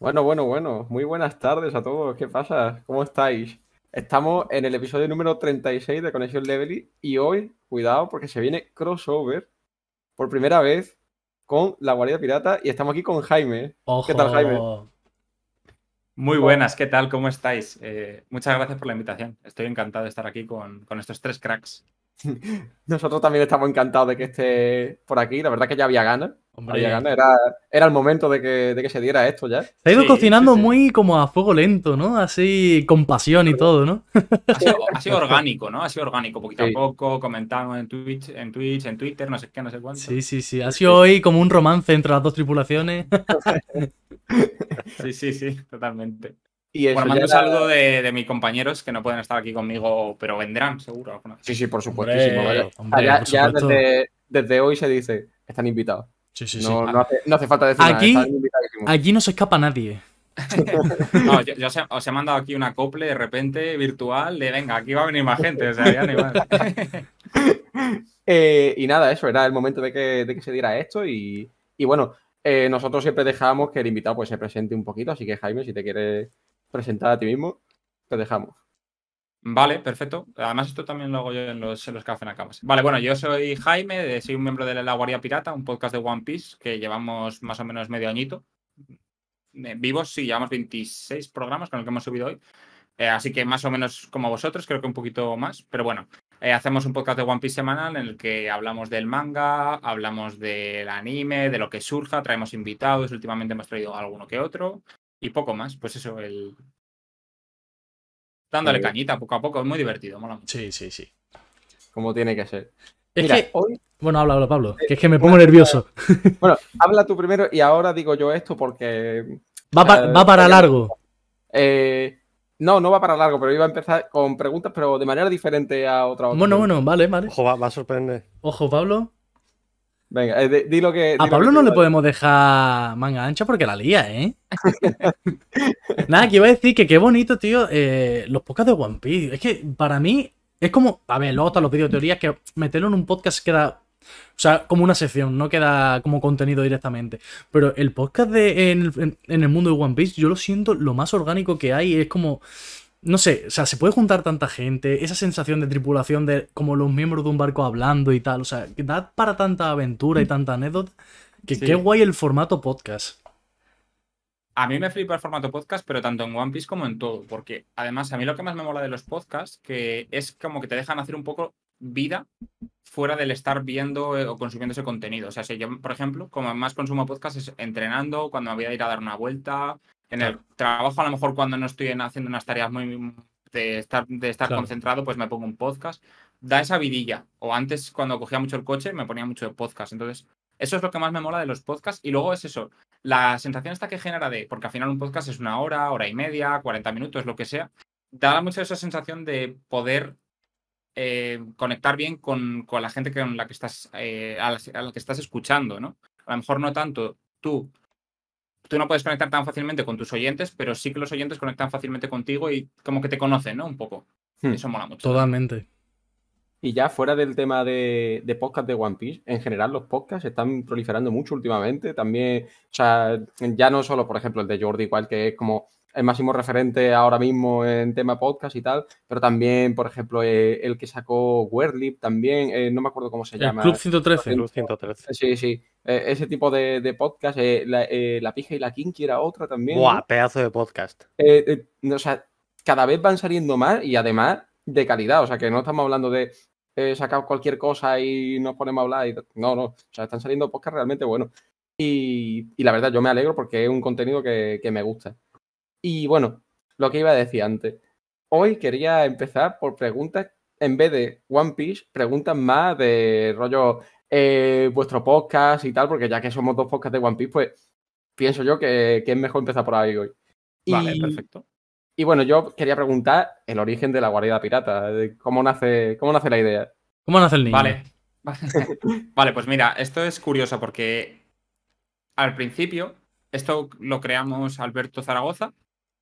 Bueno, bueno, bueno. Muy buenas tardes a todos. ¿Qué pasa? ¿Cómo estáis? Estamos en el episodio número 36 de Conexión Levely y hoy, cuidado, porque se viene crossover por primera vez con la Guardia Pirata y estamos aquí con Jaime. ¿Qué tal, Jaime? Muy buenas, ¿qué tal? ¿Cómo estáis? Eh, muchas gracias por la invitación. Estoy encantado de estar aquí con, con estos tres cracks. Nosotros también estamos encantados de que esté por aquí. La verdad que ya había ganas. Había ganas. Era, el momento de que, se diera esto ya. Se ha ido cocinando muy como a fuego lento, ¿no? Así con pasión y todo, ¿no? Ha sido, orgánico, ¿no? Ha sido orgánico, poquito a poco, comentando en Twitch, en Twitch, en Twitter, no sé qué, no sé cuánto. Sí, sí, sí. Ha sido hoy como un romance entre las dos tripulaciones. sí, sí, sí, totalmente. Y bueno, mando un saludo de, mis compañeros que no pueden estar aquí conmigo, pero vendrán, seguro. Sí, sí, por supuesto. ya, desde, hoy se dice, están invitados. Sí, sí, no, sí. No, hace, falta decir aquí, nada. Aquí no se escapa nadie. no, yo, os, he, mandado aquí una acople de repente virtual de venga, aquí va a venir más gente. O sea, ya ni más. Eh, y nada, eso era el momento de que, de que se diera esto. Y, y bueno, eh, nosotros siempre dejamos que el invitado pues, se presente un poquito. Así que, Jaime, si te quieres presentar a ti mismo, te dejamos. Vale, perfecto. Además, esto también lo hago yo en los, en los Café Nakamas. Vale, bueno, yo soy Jaime, soy un miembro de La Guardia Pirata, un podcast de One Piece que llevamos más o menos medio añito. Eh, vivos, sí, llevamos 26 programas con el que hemos subido hoy. Eh, así que más o menos como vosotros, creo que un poquito más. Pero bueno, eh, hacemos un podcast de One Piece semanal en el que hablamos del manga, hablamos del anime, de lo que surja, traemos invitados. Últimamente hemos traído alguno que otro y poco más. Pues eso, el. Dándole eh, cañita poco a poco, es muy divertido, mola Sí, sí, sí. Como tiene que ser. Es que... hoy. Bueno, habla, habla, Pablo, que es que me pongo nervioso. Bueno, habla tú primero y ahora digo yo esto porque. Va, va para largo. Eh, no, no va para largo, pero iba a empezar con preguntas, pero de manera diferente a otra. Bueno, bueno, vale, vale. Ojo, va, a sorprender. Ojo, Pablo. Venga, eh, di lo que. a Pablo no le podemos dejar manga ancha porque la lía, ¿eh? Nada, que iba a decir que qué bonito, tío, eh, los podcasts de One Piece. Es que para mí es como. A ver, luego están los videoteorías que meterlo en un podcast queda. O sea, como una sección, no queda como contenido directamente. Pero el podcast de, en el mundo de One Piece, yo lo siento lo más orgánico que hay. Es como no sé, o sea, se puede juntar tanta gente, esa sensación de tripulación de como los miembros de un barco hablando y tal, o sea, que da para tanta aventura y tanta anécdota, que qué guay el formato podcast. A mí me flipa el formato podcast, pero tanto en One Piece como en todo, porque además a mí lo que más me mola de los podcasts, que es como que te dejan hacer un poco vida fuera del estar viendo eh, o consumiendo ese contenido. O sea, si yo, por ejemplo, como más consumo podcast es entrenando, cuando me voy a ir a dar una vuelta, en el trabajo, a lo mejor cuando no estoy haciendo unas tareas muy de estar, de estar concentrado, pues me pongo un podcast. Da esa vidilla. O antes, cuando cogía mucho el coche, me ponía mucho de podcast. Entonces, eso es lo que más me mola de los podcasts. Y luego es eso, la sensación esta que genera de, porque al final un podcast es una hora, hora y media, 40 minutos, lo que sea, da mucho esa sensación de poder eh, conectar bien con, la gente con la que estás, eh, a, la, que estás escuchando, ¿no? A lo mejor no tanto tú tú no puedes conectar tan fácilmente con tus oyentes, pero sí que los oyentes conectan fácilmente contigo y como que te conocen, ¿no? Un poco. Hmm. Eso mola mucho. Totalmente. Y ya fuera del tema de, de, podcast de One Piece, en general los podcasts están proliferando mucho últimamente. También, o sea, ya no solo, por ejemplo, el de Jordi, igual que es como el máximo referente ahora mismo en tema podcast y tal, pero también, por ejemplo, eh, el que sacó Wordlip también, eh, no me acuerdo cómo se llama. Club 113. Club 113. Sí, sí. Eh, ese tipo de, de podcast, la, la, Pija y la Kinky era otra también. Buah, pedazo de podcast. o sea, cada vez van saliendo más y además de calidad, o sea, que no estamos hablando de sacar cualquier cosa y nos ponemos a hablar. Y... No, no, o sea, están saliendo podcasts realmente buenos. Y, y la verdad, yo me alegro porque es un contenido que, que me gusta. Y bueno, lo que iba a decir antes. Hoy quería empezar por preguntas, en vez de One Piece, preguntas más de rollo eh, vuestro podcast y tal, porque ya que somos dos podcasts de One Piece, pues pienso yo que, es mejor empezar por ahí hoy. vale, perfecto. Y bueno, yo quería preguntar el origen de la guarida pirata, cómo nace, cómo nace la idea. ¿Cómo nace el niño? Vale. vale, pues mira, esto es curioso porque al principio, esto lo creamos Alberto Zaragoza,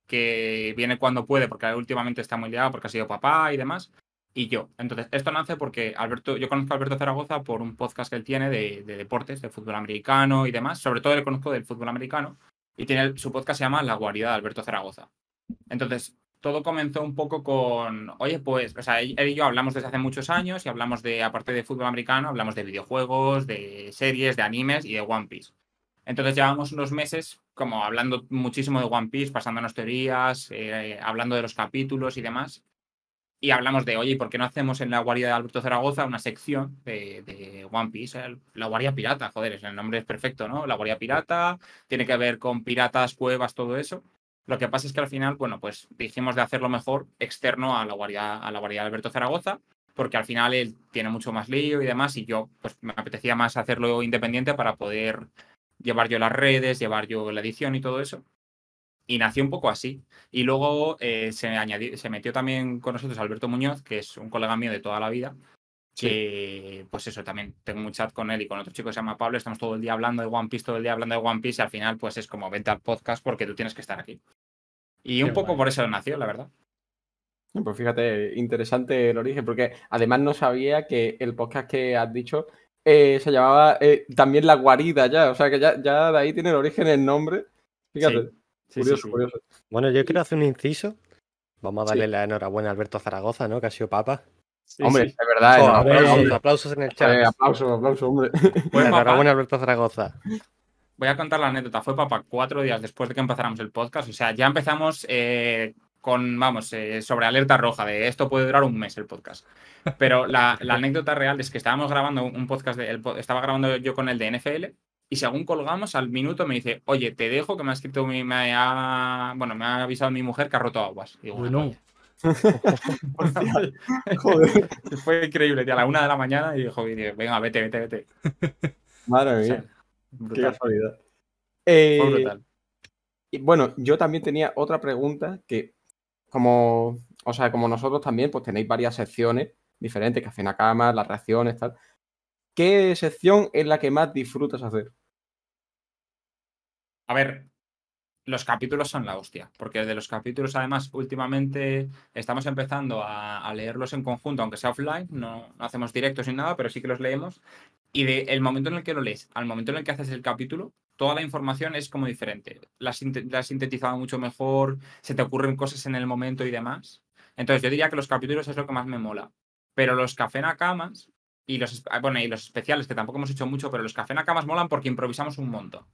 que viene cuando puede, porque últimamente está muy liado porque ha sido papá y demás, y yo. Entonces, esto nace porque Alberto, yo conozco a Alberto Zaragoza por un podcast que él tiene de, deportes, de fútbol americano y demás. Sobre todo le conozco del fútbol americano. y tiene su podcast se llama La guarida de Alberto Zaragoza. Entonces, todo comenzó un poco con, oye, pues, o sea, él y yo hablamos desde hace muchos años y hablamos de, aparte de fútbol americano, hablamos de videojuegos, de series, de animes y de One Piece. Entonces llevamos unos meses como hablando muchísimo de One Piece, pasándonos teorías, eh, hablando de los capítulos y demás. Y hablamos de, oye, ¿por qué no hacemos en la guarida de Alberto Zaragoza una sección de, One Piece? La guardia pirata, joder, el nombre es perfecto, ¿no? La guardia pirata, tiene que ver con piratas, cuevas, todo eso. Lo que pasa es que al final, bueno, pues dijimos de hacerlo mejor externo a la guardia, a la guardia de Alberto Zaragoza, porque al final él tiene mucho más lío y demás, y yo, pues me apetecía más hacerlo independiente para poder llevar yo las redes, llevar yo la edición y todo eso. Y nació un poco así. Y luego eh, se, añadió, se metió también con nosotros Alberto Muñoz, que es un colega mío de toda la vida. Que, pues eso, también tengo un chat con él y con otro chico que se llama Pablo. Estamos todo el día hablando de One Piece, todo el día hablando de One Piece. Y al final, pues es como vente al podcast porque tú tienes que estar aquí. Y un poco guay. por eso nació, la verdad. Pues fíjate, interesante el origen, porque además no sabía que el podcast que has dicho eh, se llamaba eh, también La Guarida ya, o sea que ya, ya de ahí tiene el origen el nombre. Fíjate, Sí, sí, curioso, sí. curioso. Bueno, yo quiero hacer un inciso. Vamos a Sí. darle la enhorabuena a Alberto Zaragoza, ¿no? Que ha sido papa. Sí, hombre, sí. de verdad, Oh, no, aplausos, hombre. aplausos en el chat. Eh, aplauso, aplauso, hombre. Papá- enhorabuena, Alberto Zaragoza. Voy a contar la anécdota. Fue papá cuatro días después de que empezáramos el podcast. O sea, ya empezamos eh, con, vamos, eh, sobre alerta roja de esto puede durar un mes el podcast. Pero la, la anécdota real es que estábamos grabando un podcast, de, el estaba grabando yo con el de NFL y según colgamos al minuto me dice, oye, te dejo que me ha escrito, mi, me ha, bueno, me ha avisado mi mujer que ha roto aguas. Y digo, Bueno, Joder, Fue increíble, tío, a la una de la mañana y dijo, venga, vete, vete, vete. madre O mía, sea, qué casualidad. fue Eh, brutal. Y bueno, yo también tenía otra pregunta que, como, o sea, como nosotros también, pues tenéis varias secciones diferentes, Café en la cama, las reacciones, tal. ¿Qué sección es la que más disfrutas hacer? A ver, los capítulos son la hostia, porque de los capítulos, además, últimamente estamos empezando a, a leerlos en conjunto, aunque sea offline, no, no hacemos directos ni nada, pero sí que los leemos. Y de el momento en el que lo lees al momento en el que haces el capítulo, toda la información es como diferente. La, has sinte- la has sintetizado mucho mejor, se te ocurren cosas en el momento y demás. Entonces, yo diría que los capítulos es lo que más me mola. Pero los café camas y los, ah, bueno, y los especiales, que tampoco hemos hecho mucho, pero los café camas molan porque improvisamos un montón.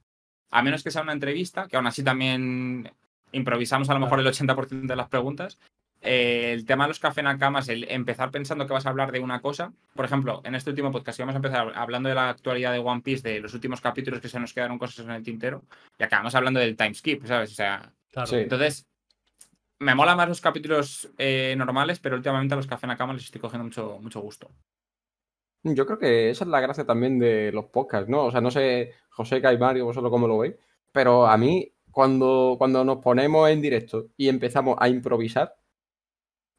A menos que sea una entrevista, que aún así también improvisamos a lo mejor el 80% de las preguntas. Eh, el tema de los café camas, el empezar pensando que vas a hablar de una cosa. Por ejemplo, en este último podcast íbamos a empezar hablando de la actualidad de One Piece, de los últimos capítulos que se nos quedaron cosas en el tintero, y acabamos hablando del time skip, ¿sabes? O sea, claro. Sí. entonces, me mola más los capítulos eh, normales, pero últimamente a los café cama les estoy cogiendo mucho, mucho gusto. Yo creo que esa es la gracia también de los podcasts, ¿no? O sea, no sé, José y Mario, vosotros cómo lo veis, pero a mí, cuando, cuando nos ponemos en directo y empezamos a improvisar,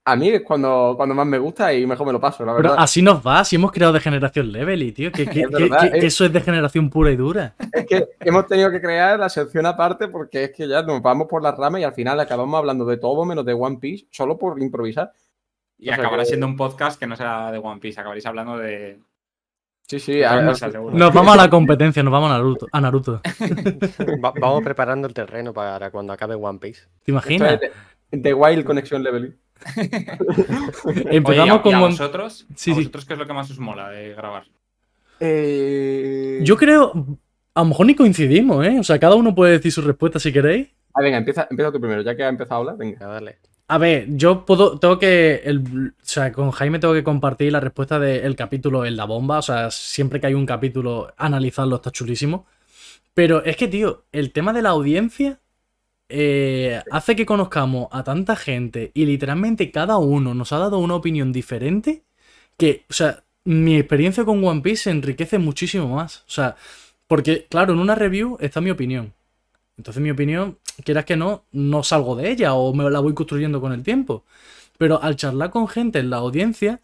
a mí es cuando, cuando más me gusta y mejor me lo paso, la Pero verdad. así nos va, si hemos creado degeneración level y tío, que, que- Es que- verdad, que- que eso es degeneración pura y dura. Es que hemos tenido que crear la sección aparte porque es que ya nos vamos por las ramas y al final acabamos hablando de todo menos de One Piece solo por improvisar. Y O sea acabará que- siendo un podcast que no será de One Piece, acabaréis hablando de. Sí, sí. de a-. Nos vamos a la competencia, nos vamos a Naruto. A Naruto. Va- vamos preparando el terreno para cuando acabe One Piece. ¿Te imaginas? De, de Wild Connection Leveling. Oye, Empezamos ¿y a- y con. vosotros? Sí, ¿A sí. vosotros qué es lo que más os mola de grabar? Eh... Yo creo. A lo mejor ni coincidimos, ¿eh? O sea, cada uno puede decir su respuesta si queréis. Ah, venga, empieza, empieza tú primero, ya que ha empezado a hablar. Venga. Dale. A ver, yo puedo, tengo que, el- o sea, con Jaime tengo que compartir la respuesta del capítulo en la bomba, o sea, siempre que hay un capítulo, analizarlo está chulísimo. Pero es que, tío, el tema de la audiencia eh, hace que conozcamos a tanta gente y literalmente cada uno nos ha dado una opinión diferente que, o sea, mi experiencia con One Piece se enriquece muchísimo más. O sea, porque, claro, en una review está mi opinión. Entonces mi opinión, quieras que no, no salgo de ella o me la voy construyendo con el tiempo. Pero al charlar con gente en la audiencia,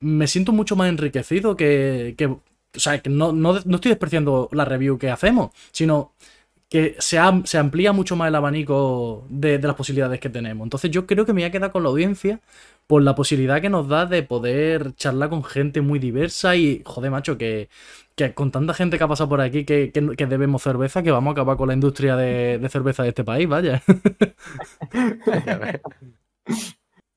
me siento mucho más enriquecido que... que- o sea, que no, no, no estoy despreciando la review que hacemos, sino que se, am- se amplía mucho más el abanico de, de las posibilidades que tenemos. Entonces yo creo que me voy a quedar con la audiencia por la posibilidad que nos da de poder charlar con gente muy diversa y, joder, macho, que, que con tanta gente que ha pasado por aquí que, que, que debemos cerveza, que vamos a acabar con la industria de, de cerveza de este país, vaya.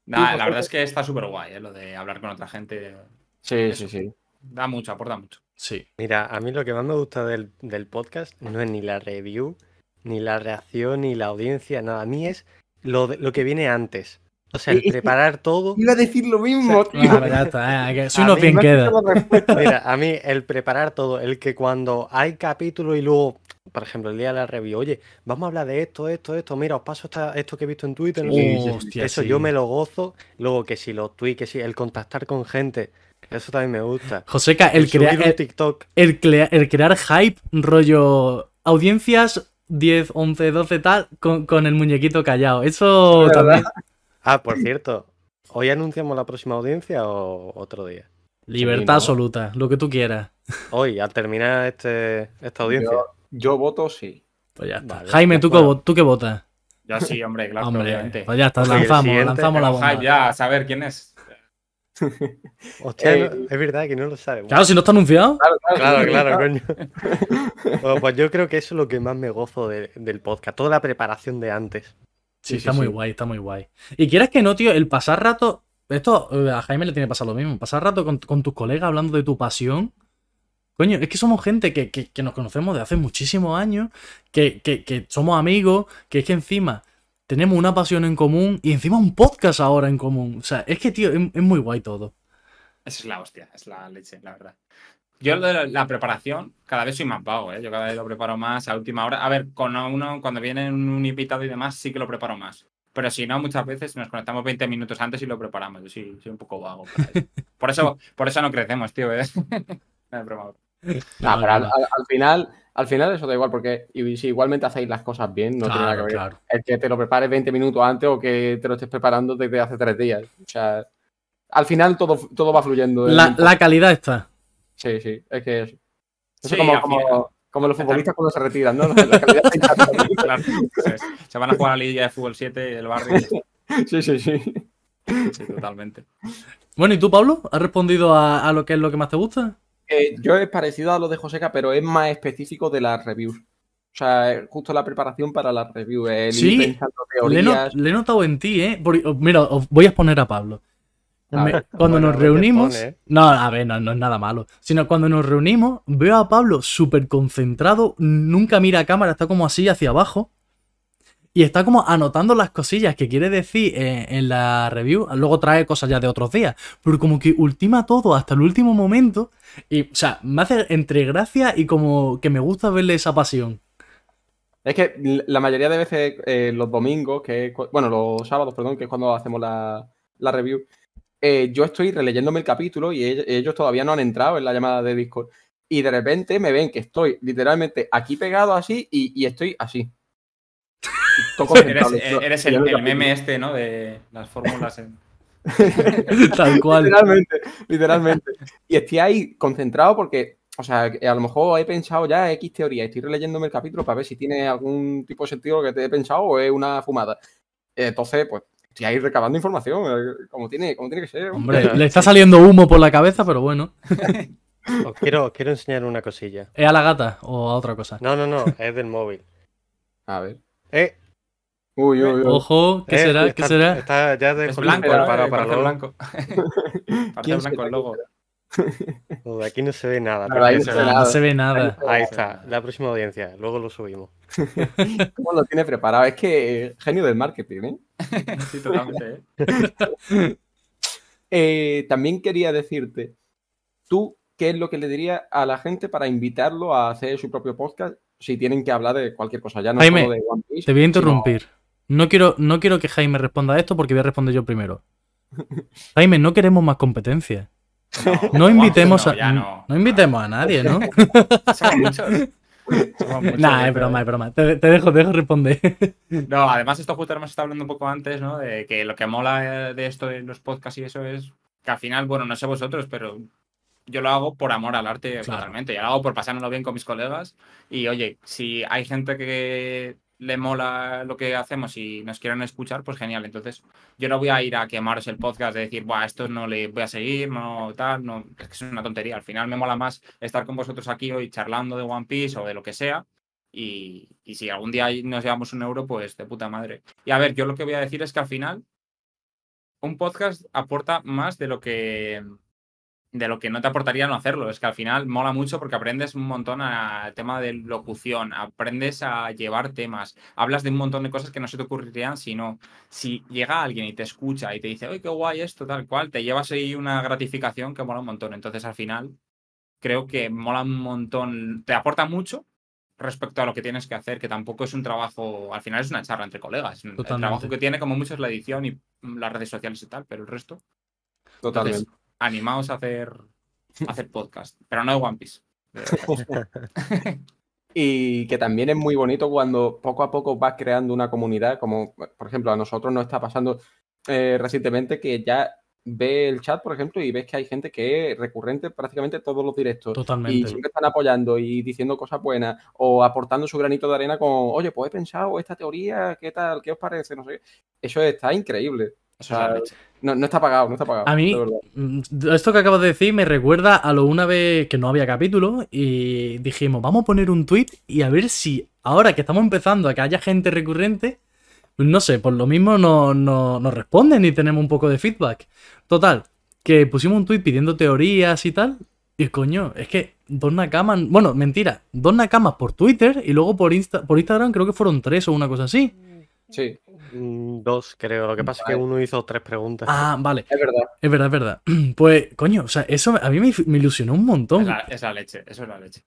Nah, la verdad es que está súper guay, ¿eh? lo de hablar con otra gente. Sí, sí, sí. Da mucho, aporta mucho. Sí. Mira, a mí lo que más me gusta del, del podcast no es ni la review, ni la reacción, ni la audiencia, nada. A mí es lo, de- lo que viene antes. O sea, el preparar todo. Iba a decir lo mismo, tío. Ah, ya está, eh, que soy A unos mí bien has queda. Mira, a mí el preparar todo, el que cuando hay capítulo y luego, por ejemplo, el día de la review, oye, vamos a hablar de esto, esto, esto, mira, os paso esta- esto que he visto en Twitter. no sé qué". Sí, sí, sí. Hostia, Eso sí. yo me lo gozo. Luego que si los tweets, que si el contactar con gente, eso también me gusta. Joseca, el, subir crea- un el- TikTok. el crea- el crear hype, rollo audiencias 10, 11, 12, tal, con, con el muñequito callado. Eso también. Ah, por cierto, ¿hoy anunciamos la próxima audiencia o otro día? Libertad ¿no? absoluta, lo que tú quieras. Hoy, al terminar este, esta audiencia. Yo voto sí. Pues ya está. Vale. Jaime, ¿tú, qué Bueno. ¿tú qué votas? Yo sí, hombre, claro, Hombre, obviamente. pues ya está, el lanzamos, lanzamos la bomba. Ya, a saber quién es. Hostia, Eh, no- es verdad que no lo sabemos. Claro, si no está anunciado. Claro, claro, coño. Bueno, pues yo creo que eso es lo que más me gozo de- del podcast, toda la preparación de antes. Sí, Sí, está sí, muy sí. guay, está muy guay. Y quieras que no, tío, el pasar rato. Esto eh, a Jaime le tiene que pasar lo mismo. Pasar rato con, con tus colegas hablando de tu pasión. Coño, es que somos gente que, que- que nos conocemos de hace muchísimos años, que, que- que somos amigos, que es que encima tenemos una pasión en común y encima un podcast ahora en común. O sea, es que, tío, es, es muy guay todo. Esa es la hostia, es la leche, la verdad. Yo lo de la, preparación, cada vez soy más vago, ¿eh? Yo cada vez lo preparo más a última hora. A ver, con uno, cuando viene un invitado y demás, sí que lo preparo más. Pero si no, muchas veces nos conectamos 20 minutos antes y lo preparamos. Yo sí, soy un poco vago. por ahí. Por eso, por eso no crecemos, tío, ¿eh? No, pero al, al- al final, al final eso da igual, porque si igualmente hacéis las cosas bien, no tiene nada que ver. claro. El que te lo prepares 20 minutos antes o que te lo estés preparando desde hace tres días. O sea, al final todo, todo va fluyendo. La, la calidad está. Sí, sí, es que eso. Eso Sí, como, como, los futbolistas cuando se retiran, ¿no? La calidad está intacta. Claro, se, se van a jugar a la Liga de Fútbol 7 del barrio. Sí, sí, sí. Sí, totalmente. Bueno, ¿y tú, Pablo? ¿Has respondido a, a lo que es lo que más te gusta? Eh, yo es parecido a lo de Joseca, pero es más específico de las reviews. O sea, justo la preparación para las reviews, el Sí, pensando Le he, no- teorías. le he notado en ti, ¿eh? Porque- oh, mira, os voy a exponer a Pablo. A Me- ver. cuando Bueno, nos reunimos. ¿eh? No, a ver, no, no es nada malo. Sino cuando nos reunimos, veo a Pablo súper concentrado, nunca mira a cámara, está como así hacia abajo. Y está como anotando las cosillas que quiere decir eh, en la review. Luego trae cosas ya de otros días. Pero como que ultima todo hasta el último momento. Y, o sea, me hace entre gracia y como que me gusta verle esa pasión. Es que la mayoría de veces eh, los domingos, que bueno, los sábados, perdón, que es cuando hacemos la, la review, eh, yo estoy releyéndome el capítulo y ell- ellos todavía no han entrado en la llamada de Discord. Y de repente me ven que estoy literalmente aquí pegado así y estoy así. Eres, el, meme este, ¿no? De las fórmulas. En... Tal cual. Literalmente, literalmente. Y estoy ahí concentrado porque, o sea, a lo mejor he pensado ya X teoría, estoy releyéndome el capítulo para ver si tiene algún tipo de sentido lo que te he pensado o es una fumada. Entonces, pues, estoy ahí recabando información, eh, como tiene, como tiene que ser. Hombre, le está saliendo humo por la cabeza, pero bueno. Os quiero, os quiero enseñar una cosilla. ¿Es a la gata o a otra cosa? No, no, no, es del móvil. A ver. Eh, Uy, uy, uy. Ojo, ¿qué eh, será? está- ¿Qué será? Está ya de Es blanco, para, Eh, para parece luego. blanco. el logo. No, de aquí no se ve nada. Ahí no se ve nada. no se ve nada. Ahí está, la próxima audiencia. Luego lo subimos. ¿Cómo lo tiene preparado? Es que genio del marketing, ¿eh? Sí, totalmente. ¿eh? Eh, También quería decirte, tú, ¿qué es lo que le dirías a la gente para invitarlo a hacer su propio podcast si tienen que hablar de cualquier cosa? Ya no Jaime, solo de One Piece. Te voy a sino- interrumpir. No quiero, no quiero que Jaime responda a esto porque voy a responder yo primero. Jaime, no queremos más competencia. No invitemos no, a. no. no invitemos a nadie, ¿no? Somos muchos. Somos muchos, Nah, ¿eh? es broma, es broma. Te, te dejo, te dejo responder. No, además esto justo hemos estado hablando un poco antes, ¿no? De que lo que mola eh, de esto de los podcasts y eso es que al final, bueno, no sé vosotros, pero yo lo hago por amor al arte Claro. totalmente. Yo lo hago por pasármelo bien con mis colegas. Y oye, si hay gente que le mola lo que hacemos y nos quieren escuchar, pues genial. Entonces, yo no voy a ir a quemaros el podcast de decir, Buah, esto no le voy a seguir, no tal, no. Es que es una tontería. Al final me mola más estar con vosotros aquí hoy charlando de One Piece o de lo que sea. Y, y si algún día nos llevamos un euro, pues de puta madre. Y a ver, yo lo que voy a decir es que al final un podcast aporta más de lo que de lo que no te aportaría no hacerlo. Es que al final mola mucho porque aprendes un montón al tema de locución, aprendes a llevar temas, hablas de un montón de cosas que no se te ocurrirían si no. Si llega alguien y te escucha y te dice, ¡ay, qué guay esto, tal cual! Te llevas ahí una gratificación que mola un montón. Entonces al final creo que mola un montón, te aporta mucho respecto a lo que tienes que hacer, que tampoco es un trabajo, al final es una charla entre colegas. El trabajo que tiene como mucho es la edición y las redes sociales y tal, pero el resto, Totalmente. Entonces, animaos a hacer, a hacer podcast, pero no de One Piece. Y que también es muy bonito cuando poco a poco vas creando una comunidad, como por ejemplo a nosotros nos está pasando eh, recientemente que ya ve el chat, por ejemplo, y ves que hay gente que es recurrente prácticamente todos los directos. Y Totalmente. siempre están apoyando y diciendo cosas buenas o aportando su granito de arena con, oye, pues he pensado esta teoría, ¿qué tal? ¿Qué os parece? No sé qué. Eso está increíble. O sea, leche. no, no está pagado, no está pagado. A mí, mm, esto que acabas de decir me recuerda a lo una vez que no había capítulo y dijimos, vamos a poner un tweet y a ver si ahora que estamos empezando a que haya gente recurrente, pues no sé, por lo mismo no, no- nos responden y tenemos un poco de feedback. Total, que pusimos un tweet pidiendo teorías y tal. Y coño, es que dos nakamas, bueno, mentira, dos nakamas por Twitter y luego por, Insta- por Instagram creo que fueron tres o una cosa así. Sí, Mm, Dos, creo. Lo que pasa es que uno hizo tres preguntas. Ah, vale, es verdad. es verdad, es verdad. Pues, coño, o sea, eso a mí me, me ilusionó un montón. Es la, es la leche, eso es la leche.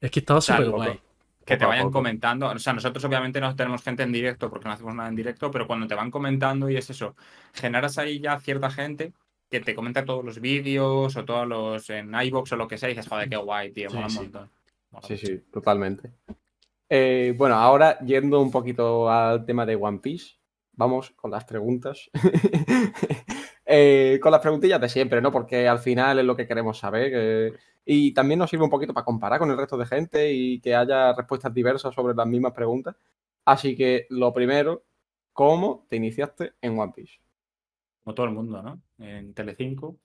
Es que estaba súper guay. Que te vayan poco. comentando. O sea, nosotros obviamente no tenemos gente en directo porque no hacemos nada en directo, pero cuando te van comentando y es eso, generas ahí ya cierta gente que te comenta todos los vídeos o todos los en iBox o lo que sea y dices, joder, qué guay, tío, Sí, mola un montón. Mola Sí, mucho. sí, totalmente. Eh, bueno, ahora yendo un poquito al tema de One Piece, vamos con las preguntas. Eh, con las preguntillas de siempre, ¿no? Porque al final es lo que queremos saber. eh, y también nos sirve un poquito para comparar con el resto de gente y que haya respuestas diversas sobre las mismas preguntas. Así que lo primero, ¿cómo te iniciaste en One Piece? Como todo el mundo, ¿no? En Telecinco.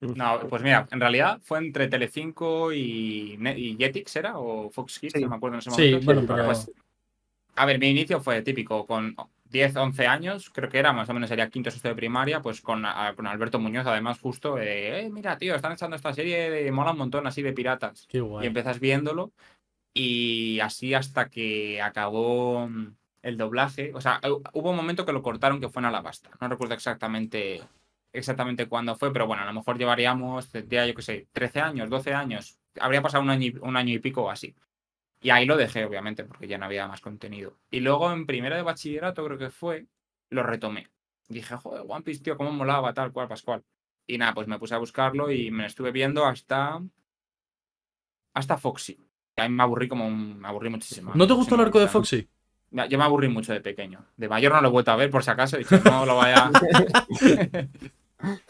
No, pues mira, en realidad fue entre Telecinco y, y Jetix, ¿era? O Fox Kids, Sí. no me acuerdo en ese Sí, momento. bueno, pero- Pues, a ver, mi inicio fue típico, con 10, 11 años, creo que era, más o menos sería quinto sexto de primaria, pues con, a- con Alberto Muñoz, además, justo, eh, "Eh, mira, tío, están echando esta serie de mola un montón así de piratas. Qué Y guay. empiezas viéndolo y así hasta que acabó mm, el doblaje. O sea, hu- hubo un momento que lo cortaron que fue en Alabasta. No recuerdo exactamente exactamente cuándo fue, pero bueno, a lo mejor llevaríamos, tendría, yo qué sé, 13 años, 12 años. Habría pasado un año, y- un año y pico o así. Y ahí lo dejé, obviamente, porque ya no había más contenido. Y luego en primero de bachillerato, creo que fue, lo retomé. Dije, joder, One Piece, tío, cómo molaba, tal cual, pascual. Y nada, pues me puse a buscarlo y me lo estuve viendo hasta. Hasta Foxy. A mí me aburrí como un. Me aburrí muchísimo. ¿No te gustó el arco de. Foxy? Yo me aburrí mucho de pequeño. De mayor no lo he vuelto a ver, por si acaso. He dicho, no lo vaya.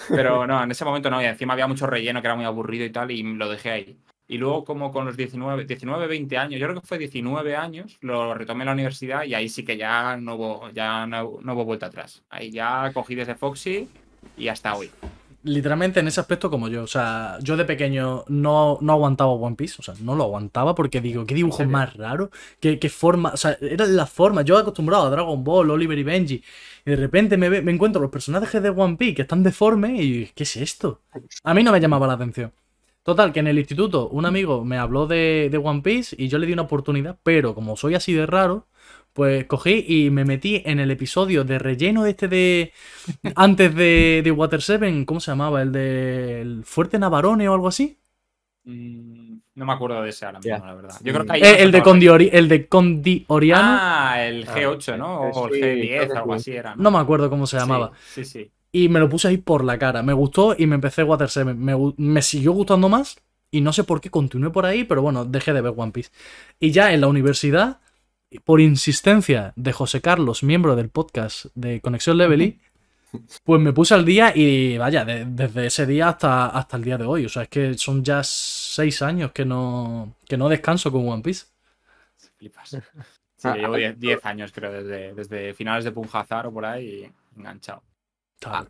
Pero no, en ese momento no. Y encima había mucho relleno que era muy aburrido y tal, y lo dejé ahí. Y luego, como con los 19, 19, 20 años, yo creo que fue 19 años, lo retomé en la universidad y ahí sí que ya no hubo, ya no, no hubo vuelta atrás. Ahí ya cogí desde Foxy y hasta hoy. Literalmente en ese aspecto como yo. O sea, yo de pequeño no, no aguantaba One Piece. O sea, no lo aguantaba porque digo, qué dibujo más raro. Qué, qué forma. O sea, eran las formas. Yo acostumbrado a Dragon Ball, Oliver y Benji. Y de repente me, ve- me encuentro los personajes de One Piece que están deformes y ¿qué es esto? A mí no me llamaba la atención. Total, que en el instituto un amigo me habló de, de One Piece y yo le di una oportunidad, pero como soy así de raro, pues cogí y me metí en el episodio de relleno este de... Antes de, de Water 7, ¿cómo se llamaba? El de el Fuerte Navarone o algo así. Mm, no me acuerdo de ese ahora mismo, la verdad. Yo creo que ahí Eh, el, de Condi Ori- el de Condi Oriano. Ah, el G8, ¿no? Ah, O el sí, G10, creo que algo sí. así era. no me acuerdo cómo se llamaba. Sí, sí. sí. Y me lo puse ahí por la cara. Me gustó y me empecé Water 7. Me, me siguió gustando más. Y no sé por qué continué por ahí, pero bueno, dejé de ver One Piece. Y ya en la universidad, por insistencia de José Carlos, miembro del podcast de Conexión Levely, Pues me puse al día y vaya, de- desde ese día hasta, hasta el día de hoy. O sea, es que son ya seis años que no, que no descanso con One Piece. Flipas. Sí, Ah, llevo ah, 10 10 años, creo, desde, desde finales de Punjazar o por ahí, enganchado.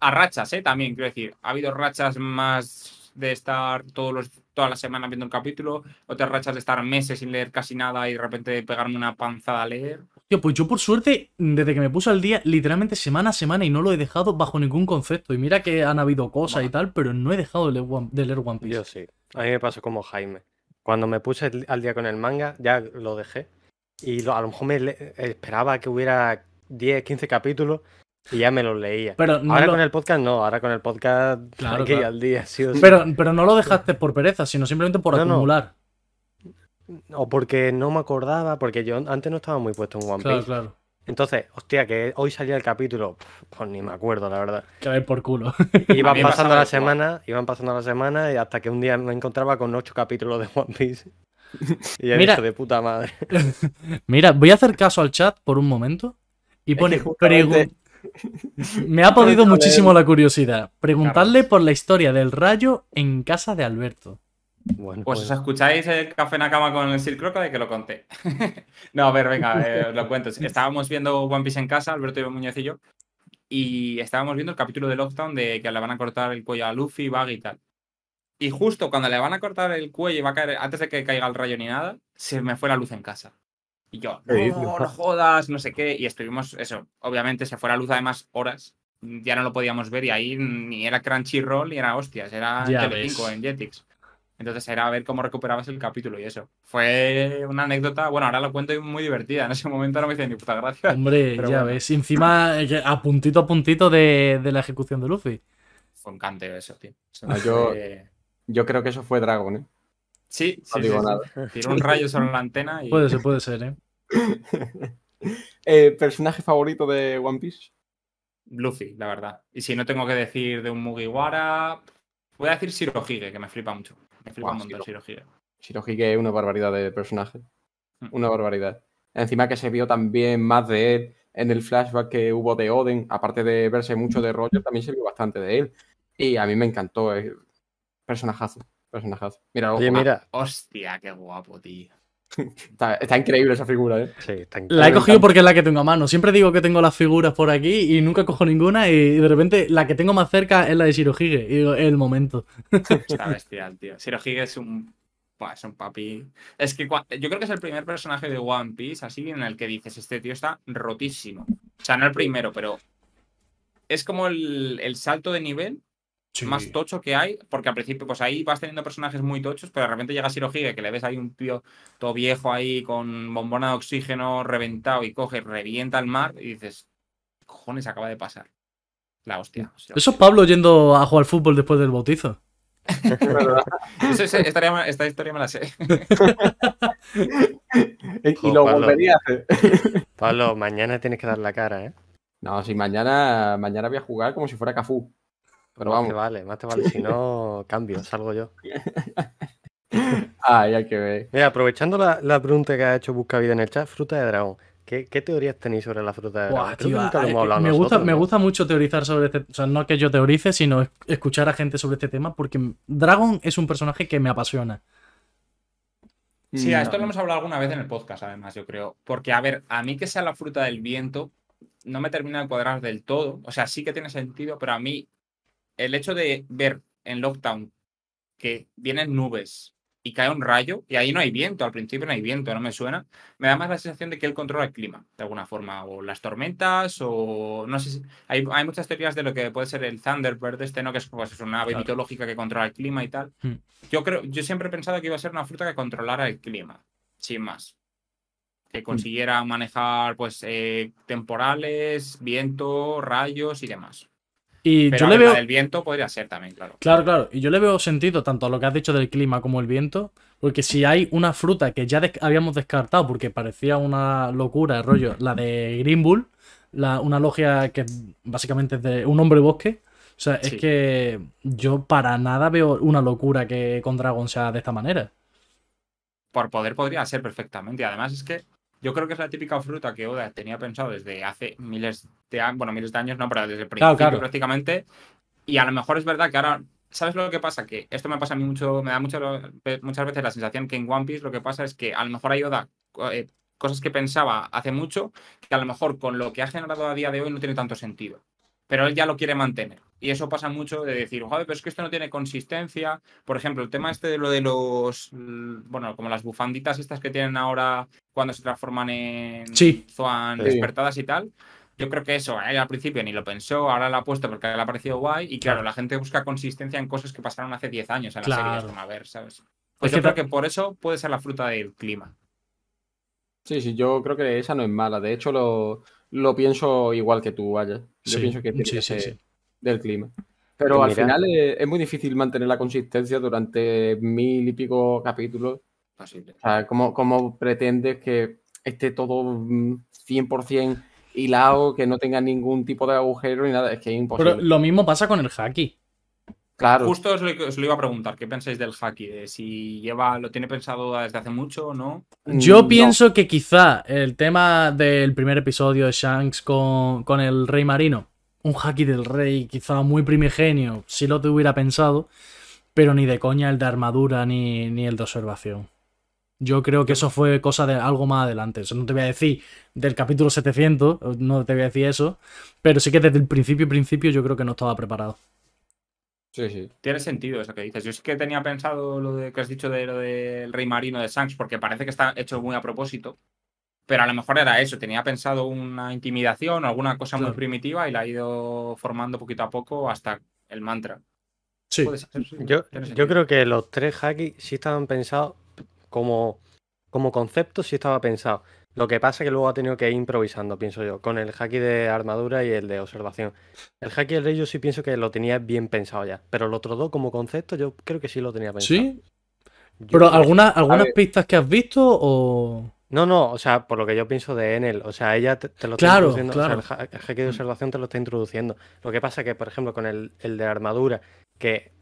A rachas, ¿eh? También, quiero decir, ha habido rachas más de estar todos los, todas las semanas viendo un capítulo, otras rachas de estar meses sin leer casi nada y de repente pegarme una panzada a leer. Tío, pues yo por suerte, desde que me puse al día, literalmente semana a semana y no lo he dejado bajo ningún concepto. Y mira que han habido cosas y tal, pero no he dejado de leer One, de leer One Piece. Yo sí. A mí me pasó como Jaime. Cuando me puse el- al día con el manga, ya lo dejé. Y lo- a lo mejor me esperaba que hubiera 10, 15 capítulos y ya me los leía. Pero no, ahora lo, con el podcast no, ahora con el podcast Claro, hay que ir claro. al día, sí o sí. pero, pero no lo dejaste por pereza, sino simplemente por No, no. acumular. O porque no me acordaba, porque yo antes no estaba muy puesto en One Claro, Piece. claro. Entonces, hostia, que hoy salía el capítulo, pues ni me acuerdo, la verdad. Que ver por culo. Iban pasando igual. semanas, iban pasando las semanas y hasta que un día me encontraba con ocho capítulos de One Piece. Y ya Mira. de puta madre. Mira, voy a hacer caso al chat por un momento. Y Es pone. que justamente- pregun- Me ha podido muchísimo la curiosidad. Preguntarle por la historia del rayo en casa de Alberto. Bueno, Pues pues, os escucháis el café en la cama con el Silk Crocodile que lo conté. no, a ver, venga, eh, os lo cuento. Estábamos viendo One Piece en casa, Alberto y Muñoz y yo, y estábamos viendo el capítulo de Lockdown de que le van a cortar el cuello a Luffy, Bug y tal. Y justo cuando le van a cortar el cuello y va a caer, antes de que caiga el rayo ni nada, se me fue la luz en casa. Y yo, ¿Qué no, jodas, no sé qué. Y estuvimos, eso, obviamente se fue la luz además horas. Ya no lo podíamos ver y ahí ni era Crunchyroll ni era hostias, era en Ya Telecinco, ves. en Jetix. Entonces era ver cómo recuperabas el capítulo y eso. Fue una anécdota, bueno, ahora lo cuento y muy divertida. En ese momento no me hizo ni puta gracia. Hombre, Pero ya bueno. ves. Encima, eh, a puntito a puntito de, de la ejecución de Luffy. Fue un canteo eso, tío. Eso Ah, yo- fue- Yo creo que eso fue Dragon, ¿eh? Sí, No sí, digo sí, sí. nada. Tiró un rayo sobre la antena y... Puede ser, puede ser, ¿eh? Eh, ¿Personaje favorito de One Piece? Luffy, la verdad. Y si no tengo que decir de un Mugiwara, voy a decir Shirohige, que me flipa mucho. Me flipa un montón Shirohige. Shirohige es una barbaridad de personaje. Hmm. Una barbaridad. Encima que se vio también más de él en el flashback que hubo de Oden, aparte de verse mucho de Roger, también se vio bastante de él. Y a mí me encantó. eh, Personajazo. Personajazo. Mira, Oye, mira, Hostia, qué guapo, tío. Está, está increíble esa figura, ¿eh? sí, está La he cogido porque es la que tengo a mano. Siempre digo que tengo las figuras por aquí y nunca cojo ninguna y de repente la que tengo más cerca es la de Shirohige. Y digo, es el momento. Está bestial, tío. Shirohige es un... Buah, es un papi. Es que cua- yo creo que es el primer personaje de One Piece así en el que dices, este tío está rotísimo. O sea, no el primero, pero es como el, el salto de nivel más tocho que hay, porque al principio, pues ahí vas teniendo personajes muy tochos, pero de repente llega Shirohige, que le ves ahí un tío todo viejo ahí con bombona de oxígeno reventado y coge, revienta el mar y dices, ¿qué cojones acaba de pasar? La hostia. Shirohige. Eso es Pablo yendo a jugar fútbol después del bautizo. Es verdad. Eso es- estaría- esta historia me la sé. y lo Pablo. volvería a hacer. Pablo, mañana tienes que dar la cara, ¿eh? No, si mañana, mañana voy a jugar como si fuera Cafú. Pero Más vamos. te vale, más te vale. Si no, cambio, salgo yo. Ay, hay que ver. Mira, aprovechando la, la pregunta que ha hecho Buscavida en el chat, fruta de dragón. ¿Qué, qué teorías tenéis sobre la fruta de dragón? Tío, nunca lo hemos hablado me, gusta, me gusta mucho teorizar sobre este. O sea, no que yo teorice, sino es- escuchar a gente sobre este tema, porque Dragon es un personaje que me apasiona. Sí, a esto lo hemos hablado alguna vez en el podcast, además, yo creo. Porque, a ver, a mí que sea la fruta del viento, no me termina de cuadrar del todo. O sea, sí que tiene sentido, pero a mí, el hecho de ver en Lockdown que vienen nubes y cae un rayo, y ahí no hay viento, al principio no hay viento, no me suena, me da más la sensación de que él controla el clima, de alguna forma, o las tormentas, o no sé si. Hay, hay muchas teorías de lo que puede ser el Thunderbird, este, ¿no? Que es, pues, es una ave Claro. mitológica que controla el clima y tal. Hmm. Yo creo, yo siempre he pensado que iba a ser una fruta que controlara el clima, sin más. Que consiguiera manejar, pues, eh, temporales, viento, rayos y demás. Y Pero yo le ver, la veo. del viento podría ser también, claro. Claro, claro. Y yo le veo sentido tanto a lo que has dicho del clima como el viento. Porque si hay una fruta que ya des- habíamos descartado porque parecía una locura, rollo, la de Green Bull, la, una logia que básicamente es de un hombre bosque. O sea, es que yo para nada veo una locura que con Dragon sea de esta manera. Por poder podría ser perfectamente. Y además es que yo creo que es la típica fruta que Oda tenía pensado desde hace miles de años, bueno, miles de años, no, pero desde el Claro, principio claro. prácticamente. Y a lo mejor es verdad que ahora, ¿sabes lo que pasa? Que esto me pasa a mí mucho, me da mucho, muchas veces la sensación que en One Piece lo que pasa es que a lo mejor hay Oda eh, cosas que pensaba hace mucho, que a lo mejor con lo que ha generado a día de hoy no tiene tanto sentido. Pero él ya lo quiere mantener. Y eso pasa mucho de decir, joder, pero es que esto no tiene consistencia. Por ejemplo, el tema este de lo de los, mm, bueno, como las bufanditas estas que tienen ahora cuando se transforman en Sí. Zoan Sí. despertadas y tal. Yo creo que eso, él al principio ni lo pensó, ahora lo ha puesto porque le ha parecido guay. Y claro, la gente busca consistencia en cosas que pasaron hace 10 años en la Claro. serie. Es como, a ver, ¿sabes? Pues Es yo que creo que por eso puede ser la fruta del clima. Sí, sí, yo creo que esa no es mala. De hecho, lo, lo pienso igual que tú, vaya. Yo Sí, pienso que tiene sí, que sí, ser sí. del clima. Pero Pues al mira. final es, es muy difícil mantener la consistencia durante mil y pico capítulos. Posible. O sea, ¿cómo, cómo pretendes que esté todo mm, 100% hilado, que no tenga ningún tipo de agujero ni nada? Es que es imposible. Pero lo mismo pasa con el haki. Claro. Justo os lo, os lo iba a preguntar, ¿qué pensáis del haki? De si lleva, lo tiene pensado desde hace mucho o no. Yo No. pienso que quizá el tema del primer episodio de Shanks con, con el rey marino, un haki del rey quizá muy primigenio, si lo te hubiera pensado, pero ni de coña el de armadura ni, ni el de observación. Yo creo que eso fue cosa de algo más adelante. Eso no te voy a decir del capítulo 700, no te voy a decir eso, pero sí que desde el principio, principio yo creo que no estaba preparado. Sí, sí. Tiene sentido eso que dices. Yo sí que tenía pensado lo de, que has dicho de lo del rey marino de Shanks, porque parece que está hecho muy a propósito. Pero a lo mejor era eso, tenía pensado una intimidación o alguna cosa muy primitiva y la ha ido formando poquito a poco hasta el mantra. Sí. Yo, yo creo que los tres hacks sí estaban pensados como, como concepto, sí estaba pensado. Lo que pasa es que luego ha tenido que ir improvisando, pienso yo, con el haki de armadura y el de observación. El haki del rey yo sí pienso que lo tenía bien pensado ya, pero los otros dos como concepto yo creo que sí lo tenía pensado. ¿Sí? Yo Pero que- ¿algunas, pistas que has visto o...? No, no, o sea, por lo que yo pienso de Enel, o sea, ella te, te lo está Claro, introduciendo, o sea, claro. el, ha- el haki de observación te lo está introduciendo. Lo que pasa que, por ejemplo, con el, el de armadura, que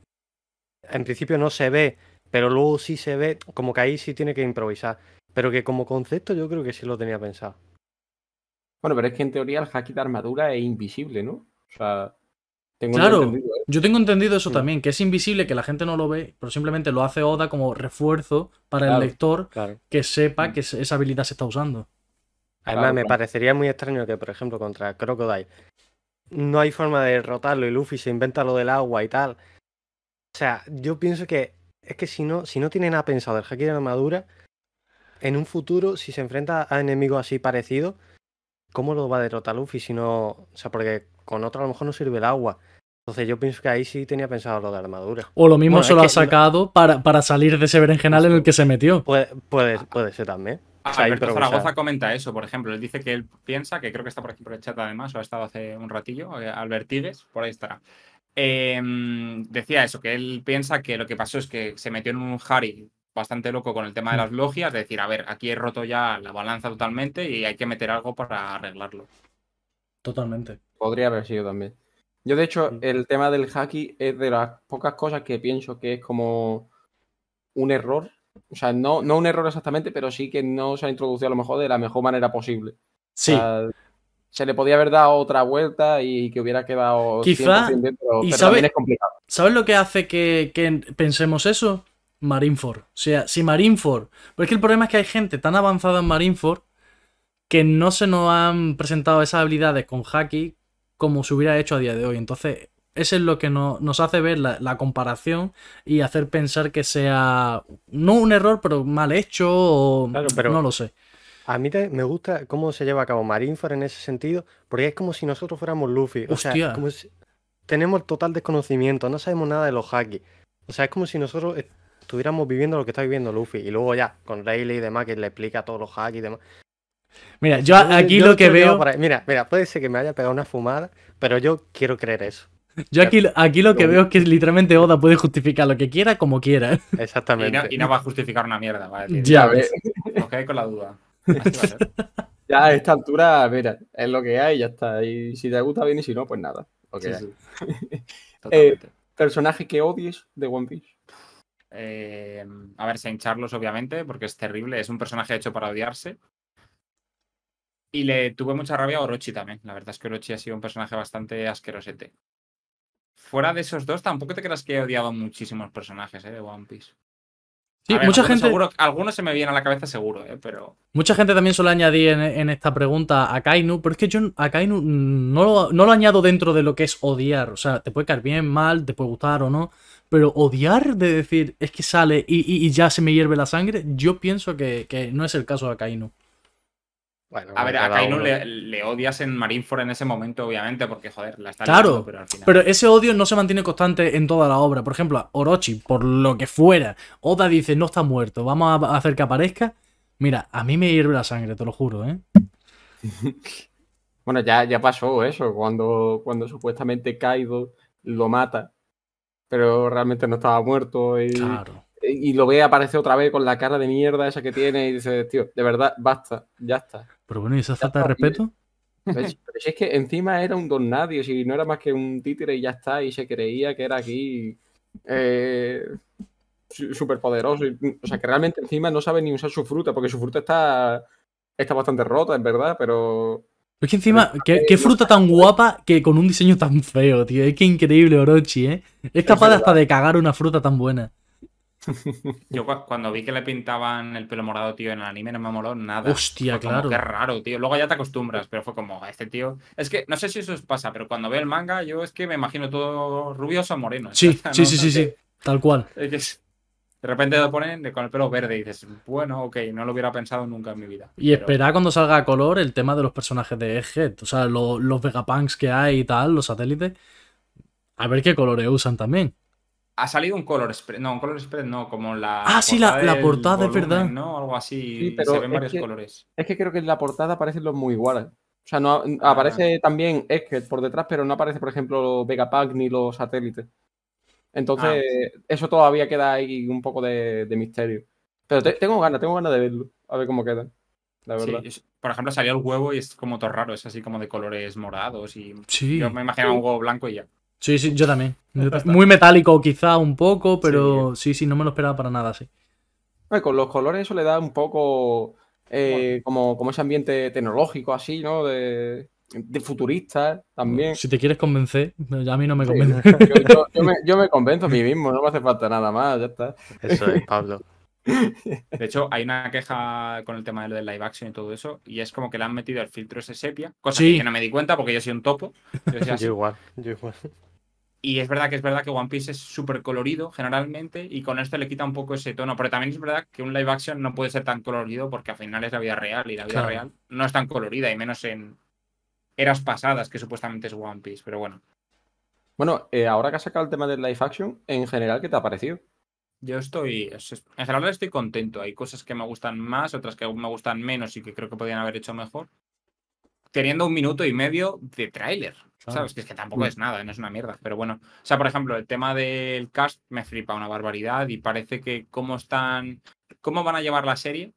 en principio no se ve, pero luego sí se ve, como que ahí sí tiene que improvisar. Pero que como concepto yo creo que sí lo tenía pensado. Bueno, pero es que en teoría el haki de armadura es invisible, ¿no? O sea, tengo Claro. entendido, ¿eh? Yo tengo entendido eso también, que es invisible, que la gente no lo ve, pero simplemente lo hace Oda como refuerzo para Claro. el lector Claro. que sepa Mm. que esa habilidad se está usando. Además, Claro, me claro. parecería muy extraño que, por ejemplo, contra Crocodile no hay forma de derrotarlo y Luffy se inventa lo del agua y tal. O sea, yo pienso que es que si no, si no tiene nada pensado del haki de armadura, en un futuro, si se enfrenta a enemigos así parecidos, ¿cómo lo va a derrotar Luffy si no. O sea, porque con otro a lo mejor no sirve el agua. Entonces yo pienso que ahí sí tenía pensado lo de armadura. O lo mismo Bueno, se lo ha lo- sacado para, para salir de ese berenjenal en el que se metió. Puede, puede, puede ser también. O sea, Alberto. Zaragoza comenta eso, por ejemplo. Él dice que él piensa, que creo que está por aquí por el chat además, o ha estado hace un ratillo, eh, Albert Tigues, por ahí estará. Eh, decía eso, que él piensa que lo que pasó es que se metió en un Harry bastante loco con el tema de las logias, de decir, a ver, aquí he roto ya la balanza totalmente y hay que meter algo para arreglarlo. Totalmente. Podría haber sido también. Yo, de hecho, Mm. el tema del haki es de las pocas cosas que pienso que es como un error. O sea, no, no un error exactamente, pero sí que no se ha introducido a lo mejor de la mejor manera posible. Sí. O sea, se le podía haber dado otra vuelta y que hubiera quedado Quizá- 100% bien, pero, y pero sabe- también es complicado. ¿Sabes lo que hace que, que pensemos eso? Marineford. O sea, si Marineford. Porque es que el problema es que hay gente tan avanzada en Marineford que no se nos han presentado esas habilidades con Haki como se hubiera hecho a día de hoy. Entonces, eso es lo que no- nos hace ver la, la comparación y hacer pensar que sea no un error, pero mal hecho o Claro, pero- no lo sé. A mí te- me gusta cómo se lleva a cabo Marineford en ese sentido, porque es como si nosotros fuéramos Luffy. O Hostia. sea, como si- tenemos total desconocimiento, no sabemos nada de los haki. O sea, es como si nosotros estuviéramos viviendo lo que está viviendo Luffy. Y luego ya, con Rayleigh y demás, que le explica todos los haki y demás. Mira, yo aquí yo lo que veo. Mira, mira, puede ser que me haya pegado una fumada, pero yo quiero creer eso. Yo aquí, aquí lo que veo es que literalmente Oda puede justificar lo que quiera como quiera. ¿eh? Y Exactamente. no, y no va a justificar una mierda, va a decir. Ya ves. Os quedáis con la duda. Así va a ser. ya a esta altura, mira, es lo que hay ya está. Y si te gusta bien y si no, pues nada. Sí, sí. Totalmente. Personaje que odies de One Piece. Eh, a ver, Saint Charlos, obviamente, porque es terrible. Es un personaje hecho para odiarse. Y le tuve mucha rabia a Orochi también. La verdad es que Orochi ha sido un personaje bastante asquerosete. Fuera de esos dos, tampoco te creas que he odiado muchísimos personajes ¿eh? de One Piece. Sí, ver, mucha gente, seguro- algunos se me vienen a la cabeza seguro, ¿eh? pero mucha gente también suele añadir en, en esta pregunta a Kainu, pero es que yo a Kainu no lo, no lo añado dentro de lo que es odiar. O sea, te puede caer bien, mal, te puede gustar o no. Pero odiar de decir es que sale y, y- y ya se me hierve la sangre, yo pienso que, que no es el caso de Kainu. Bueno, a ver, a Kainu le, le odias en Marineford en ese momento, obviamente, porque joder, la está Claro, liando, pero al final. Pero ese odio no se mantiene constante en toda la obra. Por ejemplo, Orochi, por lo que fuera, Oda dice no está muerto, vamos a hacer que aparezca. Mira, a mí me hierve la sangre, te lo juro, ¿eh? Bueno, ya, ya pasó eso, cuando, cuando supuestamente Kaido lo mata, pero realmente no estaba muerto y, Claro. Y lo ve aparecer otra vez con la cara de mierda esa que tiene y dice, tío, de verdad, basta, ya está. Pero bueno, ¿y esa falta de respeto? Pero si es que encima era un don nadie, si no era más que un títere y ya está, y se creía que era aquí eh, súper poderoso. O sea, que realmente encima no sabe ni usar su fruta, porque su fruta está, está bastante rota, en verdad, pero Es que encima, qué, qué fruta tan guapa que con un diseño tan feo, tío. Es que increíble Orochi, ¿eh? Es capaz hasta de cagar una fruta tan buena. Yo cu- cuando vi que le pintaban el pelo morado, tío, en el anime no me moló nada. Hostia, como, claro. Qué raro, tío. Luego ya te acostumbras, pero fue como, este tío. Es que no sé si eso os pasa, pero cuando veo el manga, yo es que me imagino todo rubioso o moreno. Sí, sí, no- sí, sí, sí. Tal cual. Es que es- de repente lo ponen con el pelo verde y dices, bueno, ok, no lo hubiera pensado nunca en mi vida. Y Pero- espera cuando salga a color el tema de los personajes de Egghead. O sea, lo- los Vegapunks que hay y tal, los satélites. A ver qué colores usan también. Ha salido un color spread, no, un color spread no, como la. Ah, sí, la- la portada, es verdad. ¿no? Algo así. Sí, pero se ven varios que- colores. es que creo que en la portada aparecen los muy iguales. O sea, no Ah. aparece también Egghead por detrás, pero no aparece, por ejemplo, Vegapunk ni los satélites. Entonces, Ah. eso todavía queda ahí un poco de, de misterio. Pero te- tengo ganas, tengo ganas de verlo, a ver cómo queda. La verdad. por ejemplo, salió el huevo y es como todo raro, es así como de colores morados y. Sí. Yo me imaginaba un huevo blanco y ya. Sí, sí, yo también. Ya. Muy metálico quizá un poco, pero sí, sí, no me lo esperaba para nada, sí. Con los colores eso le da un poco eh, como, como ese ambiente tecnológico así, ¿no? De, de futurista también. Si te quieres convencer, a mí no me Sí, convence. yo, yo- yo me, yo me convenzo a mí mismo, no me hace falta nada más, ya está. Eso es, Pablo. De hecho, hay una queja con el tema de lo del live action y todo eso, y es como que le han metido el filtro ese sepia, cosa Sí. que yo no me di cuenta porque yo soy un topo. yo soy así. Yo igual, yo igual. Y es verdad que es verdad que One Piece es súper colorido generalmente y con esto le quita un poco ese tono. Pero también es verdad que un live action no puede ser tan colorido porque al final es la vida real y la vida Claro. real no es tan colorida y menos en eras pasadas que supuestamente es One Piece. Pero bueno, Bueno, eh, ahora que has sacado el tema del live action, en general, ¿qué te ha parecido? Yo estoy, es- en general estoy contento. Hay cosas que me gustan más, otras que me gustan menos y que creo que podrían haber hecho mejor. Teniendo un minuto y medio de tráiler. Claro. ¿Sabes? Que es que tampoco Mm. es nada, no es una mierda. Pero bueno, o sea, por ejemplo, el tema del cast me flipa una barbaridad y parece que cómo están, cómo van a llevar la serie,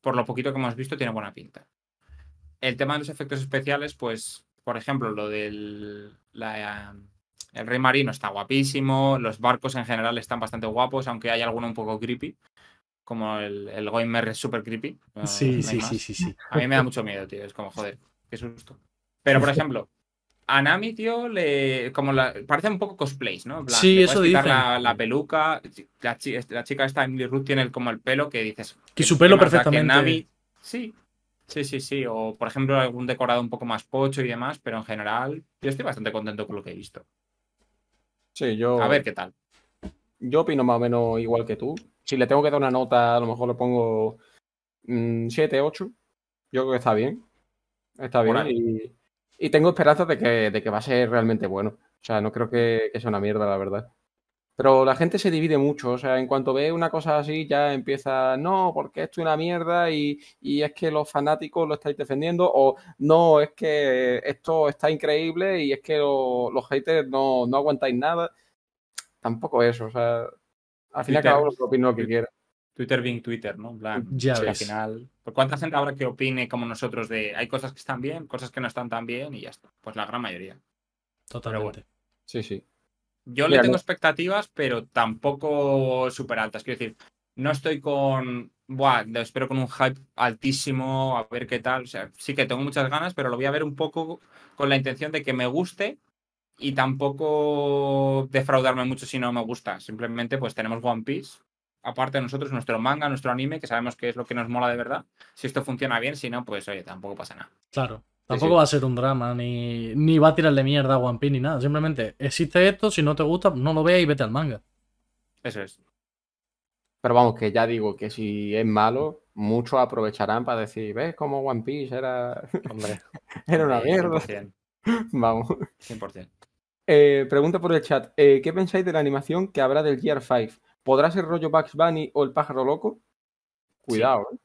por lo poquito que hemos visto, tiene buena pinta. El tema de los efectos especiales, pues, por ejemplo, lo del la, el rey marino está guapísimo, los barcos en general están bastante guapos, aunque hay alguno un poco creepy, como el, el Goimer es súper creepy. no- Sí, sí, sí, sí, sí. A mí me da mucho miedo, tío. Es como, joder, qué susto. Pero, por ejemplo, a Nami, tío, le. Como la, parece un poco cosplays, ¿no? Plan, Sí, eso dicen. La, la peluca. La, chi- la chica esta, Emily Ruth, tiene el- como el pelo que dices. Que ¿qué- su pelo que perfectamente- Nami. Sí. Sí, sí, sí. O, por ejemplo, algún decorado un poco más pocho y demás. Pero en general, yo estoy bastante contento con lo que he visto. Sí, yo, A ver qué tal. yo opino más o menos igual que tú. Si le tengo que dar una nota, a lo mejor le pongo 7, 8. Yo creo que está bien. Está bien. Y, y tengo esperanzas de que, de que va a ser realmente bueno. O sea, no creo que, que sea una mierda, la verdad. Pero la gente se divide mucho. O sea, en cuanto ve una cosa así, ya empieza, no, porque esto es una mierda y, y es que los fanáticos lo estáis defendiendo. O no, es que esto está increíble y es que lo- los haters no, no aguantáis nada. Tampoco eso. O sea, al final Twitter. cada uno que opine lo que quiera. Twitter being Twitter, ¿no? En plan, Ya al ves. final. ¿Por cuánta gente habrá que opine como nosotros de hay cosas que están bien, cosas que no están tan bien y ya está? Pues la gran mayoría. Totalmente. Sí, sí. Yo Mira, le tengo no- expectativas, pero tampoco súper altas. Quiero decir, no estoy con buah, lo espero con un hype altísimo, a ver qué tal. O sea, sí que tengo muchas ganas, pero lo voy a ver un poco con la intención de que me guste y tampoco defraudarme mucho si no me gusta. Simplemente, pues tenemos One Piece. Aparte de nosotros, nuestro manga, nuestro anime, que sabemos que es lo que nos mola de verdad. Si esto funciona bien, si no, pues oye, tampoco pasa nada. Claro. Tampoco sí. va a ser un drama, ni, ni va a tirarle mierda a One Piece ni nada. Simplemente existe esto, si no te gusta, no lo veas y vete al manga. Eso es. Pero vamos, que ya digo que si es malo, muchos aprovecharán para decir, ¿ves cómo One Piece era, Hombre, era una mierda? 100%. Vamos. 100%. Eh, pregunta por el chat, eh, ¿qué pensáis de la animación que habrá del Gear 5? ¿Podrá ser rollo Bugs Bunny o el pájaro loco? Cuidado, ¿eh?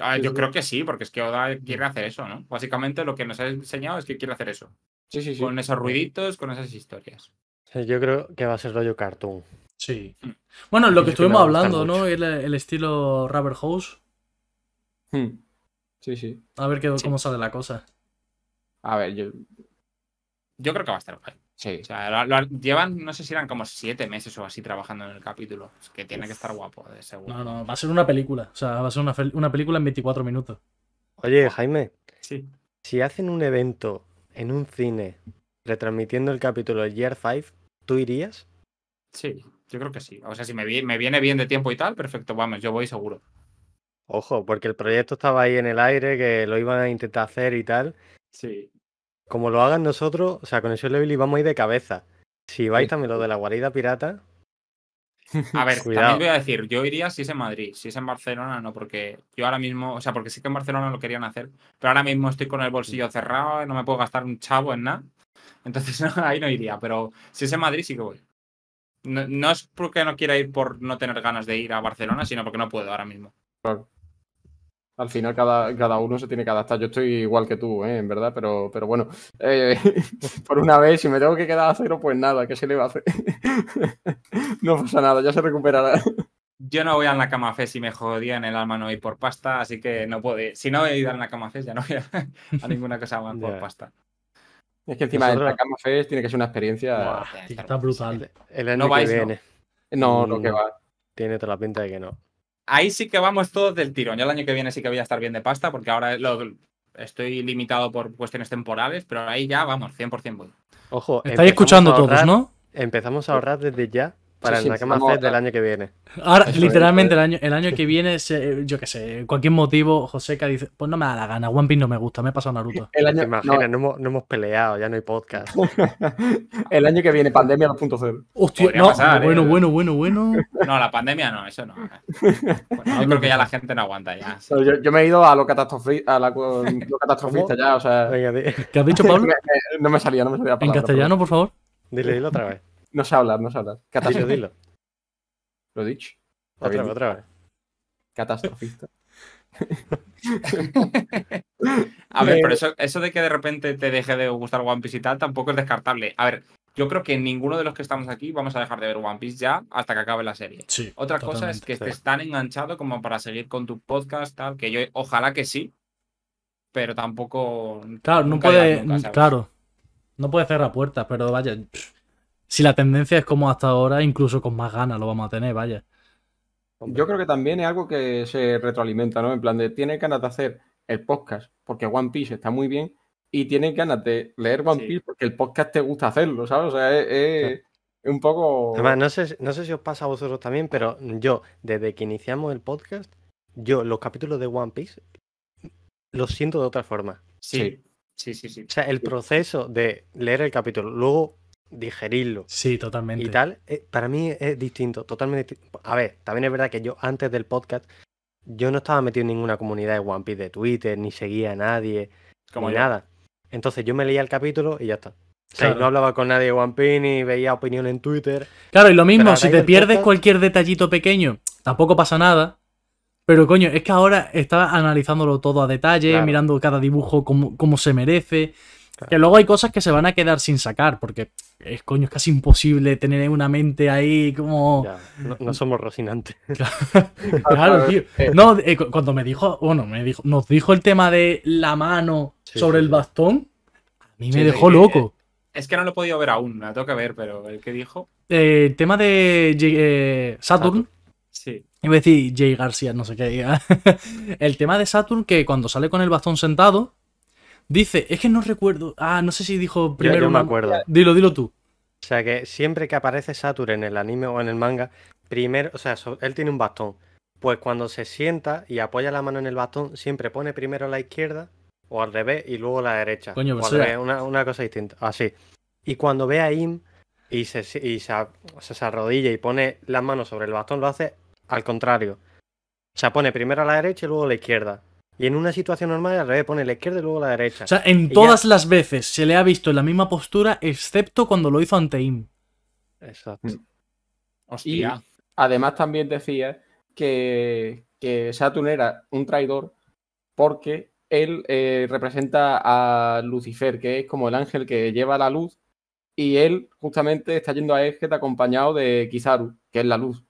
Ah, Sí, yo sí. creo que sí, porque es que Oda quiere hacer eso, ¿no? Básicamente lo que nos ha enseñado es que quiere hacer eso. Sí, sí, sí. Con esos ruiditos, con esas historias. sí, yo creo que va a ser rollo cartoon. Sí. Mm. Bueno, lo que estuvimos hablando, ¿no? El, el estilo Rubber House. Hmm. Sí, sí. A ver qué, Sí. cómo sale la cosa. A ver, yo... Yo creo que va a estar guay. Sí. O sea, lo- lo- llevan, no sé si eran como siete meses o así trabajando en el capítulo. Es que tiene que estar guapo, de seguro. No, no, va a ser una película. O sea, va a ser una, una película en 24 minutos. Oye, Jaime, Sí. si hacen un evento en un cine retransmitiendo el capítulo de Year 5, ¿tú irías? Sí, yo creo que sí. O sea, si me, vi- me viene bien de tiempo y tal, perfecto, vamos, yo voy seguro. Ojo, porque el proyecto estaba ahí en el aire, que lo iban a intentar hacer y tal. Sí. Como lo hagan nosotros, o sea, con el Level vamos a ir de cabeza. Si vais Sí. también lo de la guarida pirata, A ver, Cuidado. también voy a decir, yo iría si es en Madrid, si es en Barcelona, no, porque yo ahora mismo, o sea, porque sí que en Barcelona lo querían hacer, pero ahora mismo estoy con el bolsillo cerrado, no me puedo gastar un chavo en nada. Entonces no, ahí no iría, pero si es en Madrid sí que voy. No, no es porque no quiera ir por no tener ganas de ir a Barcelona, sino porque no puedo ahora mismo. Claro. Al final cada, cada uno se tiene que adaptar. Yo estoy igual que tú, ¿eh? en verdad, pero, pero bueno, eh, por una vez, si me tengo que quedar a cero, pues nada, ¿qué se le va a hacer? no pasa nada, ya se recuperará. Yo no voy a la cama fe si me jodían el alma no ir por pasta, así que no puedo ir. Si no he ido a la cama fe, ya no voy a, a ninguna cosa más por pasta. Es que encima Nosotros- el Cama Fest tiene que ser una experiencia. Está brutal. el año No que viene No, no, Mm. que va. tiene toda la pinta de que no. Ahí sí que vamos todos del tirón. Yo el año que viene sí que voy a estar bien de pasta, porque ahora lo- estoy limitado por cuestiones temporales, pero ahí ya vamos, 100% voy. Ojo, Estáis escuchando todos, ¿no? Empezamos a ahorrar desde ya para sí, el Nakama del año que viene. Ahora, Eso literalmente, el año, el año que viene, se- yo qué sé, cualquier motivo, Joseca dice, pues no me da la gana, One Piece no me gusta, me he pasado Naruto. El ¿Te año, imaginas? no, No, hemos, no hemos peleado, ya no hay podcast. el año que viene, pandemia 2.0. Hostia, Podría no, pasar, bueno, ¿eh? bueno, bueno, bueno. No, la pandemia no, eso no. Bueno, yo creo que ya la gente no aguanta ya. Yo, yo me he ido a lo, catastrofi- a la- lo catastrofista ya, o sea, ¿Qué has dicho, Pablo? no me salía, no me salía la En castellano, por favor. dile, dilo otra vez. No sé hablar, no sé hablar. Dilo, Catastro- dilo. Lo he dicho. Otra vez, dicho. otra vez. Catastrofista. A ver, Eh, pero eso, eso de que de repente te deje de gustar One Piece y tal tampoco es descartable. A ver, yo creo que ninguno de los que estamos aquí vamos a dejar de ver One Piece ya hasta que acabe la serie. Sí. Otra cosa es que sí. estés tan enganchado como para seguir con tu podcast, tal, que yo ojalá que sí, pero tampoco. Claro, no puede. claro. No puede cerrar puertas, pero vaya. pff, Si la tendencia es como hasta ahora, incluso con más ganas lo vamos a tener, vaya. Yo creo que también es algo que se retroalimenta, ¿no? En plan de, tiene ganas de hacer el podcast porque One Piece está muy bien y tiene ganas de leer One Sí. Piece porque el podcast te gusta hacerlo, ¿sabes? O sea, es, es- es un poco... Además, no sé, no sé si os pasa a vosotros también, pero yo, desde que iniciamos el podcast, yo los capítulos de One Piece los siento de otra forma. Sí, sí, sí, sí. O sea, el proceso de leer el capítulo, luego digerirlo Sí, totalmente. y tal, eh, para mí es distinto, totalmente distinto. A ver, también es verdad que yo antes del podcast, yo no estaba metido en ninguna comunidad de One Piece de Twitter, ni seguía a nadie, Como ni nada. Entonces yo me leía el capítulo y ya está. No hablaba con nadie de One Piece, ni veía opinión en Twitter. Claro, y lo mismo, si te pierdes podcast- cualquier detallito pequeño, tampoco pasa nada. Pero coño, es que ahora estás analizándolo todo a detalle, Claro. mirando cada dibujo como, como se merece. Claro. Que luego hay cosas que se van a quedar sin sacar, porque es coño, es casi imposible tener una mente ahí como. Ya, no, no somos Rocinante. Claro, tío. Eh, No, eh, cu- cuando me dijo, bueno, me dijo, nos dijo el tema de la mano Sí, sobre sí, el bastón, a mí me Sí, dejó sí, loco. Es que no lo he podido ver aún, la tengo que ver, pero el que dijo. Eh, el tema de eh, Saturn, Saturn. Sí. Iba a decir Jay García, no sé qué. el tema de Saturn, que cuando sale con el bastón sentado, dice, es que no recuerdo. Ah, no sé si dijo primero. yo me una- acuerdo. Dilo, dilo tú. O sea que siempre que aparece Saturn en el anime o en el manga, primero, o sea, él tiene un bastón. Pues cuando se sienta y apoya la mano en el bastón, siempre pone primero la izquierda o al revés y luego la derecha. Coño, o pues al revés, una, una cosa distinta. Así. Y cuando ve a Im y se, y se, o sea, se arrodilla y pone las manos sobre el bastón, lo hace al contrario. O sea, pone primero a la derecha y luego a la izquierda. Y en una situación normal al revés, pone la izquierda y luego la derecha. O sea, en todas las veces se le ha visto en la misma postura, excepto cuando lo hizo ante Im. Exacto. Hostia. Además, también decía que, que Saturn era un traidor porque él eh, representa a Lucifer, que es como el ángel que lleva la luz, y él justamente está yendo a Esket acompañado de Kizaru, que es la luz.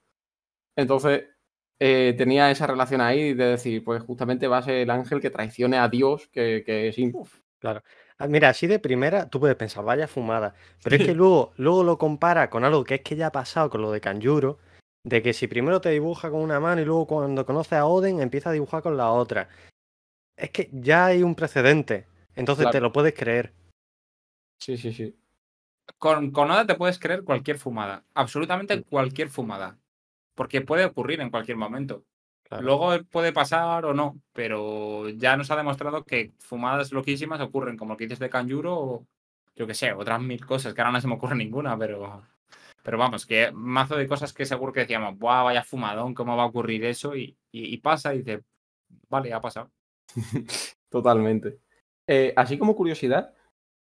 Entonces, eh, tenía esa relación ahí de decir, pues justamente va a ser el ángel que traicione a Dios, que, que es Im. Ah, Mira, así de primera tú puedes pensar, vaya fumada. Pero es que luego, luego lo compara con algo que es que ya ha pasado con lo de Kanjuro, de que si primero te dibuja con una mano y luego cuando conoce a Oden empieza a dibujar con la otra. Es que ya hay un precedente. Entonces Claro. te lo puedes creer. Sí, sí, sí. Con, con Oda te puedes creer cualquier fumada. Absolutamente cualquier fumada. Porque puede ocurrir en cualquier momento. Claro. Luego puede pasar o no, pero ya nos ha demostrado que fumadas loquísimas ocurren, como el que dices de Kanjuro o yo que sé, otras mil cosas, que ahora no se me ocurre ninguna, pero, pero vamos, que mazo de cosas que seguro que decíamos, ¡buah, vaya fumadón! ¿Cómo va a ocurrir eso? Y, y, y pasa y dice, vale, ha pasado. Totalmente. Eh, así como curiosidad,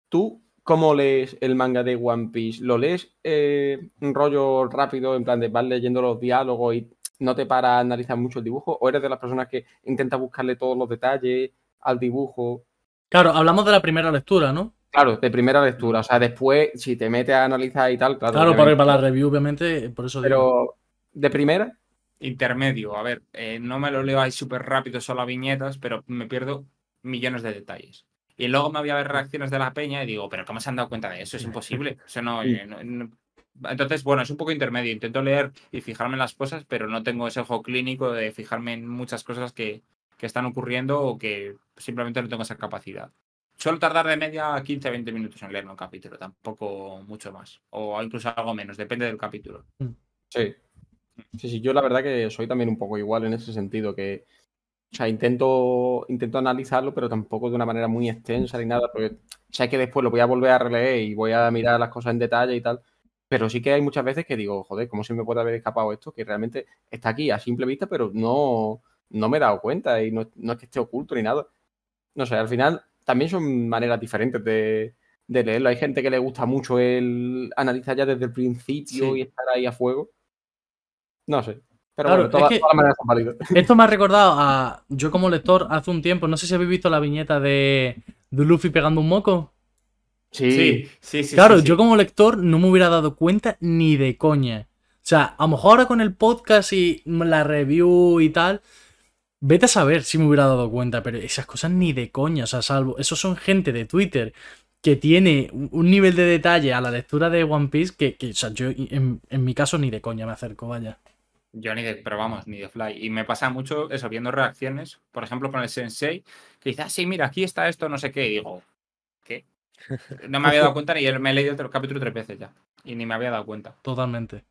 ¿tú cómo lees el manga de One Piece? ¿Lo lees eh, un rollo rápido, en plan de vas leyendo los diálogos y no te para a analizar mucho el dibujo? ¿O eres de las personas que intenta buscarle todos los detalles al dibujo? Claro, hablamos de la primera lectura, ¿no? Claro, de primera lectura. O sea, después, si te metes a analizar y tal, claro. Claro, para, para la review, obviamente, por eso digo. Pero, ¿de primera? Intermedio, a ver, eh, no me lo leo ahí súper rápido, solo a viñetas, pero me pierdo millones de detalles. Y luego me voy a ver reacciones de la peña y digo, pero ¿cómo se han dado cuenta de eso? Es imposible. Eso no, Sí. eh, no- no- Entonces, bueno, es un poco intermedio. Intento leer y fijarme en las cosas, pero no tengo ese ojo clínico de fijarme en muchas cosas que, que están ocurriendo o que simplemente no tengo esa capacidad. Suelo tardar de media 15-20 minutos en leerme un capítulo, tampoco mucho más. O incluso algo menos, depende del capítulo. Sí. Sí, sí, yo la verdad que soy también un poco igual en ese sentido, que, o sea, intento, intento analizarlo, pero tampoco de una manera muy extensa ni nada, porque sé que después lo voy a volver a releer y voy a mirar las cosas en detalle y tal, pero sí que hay muchas veces que digo, joder, ¿cómo se me puede haber escapado esto? Que realmente está aquí a simple vista, pero no, no me he dado cuenta y no, no es que esté oculto ni nada. No sé, al final también son maneras diferentes de, de leerlo. Hay gente que le gusta mucho el analizar ya desde el principio Sí. y estar ahí a fuego. No sé. Pero Claro, bueno, todas, es que- todas las maneras son válidas. Esto me ha recordado a. Yo, como lector, hace un tiempo, no sé si habéis visto la viñeta de, de Luffy pegando un moco. Sí, Sí, sí, sí. Claro, sí, sí. yo como lector no me hubiera dado cuenta ni de coña. O sea, a lo mejor ahora con el podcast y la review y tal, vete a saber si me hubiera dado cuenta, pero esas cosas ni de coña, o sea, salvo, esos son gente de Twitter que tiene un nivel de detalle a la lectura de One Piece que, que, o sea, yo en, en mi caso ni de coña me acerco, vaya. Yo ni de, pero vamos, ni de fly. Y me pasa mucho eso, viendo reacciones, por ejemplo, con el Sensei, que dice, ah, sí, mira, aquí está esto, no sé qué. Y digo, ¿qué? No me había dado cuenta ni me he leído el capítulo tres veces ya. Y ni me había dado cuenta. Totalmente.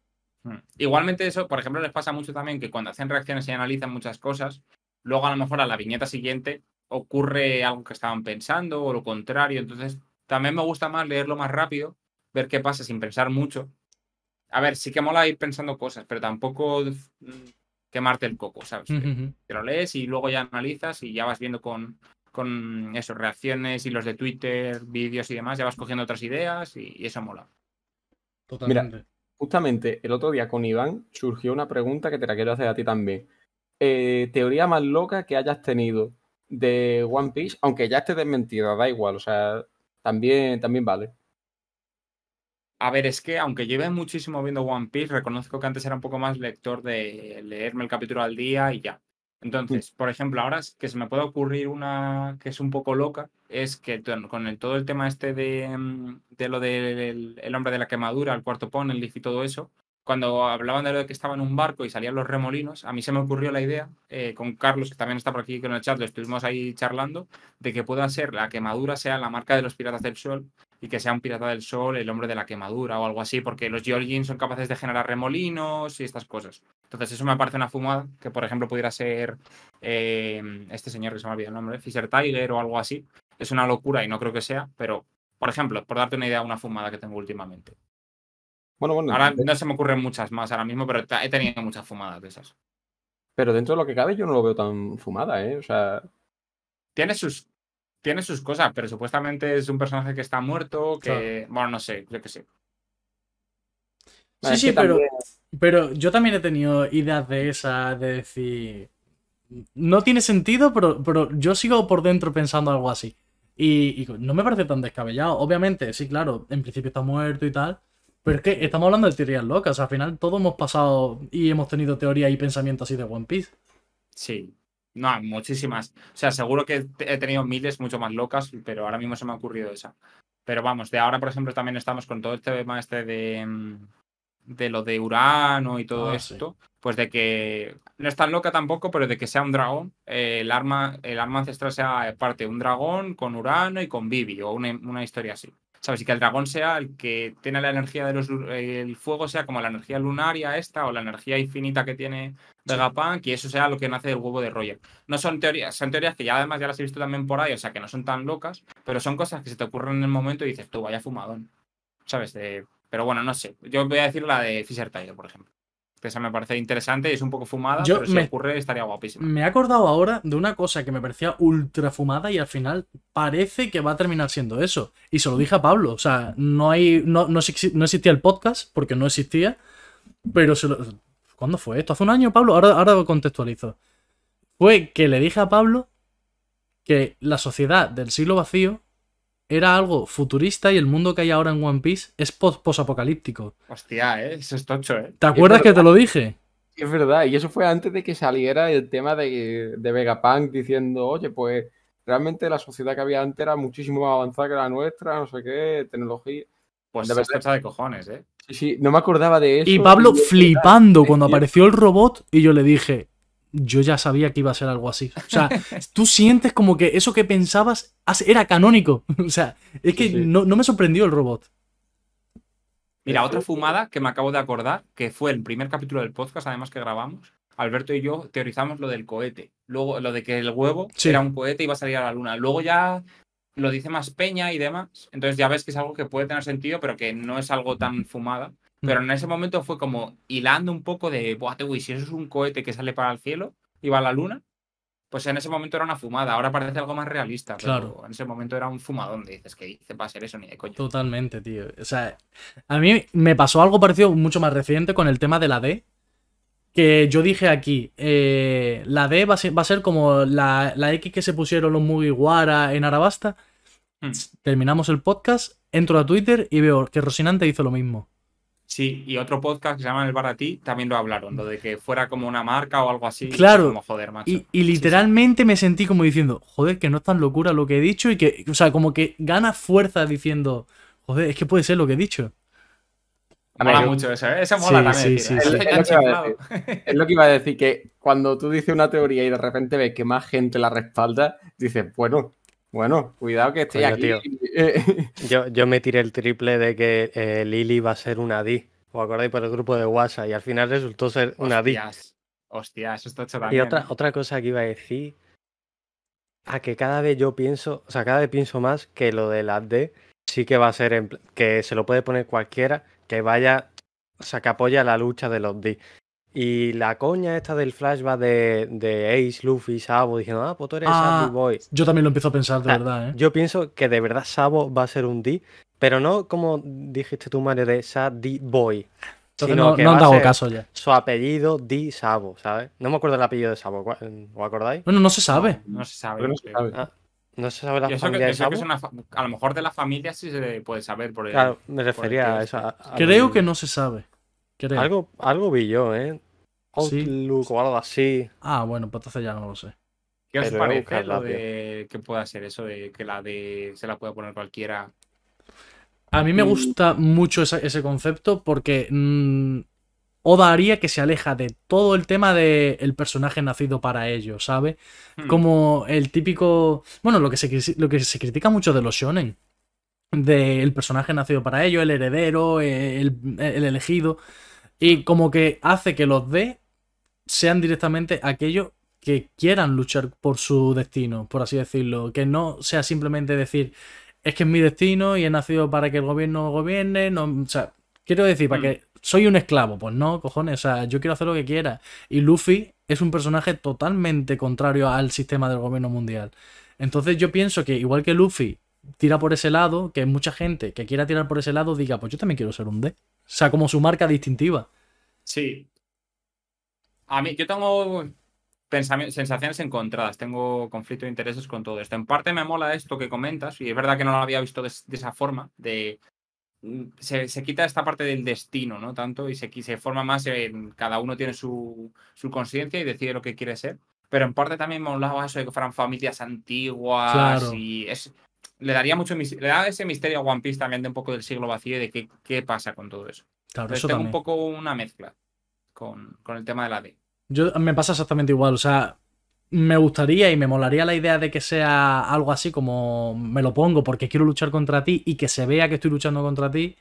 Mm. Igualmente eso, por ejemplo, les pasa mucho también que cuando hacen reacciones y analizan muchas cosas, luego a lo mejor a la viñeta siguiente ocurre algo que estaban pensando o lo contrario. Entonces, también me gusta más leerlo más rápido, ver qué pasa sin pensar mucho. A ver, sí que mola ir pensando cosas, pero tampoco mm, quemarte el coco, ¿sabes? Ujú. Te lo lees y luego ya analizas y ya vas viendo con, con eso, reacciones y los de Twitter, vídeos y demás, ya vas cogiendo otras ideas y, y eso mola. Totalmente. Justamente el otro día con Iván surgió una pregunta que te la quiero hacer a ti también. Eh, teoría más loca que hayas tenido de One Piece, aunque ya esté desmentida, da igual, o sea, también, también vale. A ver, es que aunque lleve muchísimo viendo One Piece, reconozco que antes era un poco más lector de leerme el capítulo al día y ya. Entonces, por ejemplo, ahora es que se me puede ocurrir una que es un poco loca, es que con el- todo el tema este de, mm, de lo del el hombre de la quemadura, el cuarto pon, el Leaf y todo eso, cuando hablaban de lo de que estaba en un barco y salían los remolinos, a mí se me ocurrió la idea, eh, con Carlos, que también está por aquí con el chat, lo estuvimos ahí charlando, de que pueda ser la quemadura sea la marca de los piratas del sol y que sea un pirata del sol el hombre de la quemadura o algo así, porque los Georgins son capaces de generar remolinos y estas cosas. Entonces eso me parece una fumada, que por ejemplo pudiera ser eh, este señor que se me ha olvidado el nombre, Fisher Tiger o algo así. Es una locura y no creo que sea, pero por ejemplo, por darte una idea, una fumada que tengo últimamente. Bueno, bueno. Ahora de- no se me ocurren muchas más ahora mismo, pero he tenido muchas fumadas de esas. Pero dentro de lo que cabe, yo no lo veo tan fumada, ¿eh? O sea, Tiene sus, tiene sus cosas, pero supuestamente es un personaje que está muerto, que, Claro. bueno, no sé, yo qué sé. Sí, sí, pero, también- pero yo también he tenido ideas de esas, de decir. No tiene sentido, pero, pero yo sigo por dentro pensando algo así. Y, y no me parece tan descabellado. Obviamente, sí, claro, en principio está muerto y tal. Pero es que estamos hablando de teorías locas. Al final todos hemos pasado y hemos tenido teorías y pensamientos así de One Piece. Sí. No, muchísimas. O sea, seguro que he tenido miles mucho más locas, pero ahora mismo se me ha ocurrido esa. Pero vamos, de ahora, por ejemplo, también estamos con todo este tema este de, mm, de lo de Urano y todo Ah, sí. esto. Pues de que no es tan loca tampoco, pero de que sea un dragón. eh, el, arma, el arma ancestral sea parte de un dragón con Urano y con Vivi, o una, una historia así. ¿Sabes? Y que el dragón sea el que tiene la energía de los. lu- El fuego sea como la energía lunaria esta, o la energía infinita que tiene Vegapunk, y eso sea lo que nace del huevo de Roger. No son teorías, son teorías que ya además ya las he visto también por ahí, o sea que no son tan locas, pero son cosas que se te ocurren en el momento y dices, tú vaya fumadón. ¿Sabes? De- pero bueno, no sé. Yo voy a decir la de Fisher Tiger, por ejemplo. Que esa me parece interesante y es un poco fumada, Yo pero si me- ocurre estaría guapísima. Me he acordado ahora de una cosa que me parecía ultra fumada y al final parece que va a terminar siendo eso. Y se lo dije a Pablo. O sea, no hay. No, no, no existía el podcast, porque no existía. Pero se lo. ¿Cuándo fue esto? ¿Hace un año, Pablo? Ahora, ahora lo contextualizo. Fue que le dije a Pablo que la sociedad del siglo vacío era algo futurista y el mundo que hay ahora en One Piece es posapocalíptico. Hostia, ¿eh? Eso es tocho, ¿eh? ¿Te acuerdas que te lo dije? Es verdad, y eso fue antes de que saliera el tema de, de Vegapunk diciendo, oye, pues realmente la sociedad que había antes era muchísimo más avanzada que la nuestra, no sé qué, tecnología. Pues De verdad. de cojones, ¿eh? Sí, sí, no me acordaba de eso. Y Pablo flipando cuando apareció el robot y yo le dije, yo ya sabía que iba a ser algo así. O sea, tú sientes como que eso que pensabas as- era canónico. O sea, es que Sí, sí. No, no me sorprendió el robot. Mira, otra fumada que me acabo de acordar, que fue el primer capítulo del podcast, además que grabamos. Alberto y yo teorizamos lo del cohete. Luego, lo de que el huevo Sí. era un cohete y iba a salir a la luna. Luego ya lo dice más Peña y demás. Entonces ya ves que es algo que puede tener sentido, pero que no es algo tan fumada. Pero en ese momento fue como hilando un poco de, Buah, te, si eso es un cohete que sale para el cielo y va a la luna, pues en ese momento era una fumada. Ahora parece algo más realista. Pero Claro. en ese momento era un fumadón. de Dices que dice para ser eso ni de coño. Totalmente, tío. O sea, a mí me pasó algo parecido mucho más reciente con el tema de la D. Que yo dije aquí, eh, la D va a ser, va a ser como la, la X que se pusieron los Mugiwara en Arabasta. Hmm. Terminamos el podcast, entro a Twitter y veo que Rosinante hizo lo mismo. Sí, y otro podcast que se llama El Baratí también lo hablaron, lo de que fuera como una marca o algo así. Claro. Como joder, macho. Y, y literalmente me sentí como diciendo, joder, que no es tan locura lo que he dicho y que, o sea, como que gana fuerza diciendo, joder, es que puede ser lo que he dicho. Mola ver, mucho eso, ¿eh? Eso mola Sí, también. sí, sí, Es lo que iba a chiflado. Es lo que iba a decir, que cuando tú dices una teoría y de repente ves que más gente la respalda, dices, bueno, bueno, cuidado que estoy Coño, aquí. tío. Yo, yo me tiré el triple de que eh, Lily va a ser una D. ¿Os acordáis por el grupo de WhatsApp? Y al final resultó ser una D. Hostias. Hostia, eso está hecho Y otra, ¿eh? otra cosa que iba a decir, a que cada vez yo pienso, o sea, cada vez pienso más que lo de las D sí que va a ser, en que se lo puede poner cualquiera que vaya, o sea, que apoya la lucha de los D. Y la coña esta del flashback de, de Ace, Luffy, Sabo, diciendo, ah, pues tú eres Ah, Sandy Boy. Yo también lo empiezo a pensar de verdad, ¿eh? Yo pienso que de verdad Sabo va a ser un D, pero no como dijiste tú, Mario, de Sadie Boy. Entonces sino no, que no han dado caso ya. Su apellido D Sabo, ¿sabes? No me acuerdo el apellido de Sabo, ¿cuál- ¿os acordáis? Bueno, no se sabe. No, no se sabe. no se sabe. Ah, ¿No se sabe la que, familia de eso que Sabo? es una fa- a lo mejor de la familia sí se puede saber por el, Claro, me refería a eso. es- a- a Creo lo- que no se sabe. Creo. Algo, algo vi yo, ¿eh? Sí. Outlook o algo así. Ah, bueno, pues entonces ya no lo sé. ¿Qué os Pero parece lo de que pueda ser eso de que la de se la puede poner cualquiera? A mí me gusta mucho esa- ese concepto porque mm, Oda haría que se aleja de todo el tema del personaje nacido para ello, ¿sabes? Hmm. Como el típico. Bueno, lo que se, lo que se critica mucho de los shonen. Del personaje nacido para ello, el heredero, el, el elegido. Y como que hace que los D sean directamente aquellos que quieran luchar por su destino, por así decirlo. Que no sea simplemente decir, es que es mi destino y he nacido para que el gobierno gobierne. No, o sea, quiero decir, para Mm. que soy un esclavo. Pues no, cojones. O sea, yo quiero hacer lo que quiera. Y Luffy es un personaje totalmente contrario al sistema del gobierno mundial. Entonces yo pienso que igual que Luffy tira por ese lado, que mucha gente que quiera tirar por ese lado diga, pues yo también quiero ser un D. O sea, como su marca distintiva. Sí. A mí, yo tengo sensaciones encontradas, tengo conflicto de intereses con todo esto. En parte me mola esto que comentas, y es verdad que no lo había visto de, de esa forma, de se, se quita esta parte del destino, ¿no? Tanto, y se, se forma más en cada uno tiene su, su conciencia y decide lo que quiere ser. Pero en parte también me molaba eso de que fueran familias antiguas Claro. y es, le daría mucho le da ese misterio a One Piece también de un poco del siglo vacío y de qué, qué pasa con todo eso. Claro, Entonces eso tengo también. un poco una mezcla con, con el tema de la D. Yo, me pasa exactamente igual, o sea, me gustaría y me molaría la idea de que sea algo así como me lo pongo porque quiero luchar contra ti y que se vea que estoy luchando contra ti.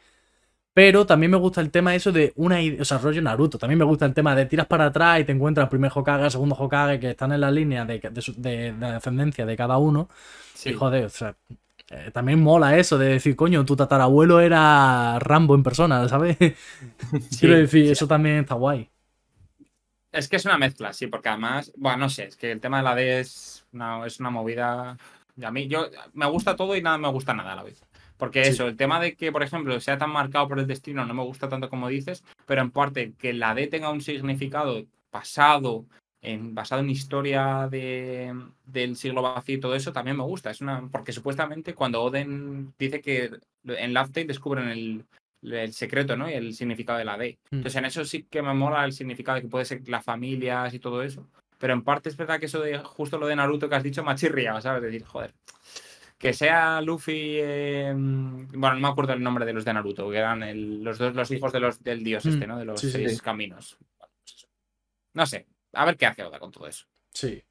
Pero también me gusta el tema eso de una idea, o sea, rollo Naruto. También me gusta el tema de tiras para atrás y te encuentras el primer Hokage, el segundo Hokage que están en la línea de, de, su- de- de ascendencia de cada uno. Sí. Y joder, o sea, eh, también mola eso de decir, coño, tu tatarabuelo era Rambo en persona, ¿sabes? Quiero decir, eso también está guay. Es que es una mezcla, sí, porque además, bueno, no sé, es que el tema de la D es una, es una movida. Y a mí, yo me gusta todo y nada me gusta nada a la vez. Porque Sí. eso, el tema de que, por ejemplo, sea tan marcado por el destino no me gusta tanto como dices, pero en parte que la D tenga un significado pasado, en, basado en historia de, del siglo vacío y todo eso, también me gusta. Es una, porque supuestamente cuando Oden dice que en Laugh Tale descubren el, el secreto, ¿no? Y el significado de la D. Mm. Entonces, en eso sí que me mola el significado de que puede ser las familias y todo eso. Pero en parte es verdad que eso de justo lo de Naruto que has dicho me ha chirriado, ¿sabes? Decir, joder. Que sea Luffy. eh, bueno, no me acuerdo el nombre de los de Naruto, que eran el- los dos los hijos de los, del dios este, Mm, ¿no? De los sí, seis sí. caminos. Pues. No sé. A ver qué hace Oda con todo eso. Sí.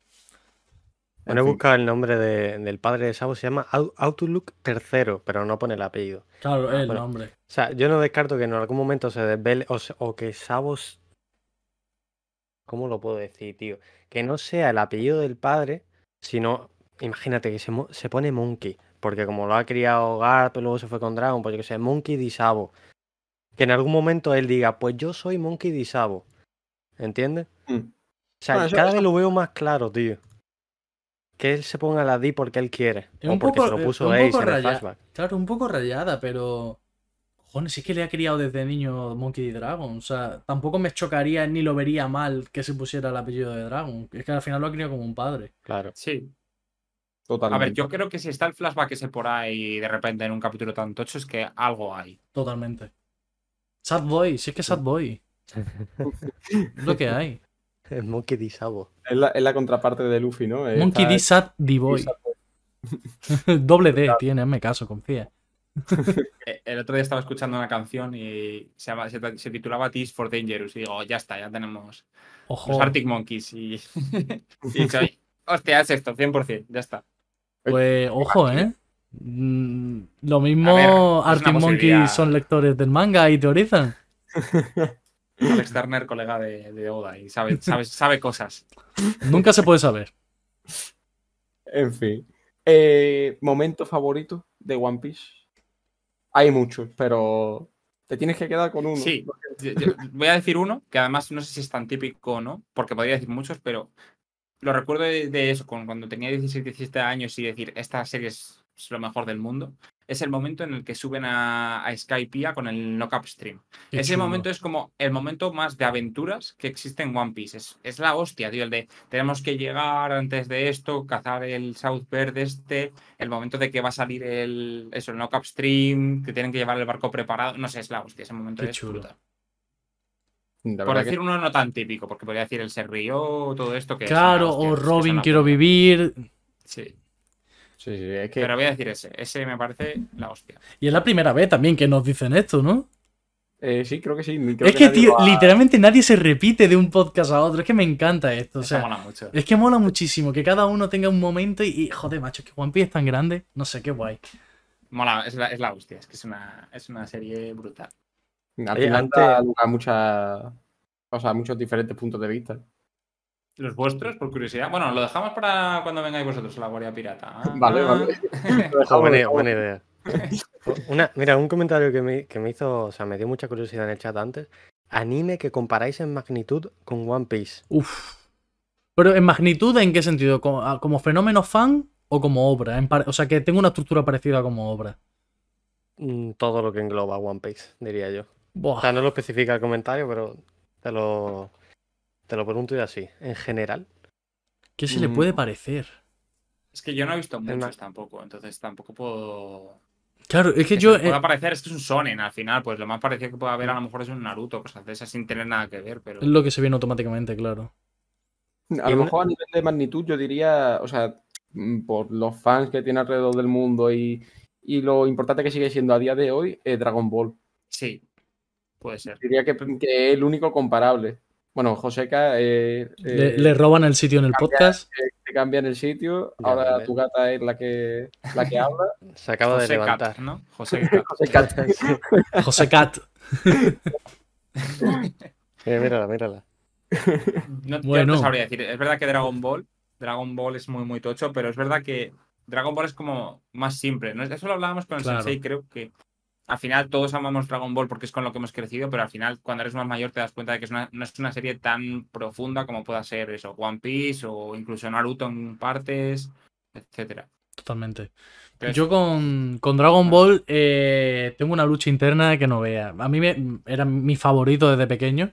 Bueno, he buscado el nombre de- del padre de Sabo, se llama Outlook III, pero no pone el apellido. Claro, Ah, el bueno. nombre. O sea, yo no descarto que en algún momento se desvele o, que Sabos. ¿Cómo lo puedo decir, tío? Que no sea el apellido del padre, sino. Imagínate que se, se pone Monkey, porque como lo ha criado Garp, luego se fue con Dragon, pues yo que sé, Monkey D. Sabo. Que en algún momento él diga, pues yo soy Monkey D. Sabo. ¿Entiendes? Mm. O sea, Bueno, cada eso- vez lo veo más claro, tío. Que él se ponga la D porque él quiere. Es o un porque poco- se lo es puso un Ace poco en el flashback. Claro, un poco rayada, pero. Cojones, sí que le ha criado desde niño Monkey D. Dragon. O sea, tampoco me chocaría ni lo vería mal que se pusiera el apellido de Dragon. Es que al final lo ha criado como un padre. Claro. Sí. A Totalmente. ver, yo creo que si está el flashback ese por ahí de repente en un capítulo tan tocho es que algo hay. Totalmente. Sad Boy, sí es que Sad Boy. Es lo que hay. El Monkey D. Sabo. Es la, es la contraparte de Luffy, ¿no? Eh, Monkey D. Sad D. Boy. Doble D tiene, hazme caso, confía. Eh, El otro día estaba escuchando una canción y se, llama- se, se titulaba Tears for Dangerous. Y digo, ya está, ya tenemos Ojo. los Arctic Monkeys. Y, y soy, hostia, es esto, 100%, ya está. Pues ojo, ¿eh? Mm, Lo mismo ver, Arctic Monkeys son lectores del manga y teorizan. Alex Turner, colega de, de Oda, y sabe, sabe, sabe cosas. Nunca se puede saber. En fin. Eh, ¿Momento favorito de One Piece? Hay muchos, pero te tienes que quedar con uno. Sí, yo- yo voy a decir uno, que además no sé si es tan típico o no, porque podría decir muchos, pero lo recuerdo de, de eso, con- cuando tenía 16, 17 años y decir, esta serie es, es lo mejor del mundo. Es el momento en el que suben a, a Skypiea con el Knock Stream. Qué Ese chulo. momento es como el momento más de aventuras que existe en One Piece. Es, es la hostia, tío. El de tenemos que llegar antes de esto, cazar el South Bird este, el momento de que va a salir el, eso, el Knock Stream, que tienen que llevar el barco preparado. No sé, es la hostia. Ese momento Qué es chulo. brutal. La Por decir uno no tan típico, porque podría decir el Serrío, todo esto que es Claro, hostia, o es que Robin quiero vivir. Sí, que- sí, sí, es que pero voy a decir ese. Ese me parece la hostia. Y es la primera vez también que nos dicen esto, ¿no? Eh, sí, creo que sí. creo Es que, tío, literalmente nadie se repite de un podcast a otro. Es que me encanta esto. O sea, mola mucho. es que mola muchísimo que cada uno tenga un momento y, y, joder, macho, que One Piece es tan grande. No sé, qué guay. Mola, es la, es la hostia, es que es una, es una serie brutal. Al Oye, final a muchas. O sea, muchos diferentes puntos de vista. ¿Los vuestros, por curiosidad? Bueno, lo dejamos para cuando vengáis vosotros a la Guardia Pirata. Ah, Vale, ah. vale. Ah, buena, buena idea. Una, mira, un comentario que me, que me hizo, o sea, me dio mucha curiosidad en el chat antes. Anime que comparáis en magnitud con One Piece. Uf. Pero en magnitud, ¿en qué sentido? ¿Como, a- como fenómeno fan o como obra? En o sea, que tenga una estructura parecida como obra. Mm, Todo lo que engloba One Piece, diría yo. Buah. O sea, no lo especifica el comentario, pero te lo, te lo pregunto y así. En general, ¿Qué se le Mm. puede parecer? Es que yo no he visto muchos tampoco, entonces tampoco puedo. Claro, es que que yo. me pueda eh, parecer, es que es un Sonen al final, pues lo más parecido que pueda haber a lo mejor es un Naruto, cosas de esas sin tener nada que ver, pero. es lo que se viene automáticamente, claro. A lo mejor a nivel de magnitud, yo diría, o sea, mm, por los fans que tiene alrededor del mundo y, y lo importante que sigue siendo a día de hoy, eh, Dragon Ball. Sí, puede ser. Diría que, que es el único comparable. Bueno, Joseca eh, Le, eh, le roban el sitio en el podcast. te cambian el sitio, Ya, ahora vale. tu gata es la que, la que habla. se acaba de José Cat, levantar. ¿no? José Cat. Joseca, José Cat. Mírala, mírala. No, yo Bueno. no sabría decir. Es verdad que Dragon Ball, Dragon Ball es muy, muy tocho, pero es verdad que Dragon Ball es como más simple. ¿no? Eso lo hablábamos con el Claro. Sensei, creo que al final todos amamos Dragon Ball porque es con lo que hemos crecido, pero al final cuando eres más mayor te das cuenta de que es una- no es una serie tan profunda como pueda ser eso, One Piece o incluso Naruto en partes, etcétera. Totalmente. Entonces, Yo con, con Dragon Ball eh, tengo una lucha interna que no vea. A mí me- era mi favorito desde pequeño.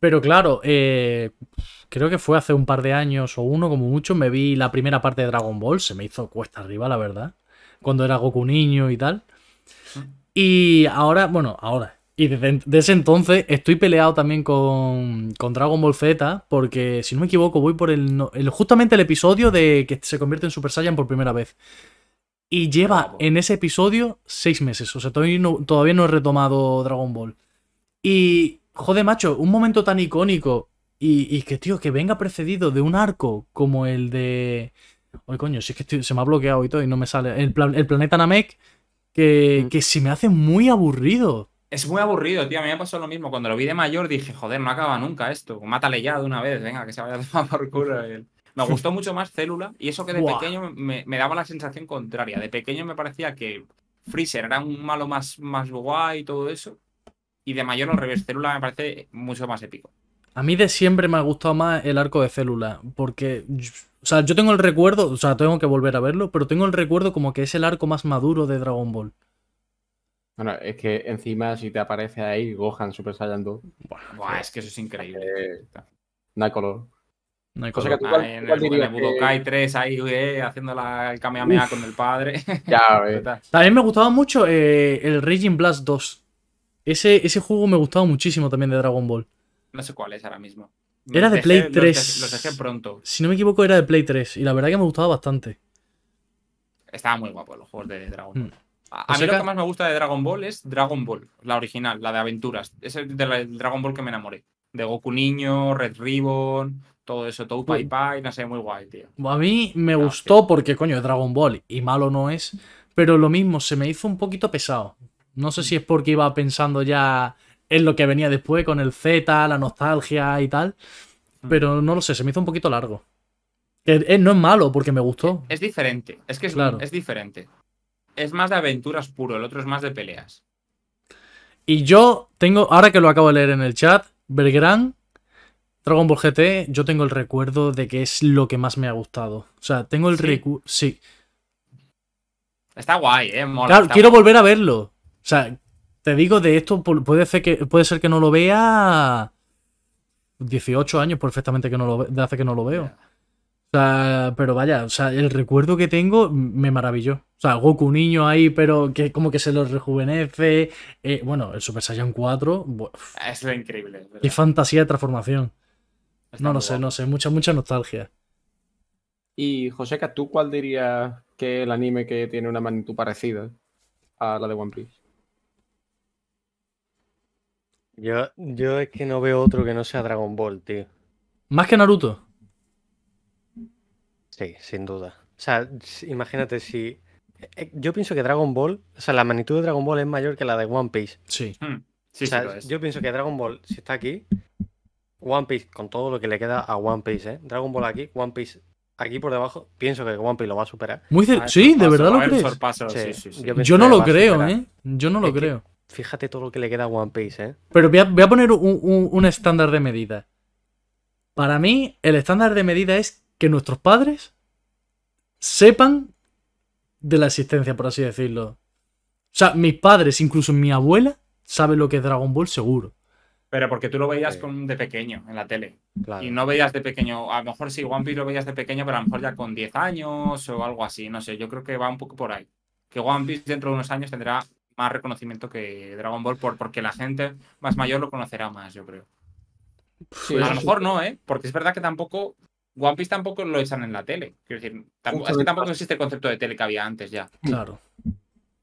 Pero claro, eh, creo que fue hace un par de años o uno como mucho, me vi la primera parte de Dragon Ball. Se me hizo cuesta arriba, la verdad. Cuando era Goku niño y tal. Y ahora, bueno, ahora. Y desde, desde entonces estoy peleado también con, con Dragon Ball Z, porque si no me equivoco, voy por el, justamente el episodio de que se convierte en Super Saiyan por primera vez. Y lleva Bravo. en ese episodio seis meses. O sea, todavía no, todavía no he retomado Dragon Ball. Y, joder, macho, un momento tan icónico. Y, y que, tío, que venga precedido de un arco como el de. Oye, coño, si es que estoy- se me ha bloqueado y todo y no me sale. El, el planeta Namek, que, que se me hace muy aburrido. Es muy aburrido, tío. A mí me pasó lo mismo. Cuando lo vi de mayor dije, joder, no acaba nunca esto. Mátale ya de una vez, venga, que se vaya a tomar por culo. él. Me gustó mucho más Célula y eso que de pequeño me, me daba la sensación contraria. De pequeño me parecía que Freezer era un malo más, más guay y todo eso. Y de mayor al revés, Célula me parece mucho más épico. A mí de siempre me ha gustado más el arco de célula, porque, o sea, yo tengo el recuerdo, o sea, tengo que volver a verlo, pero tengo el recuerdo como que es el arco más maduro de Dragon Ball. Bueno, es que encima si te aparece ahí Gohan Super Saiyan 2, Buah, es que eso es increíble. eh, no hay color. No hay Cosa color. que tú- ¿Cuál- Ahí en el, en el que- Budokai 3 ahí, eh, haciendo la, el Kamehameha con el padre. Ya, ves. También me gustaba mucho eh, el Raging Blast 2. Ese, ese juego me gustaba muchísimo también de Dragon Ball. No sé cuál es ahora mismo. Era de Dejé- Play los 3. dejé- Los dejé pronto. Si no me equivoco era de Play 3 y la verdad que me gustaba bastante. Estaban muy guapos los juegos de Dragon Ball. Mm. A, a mí lo que más me gusta de Dragon Ball es Dragon Ball, la original, la de aventuras. Es el de la- el Dragon Ball que me enamoré. De Goku niño, Red Ribbon, todo eso, Tou Pai. Pai, no sé, muy guay, tío. A mí me gustó porque, coño, es Dragon Ball y malo no es, pero lo mismo, se me hizo un poquito pesado. No sé si es porque iba pensando ya en lo que venía después con el Z, la nostalgia y tal, Mm. pero no lo sé, se me hizo un poquito largo. No es malo porque me gustó. Es diferente, es que es, Claro. es diferente. Es más de aventuras puro, el otro es más de peleas. Y yo tengo, ahora que lo acabo de leer en el chat, Belgrán, Dragon Ball GT, yo tengo el recuerdo de que es lo que más me ha gustado. O sea, tengo el ¿Sí? recuerdo... Sí. Está guay, eh, mola. Claro, quiero guay. volver a verlo. O sea, te digo de esto, pu- puede ser que, puede ser que no lo vea 18 años perfectamente que no lo ve- de hace que no lo veo. O sea, pero vaya, o sea, el recuerdo que tengo me maravilló. O sea, Goku niño ahí, pero que como que se lo rejuvenece. Eh, bueno, el Super Saiyan 4, bu- Es lo increíble. verdad. qué fantasía de transformación. Está No lo sé, guapo. no sé, mucha, mucha nostalgia. Y Joseca, ¿tú cuál dirías que el anime que tiene una magnitud parecida a la de One Piece? Yo, yo es que no veo otro que no sea Dragon Ball, tío. Más que Naruto. Sí, sin duda. O sea, imagínate si. eh, Yo pienso que Dragon Ball, o sea, la magnitud de Dragon Ball es mayor que la de One Piece. Sí. Hmm, Sí, o sea, sí lo es. yo pienso que Dragon Ball, si está aquí, One Piece, con todo lo que le queda a One Piece, ¿eh? Dragon Ball aquí, One Piece aquí por debajo, pienso que One Piece lo va a superar. Muy Ah, Sí, de verdad lo crees. sorpaso, Sí, sí, sí, sí. yo no lo creo. ¿eh? Yo no lo Es que- creo. Fíjate todo lo que le queda a One Piece, ¿eh? Pero voy a, voy a poner un, un- un estándar de medida. Para mí, el estándar de medida es que nuestros padres sepan de la existencia, por así decirlo. O sea, mis padres, incluso mi abuela, saben lo que es Dragon Ball seguro. Pero porque tú lo veías Sí. con, de pequeño en la tele. Claro. Y no veías de pequeño, a lo mejor sí, One Piece lo veías de pequeño, pero a lo mejor ya con 10 años o algo así. No sé, yo creo que va un poco por ahí. Que One Piece dentro de unos años tendrá más reconocimiento que Dragon Ball por, porque la gente más mayor lo conocerá más, yo creo. Sí, a lo sí. mejor no, ¿eh? Porque es verdad que tampoco. One Piece tampoco lo echan en la tele. Quiero decir, tampoco- es que Justamente tampoco existe el concepto de tele que había antes ya. Claro.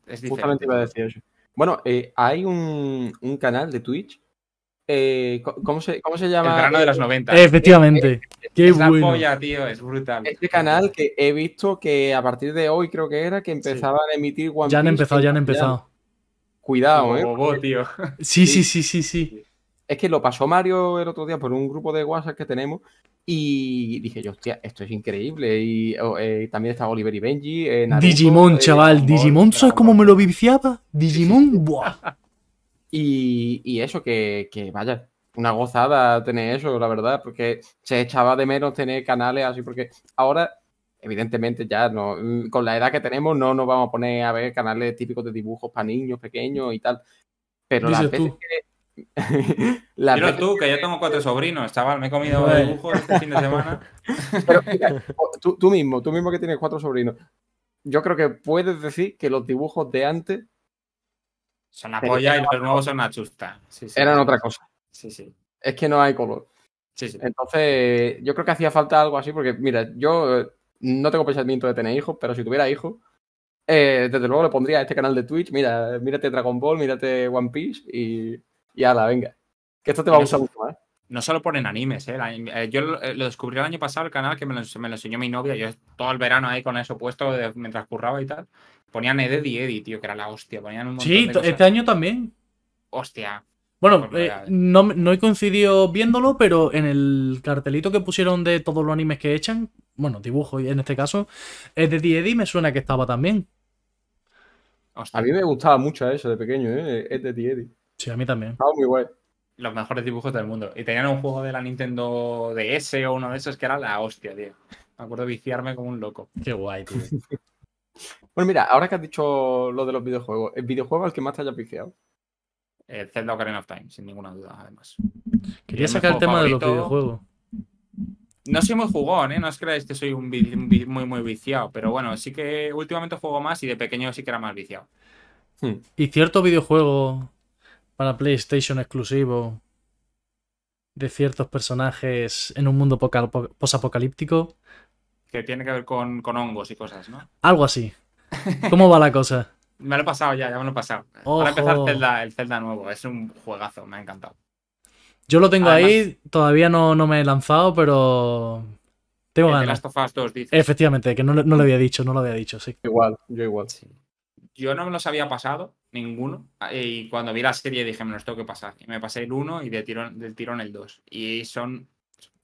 Es Justamente diferente. iba a decir eso. Bueno, eh, hay un, un canal de Twitch. eh, ¿cómo, se, ¿Cómo se El llama? verano de Eh, los 90. Efectivamente. Qué es bueno. polla, tío, es brutal. Este canal que he visto que a partir de hoy creo que era que empezaban a emitir One Ya han Piece empezado, ya han empezado. Cuidado, ¿eh? Bobo, tío. Sí, sí, sí, sí, sí. Es que lo pasó Mario el otro día por un grupo de WhatsApp que tenemos y dije yo, hostia, esto es increíble. Y oh, eh, también está Oliver y Benji. eh, Naruto, Digimon, eh, chaval. Digimon, ¿sabes cómo me lo viciaba? Digimon, buah. Y, y eso, que, que vaya, una gozada tener eso, la verdad, porque se echaba de menos tener canales así, porque ahora, evidentemente, ya no, mm, con la edad que tenemos, no nos vamos a poner a ver canales típicos de dibujos para niños pequeños y tal. Pero las veces tú. que. las veces tú, que yo tengo cuatro sobrinos, chaval. Me he comido dibujos este fin de semana. Pero, mira, tú, tú mismo, tú mismo que tienes cuatro sobrinos. Yo creo que puedes decir que los dibujos de antes Son la polla y los nuevos son una chusta. Sí, sí, eran sí. otra cosa. Sí, sí. Es que no hay color. Sí, sí. Entonces, yo creo que hacía falta algo así, porque mira, yo eh, no tengo pensamiento de tener hijos, pero si tuviera hijos, eh, desde luego le pondría a este canal de Twitch, mira, mírate Dragon Ball, mírate One Piece y, y ala, venga. Que esto te va a gustar mucho más. No solo ponen animes, ¿eh? La- eh, yo lo, eh, lo descubrí el año pasado, el canal que me lo, me lo enseñó mi novia. Yo todo el verano ahí con eso puesto de- mientras curraba y tal. Ponían Eded y Eddie, tío, que era la hostia. Ponían un montón Sí, de cosas. este año también. Hostia. Bueno, eh, no, no he coincidido viéndolo, pero en el cartelito que pusieron de todos los animes que echan, bueno, dibujo en este caso, es de Eddie me suena que estaba también. hostia. A mí me gustaba mucho eso de pequeño, ¿eh? Es de Eddie. Sí, a mí también. Estaba muy guay. Los mejores dibujos del mundo. Y tenían un juego de la Nintendo DS o uno de esos que era la hostia, tío. Me acuerdo viciarme como un loco. Qué guay, tío. Bueno, mira, ahora que has dicho lo de los videojuegos, ¿el videojuego al que más te hayas viciado? El Zelda Ocarina of Time, sin ninguna duda, además. Quería sacar el tema de los videojuegos. No soy muy jugón, ¿eh? No os creáis que soy un vi- un vi- muy, muy viciado. Pero bueno, sí que últimamente juego más y de pequeño sí que era más viciado. Y cierto videojuego para PlayStation exclusivo de ciertos personajes en un mundo poca- po- posapocalíptico. Que tiene que ver con, con hongos y cosas, ¿no? Algo así. ¿Cómo va la cosa? Me lo he pasado ya, ya me lo he pasado. Para empezar, Zelda, el Zelda nuevo. Es un juegazo, me ha encantado. Yo lo tengo Además- ahí, todavía no, no me he lanzado, pero tengo ganas. Last of Us 2 dice. Efectivamente, que no, no lo había dicho, no lo había dicho, sí. Igual, yo igual. Sí. Yo no me los había pasado, ninguno. Y cuando vi la serie dije, me los tengo que pasar. Y me pasé el 1 y de tirón, del tirón el 2. Y son.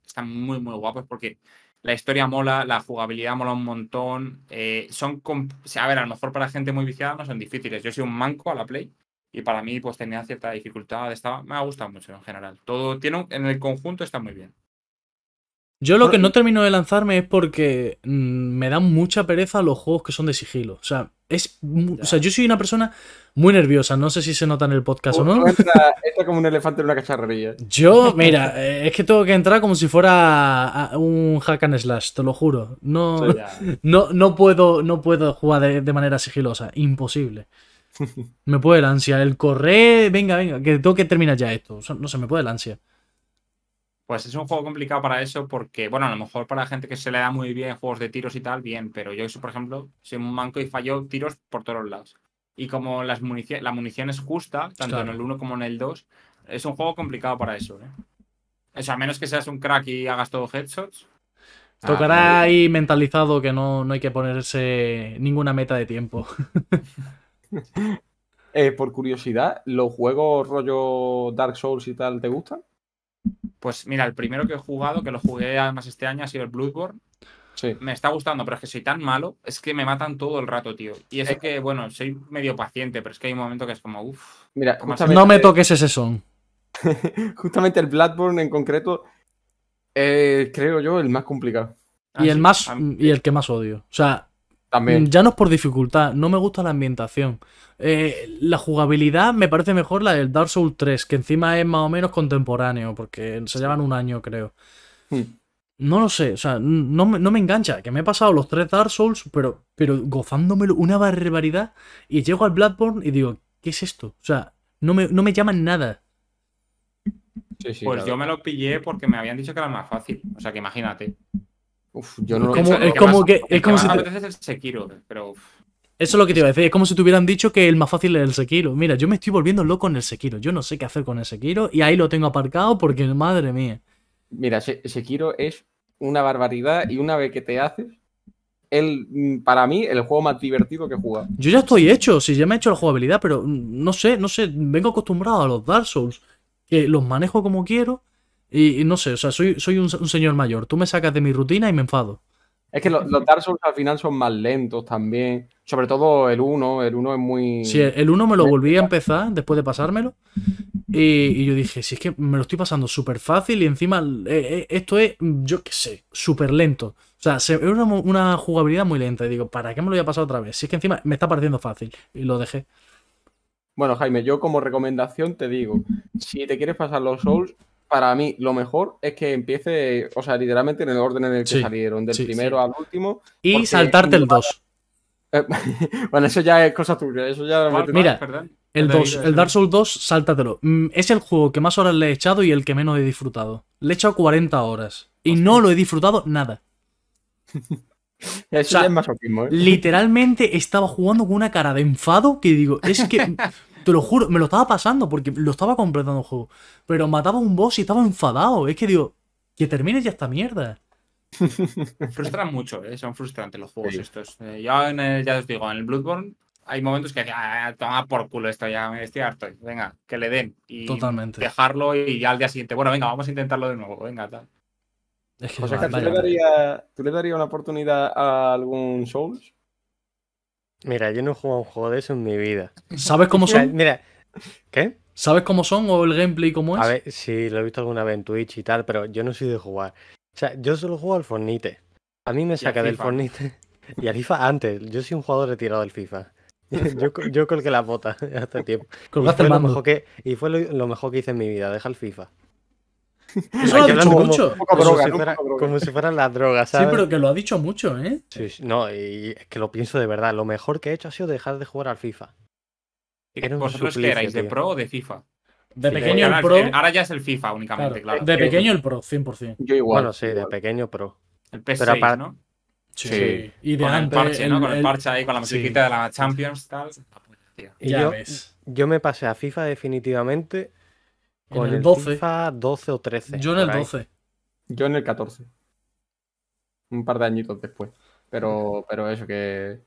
Están muy, muy guapos porque la historia mola, la jugabilidad mola un montón. eh, son. o sea, a ver, a lo mejor para gente muy viciada no son difíciles. Yo soy un manco a la Play. Y para mí, pues tenía cierta dificultad. Estaba, me ha gustado mucho en general. Todo tiene un- en el conjunto está muy bien. Yo lo que no termino de lanzarme es porque mm, me dan mucha pereza los juegos que son de sigilo. O sea, es o sea, yo soy una persona muy nerviosa, no sé si se nota en el podcast o no. Entra, entra como un elefante en una cacharrería. Yo, mira, eh, es que tengo que entrar como si fuera un hack and slash, te lo juro. No, no, no puedo, no puedo jugar de, de manera sigilosa, imposible. Me puede el ansia, el correr, venga, venga, que tengo que terminar ya esto. O sea, no se me puede el ansia. Pues es un juego complicado para eso porque, bueno, a lo mejor para gente que se le da muy bien juegos de tiros y tal, bien, pero yo, por ejemplo, soy un manco y fallo tiros por todos los lados. Y como las munici- la munición es justa, tanto Claro. en el 1 como en el 2, es un juego complicado para eso, ¿eh? O sea, a menos que seas un crack y hagas todo headshots. Tocará ahí mentalizado que no, no hay que ponerse ninguna meta de tiempo. Eh, por curiosidad, ¿los juegos rollo Dark Souls y tal te gustan? Pues mira, el primero que he jugado, que lo jugué además este año, ha sido el Bloodborne. Sí. Me está gustando, pero es que soy tan malo, es que me matan todo el rato, tío. Y es que, bueno, soy medio paciente, pero es que hay un momento que es como, uff. Mira, ¿Cómo se- justamente, No me toques ese son. justamente el Bloodborne en concreto, eh, creo yo, el más complicado. Y el más y el que más odio. O sea, También. ya no es por dificultad, no me gusta la ambientación. Eh, la jugabilidad me parece mejor la del Dark Souls 3, que encima es más o menos contemporáneo, porque se llevan un año, creo. Hmm. No lo sé, o sea, no, me- no me engancha, que me he pasado los tres Dark Souls, pero, pero gozándomelo una barbaridad, y llego al Bloodborne y digo, ¿qué es esto? O sea, no me, no me llaman nada. Sí, sí, Pues claro. yo me lo pillé porque me habían dicho que era más fácil. O sea, que imagínate. Uf, yo no Es como- es que como es como si a te- veces es el Sekiro, pero uf, Eso es lo que te iba a decir, es como si te hubieran dicho que el más fácil es el Sekiro. Mira, yo me estoy volviendo loco en el Sekiro, yo no sé qué hacer con el Sekiro, y ahí lo tengo aparcado porque, madre mía. Mira, Se- Sekiro es una barbaridad y una vez que te haces, el, mm, para mí, el juego más divertido que he jugado. Yo ya estoy hecho, si ya me he hecho la jugabilidad, pero mm, no sé, no sé, vengo acostumbrado a los Dark Souls, que los manejo como quiero, y, y no sé, o sea, soy, soy un, un señor mayor. Tú me sacas de mi rutina y me enfado. Es que lo- los Dark Souls al final son más lentos también. Sobre todo el 1, el 1 es muy... Si el 1 me lo volví a empezar después de pasármelo, y, y yo dije, si es que me lo estoy pasando súper fácil y encima eh, eh, esto es, yo qué sé, súper lento. O sea, se- es una, una jugabilidad muy lenta. Y digo, ¿para qué me lo voy a pasar otra vez? Si es que encima me está pareciendo fácil. Y lo dejé. Bueno, Jaime, yo como recomendación te digo, si te quieres pasar los Souls, para mí lo mejor es que empiece, o sea, literalmente en el orden en el que Sí, salieron, del sí, primero al último. Y saltarte el no va- 2. Eh, bueno, eso ya es cosa tuya, eso ya... ¿cuál- Mira, perdón? El de 2, David, el Dark Souls 2, sáltatelo. Mm, Es el juego que más horas le he echado y el que menos he disfrutado. Le he echado 40 horas. Y no lo he disfrutado nada. Eso o sea, ya es masoquismo, ¿eh? Literalmente estaba jugando con una cara de enfado que digo, es que, te lo juro, me lo estaba pasando porque lo estaba completando el juego. Pero mataba a un boss y estaba enfadado. Es que digo, que termine ya esta mierda. Frustran mucho, ¿eh? son frustrantes los juegos Sí. estos. Eh, yo en el- ya os digo, en el Bloodborne hay momentos que decía, "Ah, toma por culo esto, ya me estoy harto. Venga, que le den. Y Totalmente. dejarlo y ya al día siguiente, bueno, venga, vamos a intentarlo de nuevo, venga, tal. Es que O sea, va- que ¿tú vaya- le, darías, ¿tú le darías una oportunidad a algún Souls? Mira, yo no he jugado a un juego de eso en mi vida. ¿Sabes cómo son? mira, ¿qué? ¿Sabes cómo son o el gameplay cómo es? A ver, sí, lo he visto alguna vez en Twitch y tal, pero yo no soy de jugar. O sea, yo solo juego al Fornite. A mí me saca del. Fornite. Y al FIFA antes. Yo soy un jugador retirado del FIFA. Yo, yo colgué la bota hace tiempo. Y fue, lo mejor que, y fue lo, lo mejor que hice en mi vida, deja el FIFA. Eso lo ha dicho como- mucho. Como, droga, si fueran las drogas, Sí, ¿sabes? pero que lo ha dicho mucho, ¿eh? Sí, sí, no, y es que lo pienso de verdad. Lo mejor que he hecho ha sido dejar de jugar al FIFA. ¿Y Era un ¿Vosotros qué erais, de tío. pro o de FIFA? De Sí, pequeño ahora, el pro. ahora ya es el FIFA únicamente, claro, claro. De pequeño el pro, 100%. Yo igual. Bueno, sí, de pequeño pro. El PS6, Pero aparte- ¿no? Sí. Y de Con el parche, ¿no? el- Con el parche ahí, con la sí. musiquita de la Champions, tal. Y Ya yo, ves. yo me pasé a FIFA definitivamente En con el el, 12. FIFA 12 o 13. Yo en el por ahí. 12. Yo en el 14. Un par de añitos después. Pero, pero eso, que.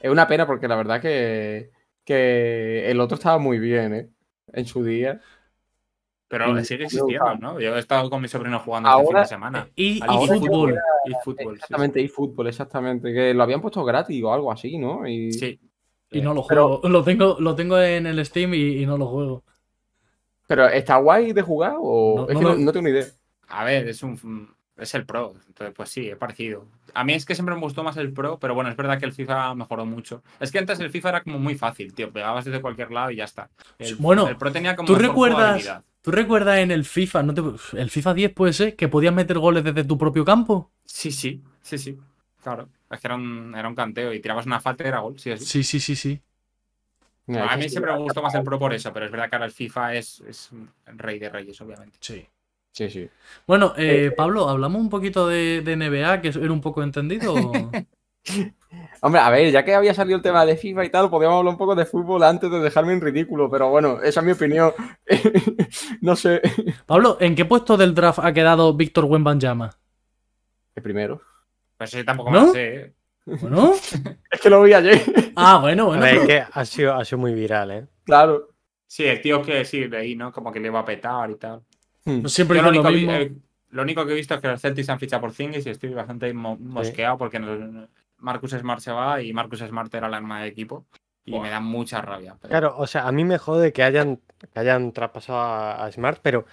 Es una pena porque la verdad que. Que el otro estaba muy bien, ¿eh? En su día. Pero Mm, sigue existiendo. ¿no? Yo he estado con mi sobrino jugando este fin Ahora- de semana. Y, y sí fútbol. Y fútbol, sí, Exactamente, y fútbol, exactamente. Que lo habían puesto gratis o algo así, ¿no? Y... Sí. Y no lo Pero- juego. Lo tengo, lo tengo en el Steam y, y no lo juego. Pero ¿está guay de jugar o.? No, es no que no, tengo ni idea. A ver, es un es el Pro. Entonces, pues sí, es parecido. A mí es que siempre me gustó más el Pro, pero bueno, es verdad que el FIFA mejoró mucho. Es que antes el FIFA era como muy fácil, tío. Pegabas desde cualquier lado y ya está. El, Bueno, el Pro tenía como ¿Tú recuerdas. ¿Tú recuerdas en el FIFA? ¿no te- el FIFA 10 puede ser que podías meter goles desde tu propio campo? Sí, sí, sí, sí. Claro. Es que era un, era un canteo y tirabas una falta y era gol, sí, sí. Sí, sí, sí, sí. A mí siempre me gustó más el Pro por eso, pero es verdad que ahora el FIFA es, es rey de reyes, obviamente. Sí. Sí, sí. Bueno, eh, Pablo, ¿hablamos un poquito de, de NBA, que era un poco entendido? Hombre, a ver, ya que había salido el tema de FIFA y tal, podíamos hablar un poco de fútbol antes de dejarme en ridículo, pero bueno, esa es mi opinión. no sé. Pablo, ¿en qué puesto del draft ha quedado Víctor Wembanyama? El primero. Pues sí, tampoco ¿No? me lo sé. Bueno. Es que lo vi ayer. Ah, bueno, bueno. ver, es pero- que ha sido, ha sido muy viral, ¿eh? Claro. Sí, el tío que sí, de ahí, ¿no? Como que le iba a petar y tal. Hmm. Siempre Yo lo, único, mismo. lo único que he visto es que los Celtics han fichado por Zingis y estoy bastante mo- mosqueado porque no- Marcus Smart se va y Marcus Smart era el arma de equipo. Y me da mucha rabia. pero- Claro, o sea, a mí me jode que hayan, que hayan traspasado a, a Smart, pero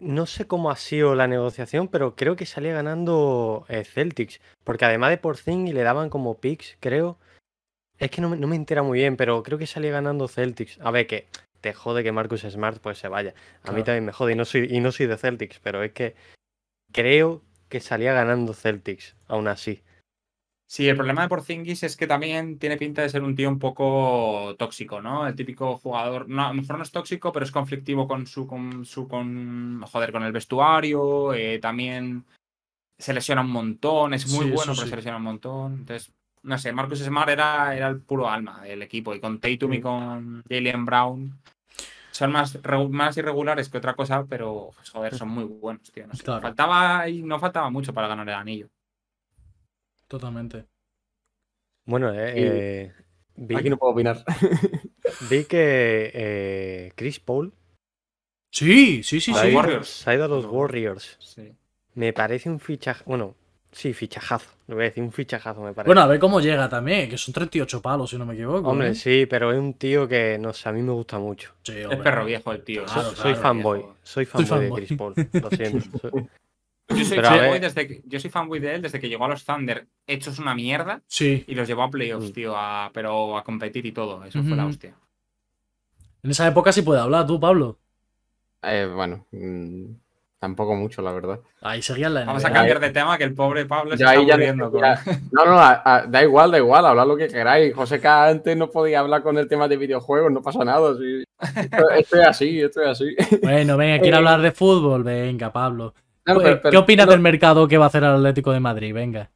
no sé cómo ha sido la negociación, pero creo que salía ganando eh, Celtics. Porque además de Porzingis le daban como picks, creo. Es que no me, no me entera muy bien, pero creo que salía ganando Celtics. A ver, que te jode que Marcus Smart pues se vaya. A mí también me jode y no soy, y no soy de Celtics, pero es que creo que salía ganando Celtics, aún así. Sí, el problema de Porzingis es que también tiene pinta de ser un tío un poco tóxico, ¿no? El típico jugador, no, a lo mejor no es tóxico, pero es conflictivo con su, con su, con, joder, con el vestuario, eh, también se lesiona un montón, es muy Sí, bueno, pero sí. se lesiona un montón. Entonces, no sé, Marcus Smart era, era el puro alma del equipo y con Tatum y con Jalen Brown son más, más irregulares que otra cosa, pero pues, joder, son muy buenos, tío. No sé. Claro. Faltaba y no faltaba mucho para ganar el anillo. Totalmente. Bueno, eh, Y- eh, vi, Aquí no puedo opinar. vi que eh, Chris Paul Sí, sí, sí, sí. Warriors. se ha ido a los Warriors. Sí. Me parece un fichaje. Bueno, sí, fichajazo. Le voy a decir un fichajazo, me parece. Bueno, a ver cómo llega también, que son 38 palos, si no me equivoco. Hombre, ¿eh? sí, pero es un tío que, no sé, a mí me gusta mucho. Sí, Es perro viejo el tío. Claro, soy claro, fanboy. Soy fanboy de. Chris Paul. Lo siento. Soy- Yo soy, fanboy desde que, yo soy fanboy de él desde que llegó a los Thunder hechos una mierda Sí. y los llevó a playoffs, Mm. tío, a- pero a competir y todo. Eso fue la hostia. En esa época sí puede hablar tú, Pablo. Eh, bueno, mm, tampoco mucho, la verdad. Ahí seguían la Vamos a cambiar de tema que el pobre Pablo se Ya está ahí ya aburriendo no- con... No, no, a- a- da igual, da igual, hablad lo que queráis. José K antes no podía hablar con el tema de videojuegos, no pasa nada. sí. Esto, esto es así, esto es así. Bueno, venga, quiere hablar de fútbol. Venga, Pablo. Pues, pero- pero- ¿Qué opinas no, del mercado que va a hacer el Atlético de Madrid? Venga.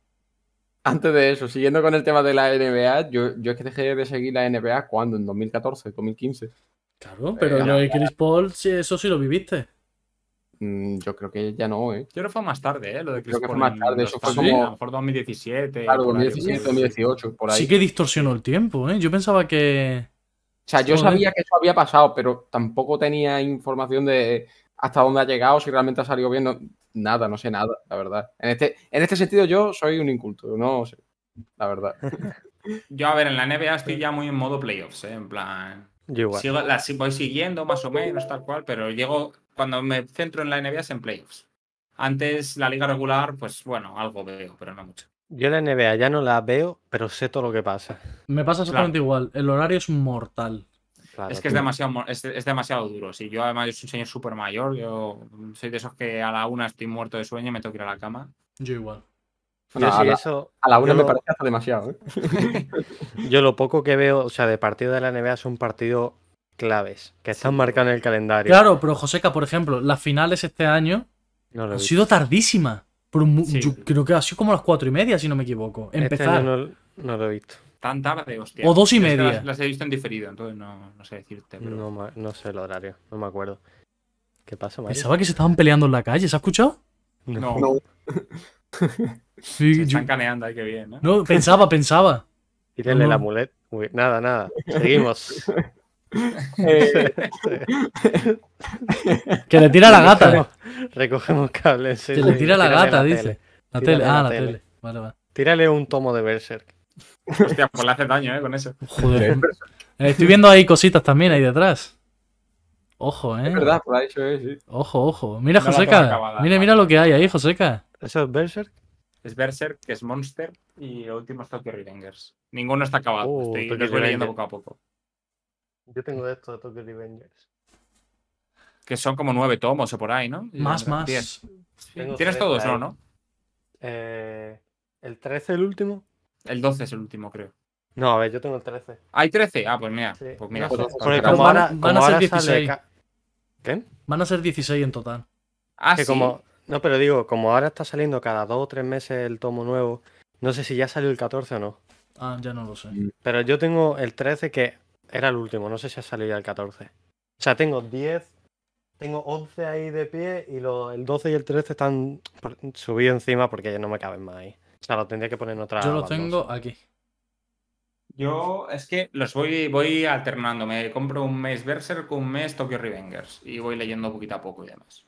Antes de eso, siguiendo con el tema de la NBA, yo, yo es que dejé de seguir la NBA cuando, en 2014, 2015. Claro, pero Eh, lo de Chris Paul, sí, eso sí lo viviste. Mm, yo creo que ya no, ¿eh? Yo creo que fue más tarde, ¿eh? Lo de Chris Creo que fue Paul más tarde, eso fue como- A lo mejor 2017. Claro, por ahí. 2017, 2018, por ahí. Sí que distorsionó el tiempo, ¿eh? Yo pensaba que. O sea, yo Joder. sabía que eso había pasado, pero tampoco tenía información de hasta dónde ha llegado, si realmente ha salido bien. no- nada, no sé nada, la verdad. En este, en este sentido, yo soy un inculto, no sé, la verdad. Yo, a ver, en la NBA estoy ya muy en modo playoffs, ¿eh? En plan... Yo igual. Sigo, la, voy siguiendo más o menos, tal cual, pero llego... Cuando me centro en la NBA es en playoffs. Antes, la liga regular, pues bueno, algo veo, pero no mucho. Yo la NBA ya no la veo, pero sé todo lo que pasa. Me pasa exactamente igual. El horario es mortal. Claro, Es que es demasiado, es, es demasiado duro. Si yo además yo soy un señor súper mayor, yo soy de esos que a la una estoy muerto de sueño y me tengo que ir a la cama. Yo igual. Yo No, sí, a, la, eso. a la una yo me lo- parece hasta demasiado, ¿eh? Yo lo poco que veo, o sea, de partido de la NBA son partidos claves, que están marcados en el calendario. Claro, pero Joseca, por ejemplo, las finales este año No han sido tardísimas. Pero Sí. Yo creo que ha sido como las cuatro y media, si no me equivoco. Este Empezar. año no, no lo he visto. Tan tarde, hostia. O dos y Yo que media. Las, las he visto en diferido, entonces no, no sé decirte. Pero... No, no sé el horario, no me acuerdo. ¿Qué pasa, Mario? Pensaba que se estaban peleando en la calle, ¿se ha escuchado? No, No. Sí, se yo- están caneando ahí, qué bien, ¿no? No, pensaba, pensaba. Tírenle No. la mulet. Uy, nada, nada. Seguimos. Eh, Que le tira la gata. Recogemos, recogemos cables. sí, Que le tira la gata, dice. La Tírale tele. Ah, la la tele. tele. Vale, vale. Tírale un tomo de Berserk. Hostia, pues le hace daño, ¿eh? Con eso. Joder. Eh, Estoy viendo ahí cositas también ahí detrás. Ojo, eh. es verdad, por ahí se ve, sí. Ojo, ojo. Mira, No Joseca. acabada, Mira, mira lo que hay ahí, Joseca. ¿Eso es Berserk? Es Berserk, que es Monster, y el último es Tokyo Revengers. Ninguno está acabado. Oh, estoy, Tokyo los voy leyendo poco a poco. Yo tengo esto de Tokyo Revengers. Que son como nueve tomos o por ahí, ¿no? Más, más. Tienes todos, ahí. ¿no? ¿no? Eh, ¿El 13 el último? El 12 es el último, creo. No, a ver, yo tengo el 13. ¿Hay 13? Ah, pues mira. Sí. Pues mira. Pues, Porque Pero como van a- ahora, van como a ser ahora 16. sale ca- ¿Qué? Van a ser 16 en total. Ah, que sí. como... No, pero digo, como ahora está saliendo cada dos o tres meses el tomo nuevo, No sé si ya salió el 14 o no. Ah, ya no lo sé. Pero yo tengo el 13 que era el último, no sé si ha salido ya el 14. O sea, tengo 10, tengo 11 ahí de pie y lo- el 12 y el 13 están subidos encima porque ya no me caben más ahí. O sea, lo tendría que poner en otra. Yo lo tengo aquí. Yo es que los voy, voy alternando. Me compro un mes Berserk, un mes Tokyo Revengers y voy leyendo poquito a poco y demás.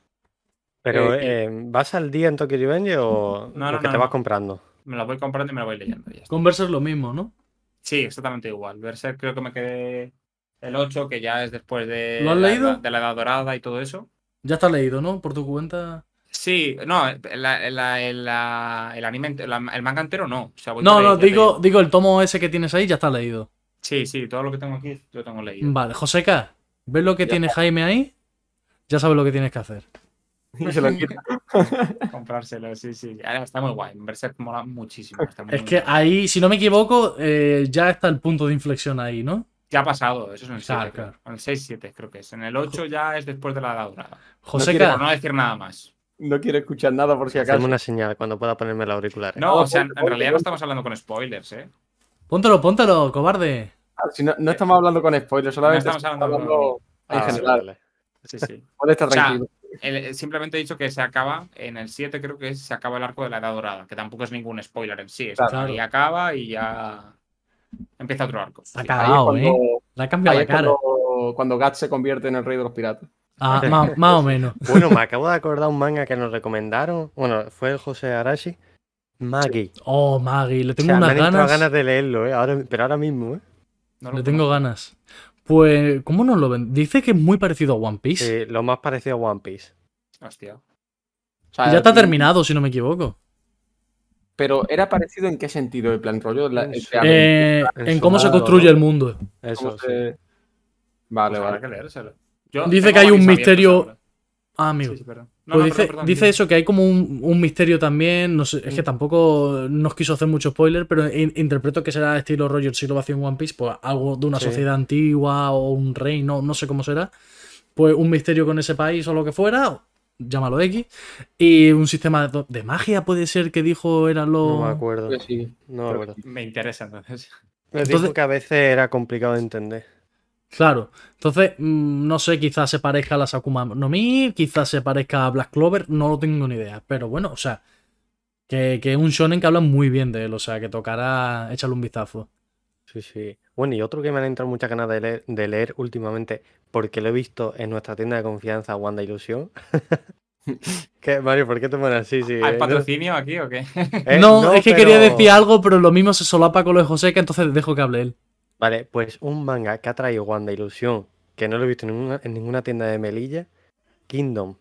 Pero, Eh, eh, ¿vas al día en Tokyo Revenge o No, lo que no, te vas comprando? Me lo voy comprando y me lo voy leyendo. ya está. Converse es lo mismo, ¿no? Sí, exactamente igual. Berserk creo que me quedé el 8, que ya es después de, ¿Lo has la, leído? de la Edad Dorada y todo eso. Ya está leído, ¿no? Por tu cuenta. Sí, no, la- la- la- el anime, el manga entero no. O sea, voy No, ahí, no, digo, digo, el tomo ese que tienes ahí ya está leído. Sí, sí, todo lo que tengo aquí lo tengo leído. Vale, Joseca, ¿ves lo que Ya tiene Jaime ahí? Ya sabes lo que tienes que hacer. Y se lo quita. Comprárselo, sí, sí. Ahora Está muy guay. Berserk mola muchísimo. está muy, Es muy que guay. ahí, si no me equivoco, eh, ya está el punto de inflexión ahí, ¿no? Ya ha pasado, eso es en el 7, Claro, creo. claro. En el 6-7 creo que es. En el 8 ya es después de la Edad Dorada. Joseca, Por no decir nada más. No quiere escuchar nada por si Hazme acaso. una señal cuando pueda ponerme los auriculares. No, No, o sea, en realidad no estamos hablando con spoilers, ¿eh? póntelo, póntelo, cobarde. Ah, Si no, no estamos hablando con spoilers, solamente No estamos hablando en Ah, general. vale. Sí, sí. Puede estar O sea, tranquilo. El- simplemente he dicho que se acaba, en el 7 creo que se acaba el arco de la Edad Dorada, que tampoco es ningún spoiler en sí. es Claro. que ahí acaba y ya empieza otro arco. La Sí. ca- Ahí es cagao, cuando, ¿eh? Le ha cambiado la cara. cuando, cuando Gat se convierte en el rey de los piratas. Ah, más, más o menos. Bueno, me acabo de acordar un manga que nos recomendaron. Bueno, fue el José Arashi. Maggie. Oh, Maggie, le O tengo sea, me unas han entrado ganas. ganas de leerlo, ¿eh? Ahora, pero ahora mismo, ¿eh? No lo Le tengo ganas. Pues, ¿cómo nos lo ven? Dice que es muy parecido a One Piece. Sí, lo más parecido a One Piece. Hostia. O sea, ya está terminado, si no me equivoco. Pero era parecido en qué sentido, el plan rollo. La, el Eh, en cómo se construye ¿no? el mundo. Eso, se- Vale, Pues habrá vale. que leérselo. Yo Dice que hay un misterio-. Ah, amigo. Sí, sí, perdón. No, Pues no, dice, perdón, perdón, dice dime. eso, que hay como un, un misterio también. No sé, es que tampoco nos quiso hacer mucho spoiler, pero in- interpreto que será estilo Roger si lo vacío en One Piece, pues algo de una Sí. sociedad antigua o un reino, no sé cómo será. Pues un misterio con ese país o lo que fuera, llámalo X. Y un sistema de, de magia puede ser que dijo era lo. No me acuerdo. Pues sí. No me acuerdo. Me interesa entonces. Me Entonces- dijo que a veces era complicado de entender. Claro. Entonces, mm, no sé, quizás se parezca a las Akuma no Mi, quizás se parezca a Black Clover, no lo tengo ni idea. Pero bueno, o sea, que, que es un shonen que habla muy bien de él, o sea, que tocará echarle un vistazo. Sí, sí. Bueno, y otro que me han entrado muchas ganas de leer, de leer últimamente, porque lo he visto en nuestra tienda de confianza, Wanda Ilusión. ¿Qué, Mario, ¿por qué te pones así? Sí, ¿Hay eh, patrocinio aquí o qué? ¿Eh? no, es que quería decir algo, pero lo mismo se solapa con lo de Joseca, entonces dejo que hable él. Vale, pues un manga que ha traído Wanda Ilusión, que no lo he visto en ninguna, en ninguna tienda de Melilla, Kingdom.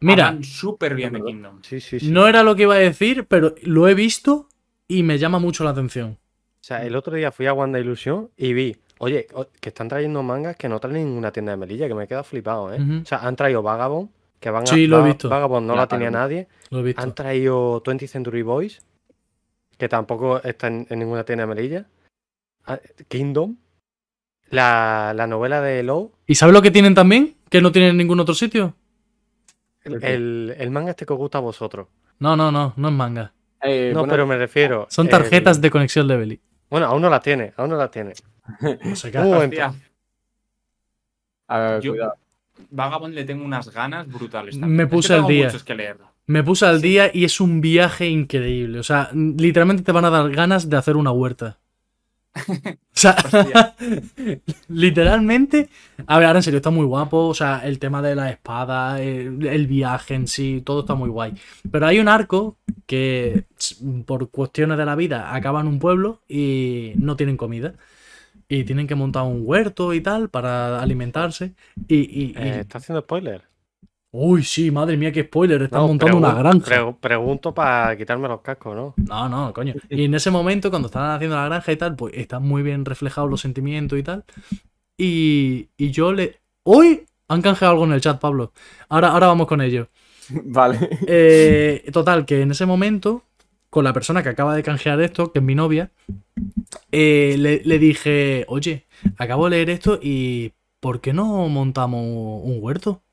Mira, súper bien de Kingdom. Sí, sí, sí. no era lo que iba a decir, pero lo he visto y me llama mucho la atención. O sea, el otro día fui a Wanda Ilusión y vi, oye, que están trayendo mangas que no traen en ninguna tienda de Melilla, que me he quedado flipado, ¿eh? O sea, han traído Vagabond, que van a, Sí, lo he visto. Vagabond no La la tenía Vagabond. nadie. Lo he visto. Han traído 20th Century Boys, que tampoco está en, en ninguna tienda de Melilla. Ah, Kingdom, la, la novela de Low, ¿Y sabes lo que tienen también? Que no tienen en ningún otro sitio. el, el- el manga este que os gusta a vosotros. No, no, no, no es manga. Eh, No, bueno, pero me refiero. Son el- tarjetas de conexión Levely. Bueno, aún no las tiene, aún no las tiene. No sé qué. Un momento. Hostia, a ver, yo- cuidado. Vagabond le tengo unas ganas brutales. Me también. Puse al día. que. Me puse al Sí. día y es un viaje increíble. O sea, literalmente te van a dar ganas de hacer una huerta. O sea, Hostia. literalmente. A ver, ahora en serio, está muy guapo. O sea, el tema de la espada, el, el viaje en sí, todo está muy guay. Pero hay un arco que, por cuestiones de la vida, acaba en un pueblo y no tienen comida. Y tienen que montar un huerto y tal para alimentarse. Y. y- y- Eh, ¿Está haciendo spoiler? Uy, sí, madre mía, qué spoiler. Están No, montando una granja. pre- pregunto para quitarme los cascos, ¿no? No, no, coño. Y en ese momento, cuando estaban haciendo la granja y tal, pues están muy bien reflejados los sentimientos y tal. Y, y yo le. ¡Hoy! Han canjeado algo en el chat, Pablo. Ahora, ahora vamos con ello. Vale. Eh, total, que en ese momento, con la persona que acaba de canjear esto, que es mi novia, eh, le, le dije, oye, acabo de leer esto y ¿por qué no montamos un huerto?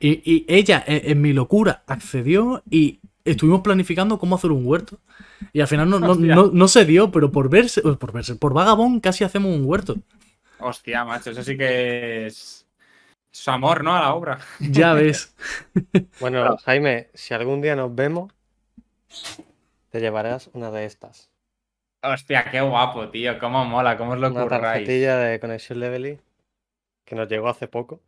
Y, y ella, en, en mi locura, accedió y estuvimos planificando cómo hacer un huerto. Y al final no, no, no- no se dio, pero por verse, eh, por verse, por vagabón casi hacemos un huerto. Hostia, macho, eso sí que es su amor, ¿no? A la obra. Ya ves. Bueno, Jaime, si algún día nos vemos, te llevarás una de estas. Hostia, qué guapo, tío. Cómo mola, cómo os lo Una curráis. tarjetilla de conexión Levely que nos llegó hace poco.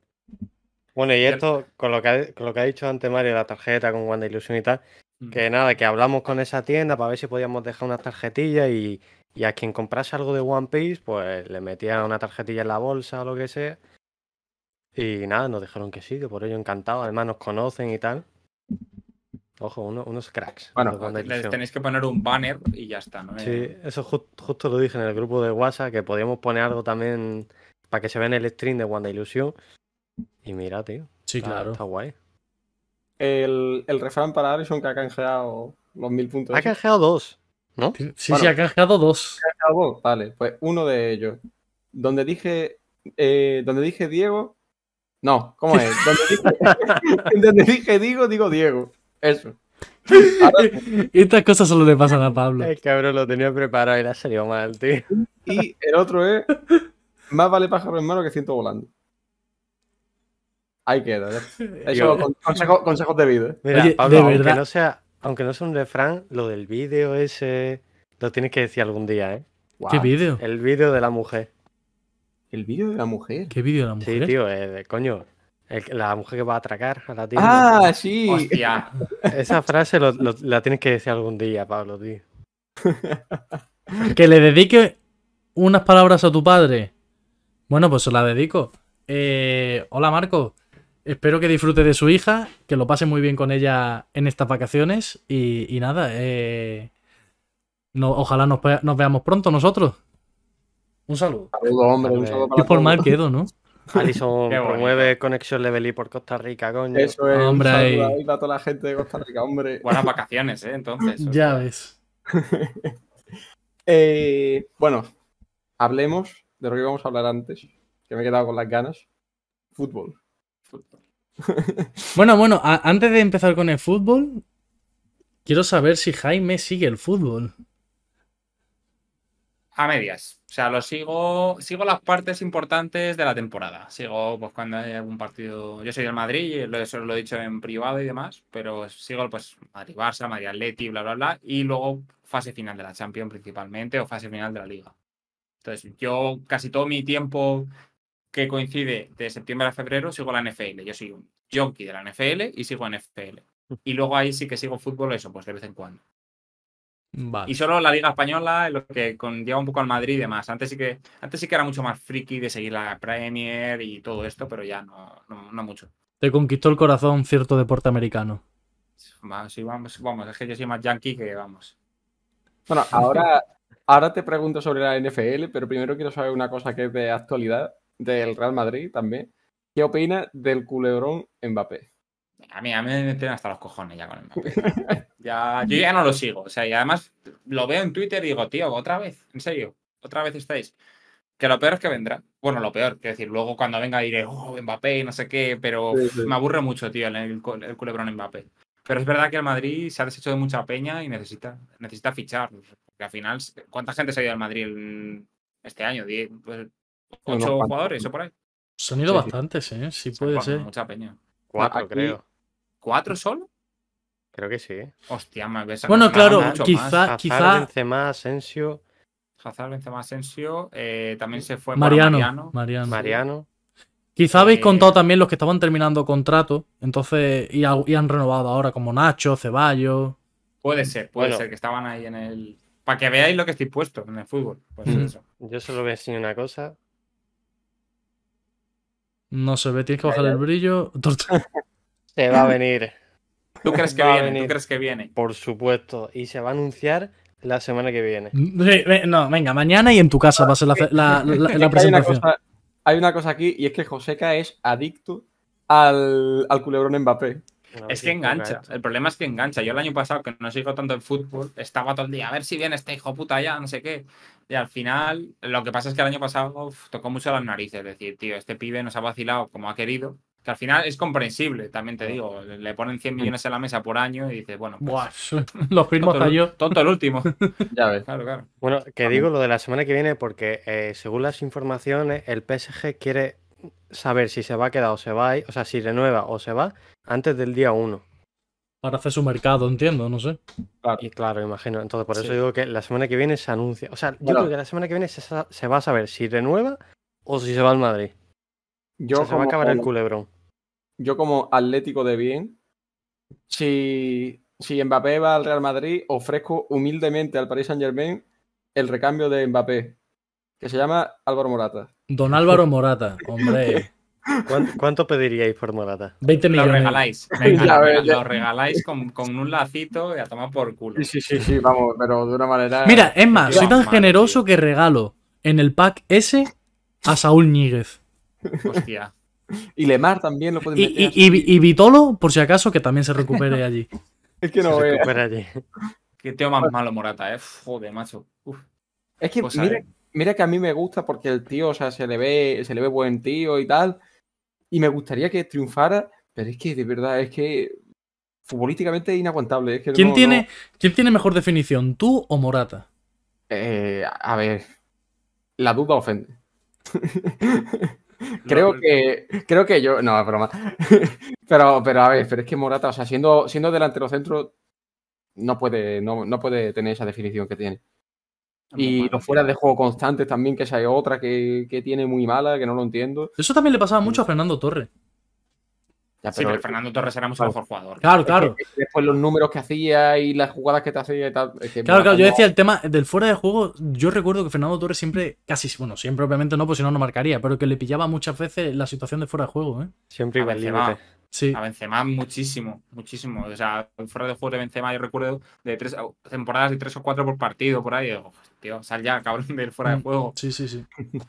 Bueno, y esto, con lo, que ha, con lo que ha dicho antes Mario, la tarjeta con Wanda Ilusión y tal, Mm. que nada, que hablamos con esa tienda para ver si podíamos dejar una tarjetilla y, y a quien comprase algo de One Piece, pues le metía una tarjetilla en la bolsa o lo que sea. Y nada, nos dijeron que sí, que por ello encantado. Además nos conocen y tal. Ojo, uno- unos cracks. Bueno, Les tenéis que poner un banner y ya está, ¿no? Sí, Eh, eso ju- justo lo dije en el grupo de WhatsApp, que podíamos poner algo también para que se vea en el stream de Wanda Ilusión. Y mira, tío. Sí, está- claro. Está guay. El, el refrán para Alison que ha canjeado los mil puntos. Ha canjeado dos, ¿no? Sí, sí, ha canjeado dos. Algo, Vale, pues uno de ellos. Donde dije, eh, donde dije Diego. No, ¿cómo es? Donde dije, donde dije Diego, digo Diego. Eso. Ahora, Estas cosas solo le pasan a Pablo. El cabrón lo tenía preparado y le ha salido mal, tío. y el otro es. Más vale pájaro en mano que ciento volando. Ahí queda. Eso, Digo, con- consejo- consejos de vida. Mira, Oye, Pablo, de aunque verdad- no sea, aunque no sea un refrán, lo del vídeo ese lo tienes que decir algún día, ¿eh? ¿Qué vídeo? El vídeo de la mujer. El vídeo de la mujer. ¿Qué vídeo de la Sí, mujer? tío, eh, de- coño. el- la mujer que va a atracar a la tienda. Ah, sí. Hostia. Esa frase lo- lo- la tienes que decir algún día, Pablo, tío. Que le dedique unas palabras a tu padre. Bueno, pues se la dedico. Eh, hola Marco. Espero que disfrute de su hija, que lo pase muy bien con ella en estas vacaciones. Y, y nada, eh, no, ojalá nos, veamos pronto nosotros. Un saludo. Saludo, hombre. Un saludo para Qué por todos. mal quedo, ¿no? Alison promueve conexión Levelí por Costa Rica, coño. Eso es. Hombre, un saludo ahí. ahí para toda la gente de Costa Rica, hombre. Buenas vacaciones, ¿eh? Entonces. o Ya sea, ves. Eh, bueno, hablemos de lo que íbamos a hablar antes, que me he quedado con las ganas. Fútbol. Bueno, bueno, antes de empezar con el fútbol, quiero saber si Jaime sigue el fútbol. A medias. O sea, lo sigo. Sigo las partes importantes de la temporada. Sigo, pues, cuando hay algún partido. Yo soy del Madrid, y eso lo he dicho en privado y demás. Pero sigo, pues, Madrid-Barça, Madrid-Atleti, bla, bla, bla. Y luego fase final de la Champions principalmente o fase final de la Liga. Entonces, yo casi todo mi tiempo que coincide de septiembre a febrero sigo la NFL. Yo soy un junkie de la NFL y sigo NFL. Y luego ahí sí que sigo fútbol, eso, pues de vez en cuando. Vale. Y solo la Liga Española, lo que conlleva un poco al Madrid y demás. Antes sí que, antes sí que era mucho más friki de seguir la Premier y todo esto, pero ya no, no, no mucho. Te conquistó el corazón cierto deporte americano. Sí, vamos, vamos, es que yo soy más yankee que vamos. Bueno, ahora, ahora te pregunto sobre la NFL, pero primero quiero saber una cosa que es de actualidad, del Real Madrid también. ¿Qué opinas del culebrón Mbappé? A mí, a mí me tienen hasta los cojones ya con el Mbappé. ya, yo ya no lo sigo. O sea, y además lo veo en Twitter y digo, tío, otra vez, en serio, otra vez estáis. Que lo peor es que vendrá. Bueno, lo peor, que decir, luego cuando venga diré, oh, Mbappé, no sé qué, pero Sí, uf, sí. me aburre mucho, tío, el, el, cu- el culebrón Mbappé. Pero es verdad que el Madrid se ha deshecho de mucha peña y necesita, necesita fichar. Porque al final, ¿cuánta gente se ha ido al Madrid este año? ¿Diez, pues, ¿Ocho jugadores o por ahí? Han ido Sí, sí. bastantes, ¿eh? Sí puede ser. Mucha peña. Cuatro, aquí- creo. ¿Cuatro solo? Creo que sí. Hostia, me ves Bueno, claro, quizá- más. Hazard, quizá- Benzema, Asensio, Hazard, Benzema, Asensio, eh, también se fue Mariano. Mariano. Mariano. Mariano. Quizá habéis Eh, contado también los que estaban terminando contrato, entonces, y, ha- y han renovado ahora, como Nacho, Ceballos. Puede ser, puede Bueno. ser que estaban ahí en el. Para que veáis lo que estoy puesto en el fútbol. Pues Ujú. eso. Yo solo voy a enseñar una cosa. No se ve, tienes que bajar el brillo. Se va a venir, ¿Tú crees que Va viene? venir. ¿Tú crees que viene? por supuesto. Y se va a anunciar la semana que viene. Sí, No, venga, mañana y en tu casa va a ser la, la- la- la Es que hay, una presentación. cosa, hay una cosa aquí y es que Joseca es adicto al, al culebrón Mbappé. Es que engancha. El problema es que engancha. Yo el año pasado, que no sigo tanto el fútbol, estaba todo el día a ver si viene este hijo puta ya, no sé qué. Y al final, lo que pasa es que el año pasado uf, tocó mucho las narices. Es decir, tío, este pibe nos ha vacilado como ha querido. Que al final es comprensible, también te digo. Le ponen 100 millones en la mesa por año y dices, bueno, pues, Buah, los firmo tonto, hasta el- yo. tonto el último. Ya ves. Claro, claro. Bueno, que digo lo de la semana que viene porque eh, según las informaciones el PSG quiere saber si se va a quedar o se va, a ir- o sea, si renueva o se va antes del día 1. Para hacer su mercado, entiendo, no sé. Y claro, imagino. Entonces, por eso Sí. digo que la semana que viene se anuncia. O sea, yo Bueno. creo que la semana que viene se, va a saber si renueva o si se va al Madrid. Yo O sea, se va a como- acabar el culebrón. yo como atlético de bien, si, si Mbappé va al Real Madrid, ofrezco humildemente al Paris Saint Germain el recambio de Mbappé, que se llama Álvaro Morata. Don Álvaro Morata, hombre. ¿Cuánto, cuánto pediríais por Morata? 20 Lo millones. regaláis. Venga, Ya lo, ves, rega- ya. lo regaláis con, con un lacito y a tomar por culo. Sí, sí, sí, sí, vamos, pero de una manera. Mira, es más, soy tan generoso que regalo en el pack S a Saúl Ñíguez. Hostia. Y Lemar también lo pueden Y, meter. y, y- y Vitolo, por si acaso, que también se recupere allí. es que no se veas. recupera allí. Qué tío más malo Morata, eh. Joder, macho. Uf, Es que cosa, mira. Mira que a mí me gusta porque el tío, o sea, se le ve, se le ve buen tío y tal. Y me gustaría que triunfara, pero es que de verdad, es que futbolísticamente es inaguantable. Es que ¿Quién, no- tiene, no- ¿Quién tiene mejor definición, tú o Morata? Eh, a ver, la duda ofende. creo No, que creo que yo no es broma pero pero a ver pero es que Morata o sea siendo siendo delantero centro no puede no, no puede tener esa definición que tiene y malo, los fuera de juego constantes también que esa es otra que, que tiene muy mala que no lo entiendo Eso también le pasaba mucho a Fernando Torres. Ya, Sí, pero Fernando Torres era mucho Claro. mejor jugador. Claro, es claro. que después los números que hacía y las jugadas que te hacía y tal es que Claro, claro, yo decía el tema del fuera de juego. Yo recuerdo que Fernando Torres siempre, casi, bueno, siempre obviamente no, pues si no, no marcaría, pero que le pillaba muchas veces la situación de fuera de juego, ¿eh? Siempre iba al límite. Sí. A Benzema muchísimo, muchísimo. O sea, fuera de juego de Benzema yo recuerdo de tres temporadas de tres o cuatro por partido por ahí. Tío, sal ya, cabrón, del fuera de Mm, juego. Sí, sí, sí.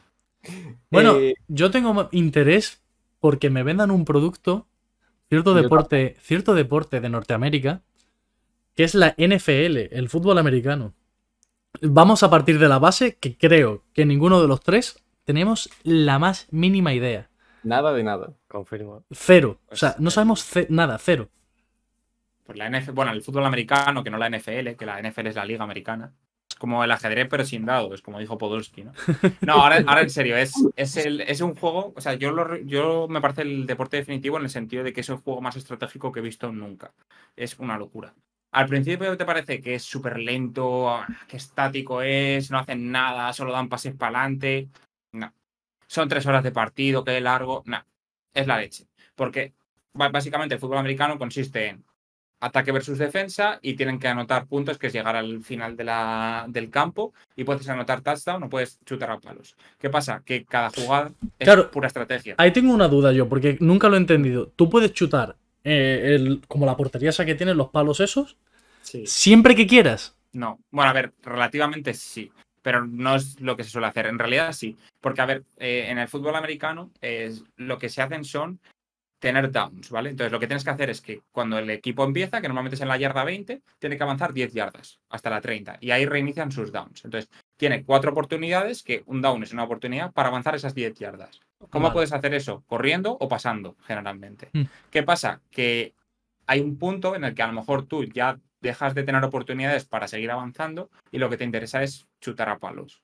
Bueno, Eh, yo tengo interés porque me vendan un producto, cierto Yo deporte, cierto deporte de Norteamérica, que es la NFL, el fútbol americano. Vamos a partir de la base que creo que ninguno de los tres tenemos la más mínima idea. Nada de nada Confirmo. Cero. O Pues, sea, no sabemos ce- nada, cero. Pues la NFL, bueno, el fútbol americano, que no la NFL, que la NFL es la liga americana. Es como el ajedrez, pero sin dados, como dijo Podolski, ¿no? No, ahora, ahora en serio, es, es, el- es un juego, o sea, yo, lo, yo me parece el deporte definitivo en el sentido de que es el juego más estratégico que he visto nunca. Es una locura. Al principio te parece que es súper lento, ah, que estático es, no hacen nada, solo dan pases para adelante. No. Son tres horas de partido, que largo. No. Es la leche. Porque básicamente el fútbol americano consiste en ataque versus defensa y tienen que anotar puntos, que es llegar al final de la, del campo y puedes anotar touchdown o puedes chutar a palos. ¿Qué pasa? Que cada jugada es Claro. pura estrategia. Ahí tengo una duda yo, porque nunca lo he entendido. Tú puedes chutar eh, el- como la portería esa que tienen los palos esos, Sí. siempre que quieras. No. Bueno, a ver, relativamente sí. Pero no es lo que se suele hacer. En realidad sí. Porque, a ver, eh, en el fútbol americano es, lo que se hacen son tener downs, ¿vale? Entonces lo que tienes que hacer es que cuando el equipo empieza, que normalmente es en la yarda 20, tiene que avanzar 10 yardas hasta la 30. Y ahí reinician sus downs. Entonces tiene cuatro oportunidades, que un down es una oportunidad para avanzar esas 10 yardas. ¿Cómo Vale. puedes hacer eso? Corriendo o pasando, generalmente. Mm. ¿Qué pasa? Que hay un punto en el que a lo mejor tú ya dejas de tener oportunidades para seguir avanzando y lo que te interesa es chutar a palos.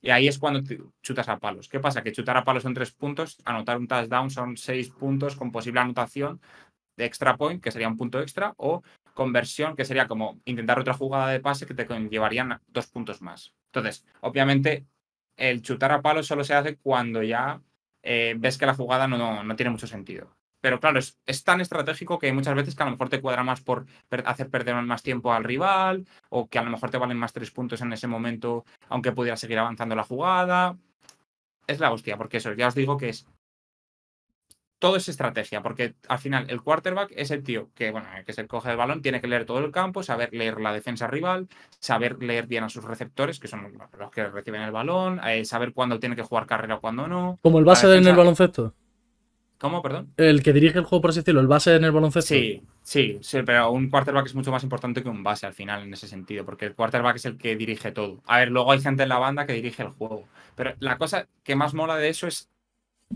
Y ahí es cuando chutas a palos. ¿Qué pasa? Que chutar a palos son tres puntos, anotar un touchdown son seis puntos con posible anotación de extra point, que sería un punto extra, o conversión, que sería como intentar otra jugada de pase que te llevarían dos puntos más. Entonces, obviamente, el chutar a palos solo se hace cuando ya eh, ves que la jugada no, no tiene mucho sentido. Pero claro, es, es tan estratégico que muchas veces que a lo mejor te cuadra más por per- hacer perder más tiempo al rival, o que a lo mejor te valen más tres puntos en ese momento, aunque pudieras seguir avanzando la jugada. Es la hostia, porque eso, ya os digo que es. Todo es estrategia, porque al final el quarterback es el tío que, bueno, que se coge el balón, tiene que leer todo el campo, saber leer la defensa rival, saber leer bien a sus receptores, que son los que reciben el balón, eh, saber cuándo tiene que jugar carrera o cuándo no. Como el base La en el defensa- baloncesto. ¿Cómo, perdón? El que dirige el juego, por así decirlo, el base en el baloncesto. Sí, sí, sí, pero un quarterback es mucho más importante que un base al final en ese sentido, porque el quarterback es el que dirige todo. A ver, luego hay gente en la banda que dirige el juego, pero la cosa que más mola de eso es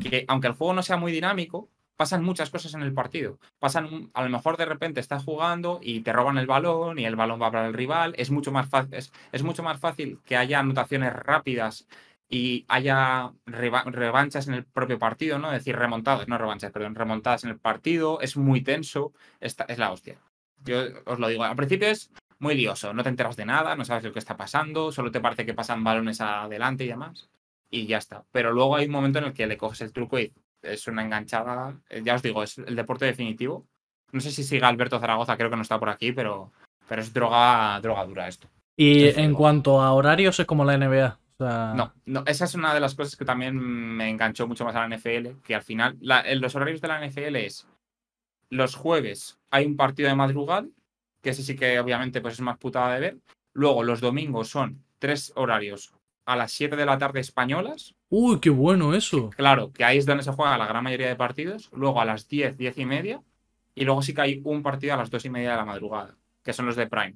que aunque el juego no sea muy dinámico, pasan muchas cosas en el partido. Pasan, a lo mejor de repente estás jugando y te roban el balón y el balón va para el rival. Es mucho más fácil, es, es mucho más fácil que haya anotaciones rápidas y haya reva- revanchas en el propio partido, ¿no? Es decir, remontadas, no revanchas, perdón, remontadas en el partido. Es muy tenso. Esta, es la hostia. Yo os lo digo. Al principio es muy lioso. No te enteras de nada, no sabes lo que está pasando, solo te parece que pasan balones adelante y demás. Y ya está. Pero luego hay un momento en el que le coges el truco y es una enganchada. eh, Ya os digo, es el deporte definitivo. No sé si siga Alberto Zaragoza, creo que no está por aquí, pero, pero es droga, droga dura esto. Y en cuanto a horarios es como la NBA. Sea, No, no, esa es una de las cosas que también me enganchó mucho más a la NFL, que al final, la- en los horarios de la NFL es los jueves hay un partido de madrugada, que ese sí que obviamente pues es más putada de ver. Luego los domingos son tres horarios a las 7 de la tarde españolas, Uy, qué bueno eso. Claro, que ahí es donde se juega la gran mayoría de partidos. Luego a las 10, 10 y media. Y luego sí que hay un partido a las 2 y media de la madrugada, que son los de Prime.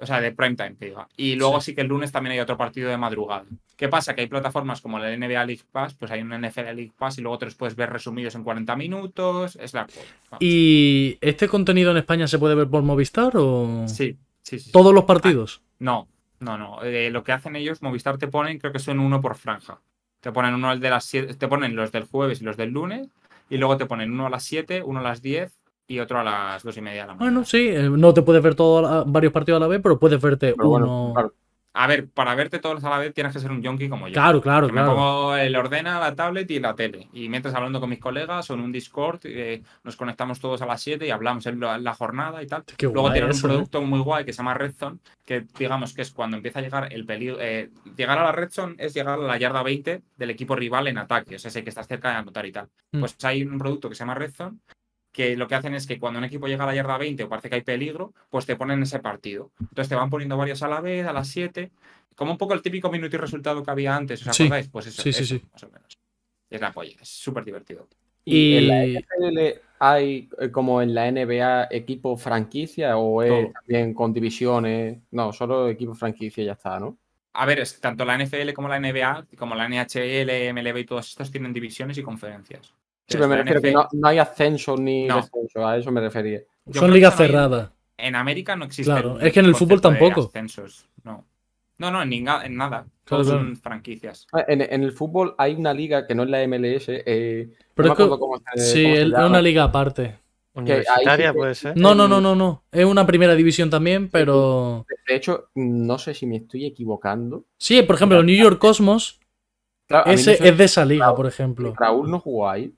O sea, de Prime Time, que diga. Y luego sí. que el lunes también hay otro partido de madrugada. ¿Qué pasa? Que hay plataformas como la NBA League Pass, pues hay un NFL League Pass y luego te los puedes ver resumidos en 40 minutos. Es la cosa. ¿Y este contenido en España se puede ver por Movistar o Sí, sí, sí. todos los partidos? No, no, no. Eh, lo que hacen ellos, Movistar te ponen, creo que son uno por franja. Te ponen uno al de las siete, te ponen los del jueves y los del lunes, y luego te ponen uno a las 7, uno a las 10 y otro a las 2 y media de la mañana. Bueno, sí, eh, no te puedes ver todos varios partidos a la vez, pero puedes verte Pero uno. bueno, claro. A ver, para verte todos a la vez tienes que ser un yonki como yo. Claro, claro, Que Me claro. pongo el ordena, la tablet y la tele. Y mientras hablando con mis colegas o en un Discord, eh, nos conectamos todos a las 7 y hablamos en la, la jornada y tal. Qué Luego tienen eso, un ¿eh? producto muy guay que se llama Red Zone, que digamos que es cuando empieza a llegar el peligro. eh, llegar a la Red Zone es llegar a la yarda 20 del equipo rival en ataque, o sea, ese que estás cerca de anotar y tal. Mm. Pues hay un producto que se llama Red Zone que lo que hacen es que cuando un equipo llega a la yarda 20 o parece que hay peligro, pues te ponen ese partido. Entonces te van poniendo varios a la vez, a las 7, como un poco el típico minuto y resultado que había antes, ¿os Sí. acordáis? Pues eso, Sí, sí, eso, sí. más o menos. Es la polla, es súper divertido. ¿Y, en la NFL hay, eh, como en la NBA, equipo franquicia o es Todo. también con divisiones? No, solo equipo franquicia y ya está, ¿no? A ver, es, tanto la NFL como la NBA, como la NHL, MLB y todos estos tienen divisiones y conferencias. Sí, pero me refiero que no, no hay ascenso ni No. descenso, a eso me refería. yo son ligas no cerradas. En América no existe. Claro, es que en el fútbol tampoco. ascensos, no. No, no, en, ninga- en nada. Claro, Todos claro. son franquicias. Ah, En, en el fútbol hay una liga que no es la MLS, eh, Pero no es que- me acuerdo cómo se, Sí, cómo se es una liga aparte. Universitaria que- puede ser. No, no, no, no, no. Es una primera división también, pero. De hecho, no sé si me estoy equivocando. Sí, por ejemplo, el New York Cosmos, Claro, ese es de esa liga, Raúl- por ejemplo. Raúl no jugó ahí.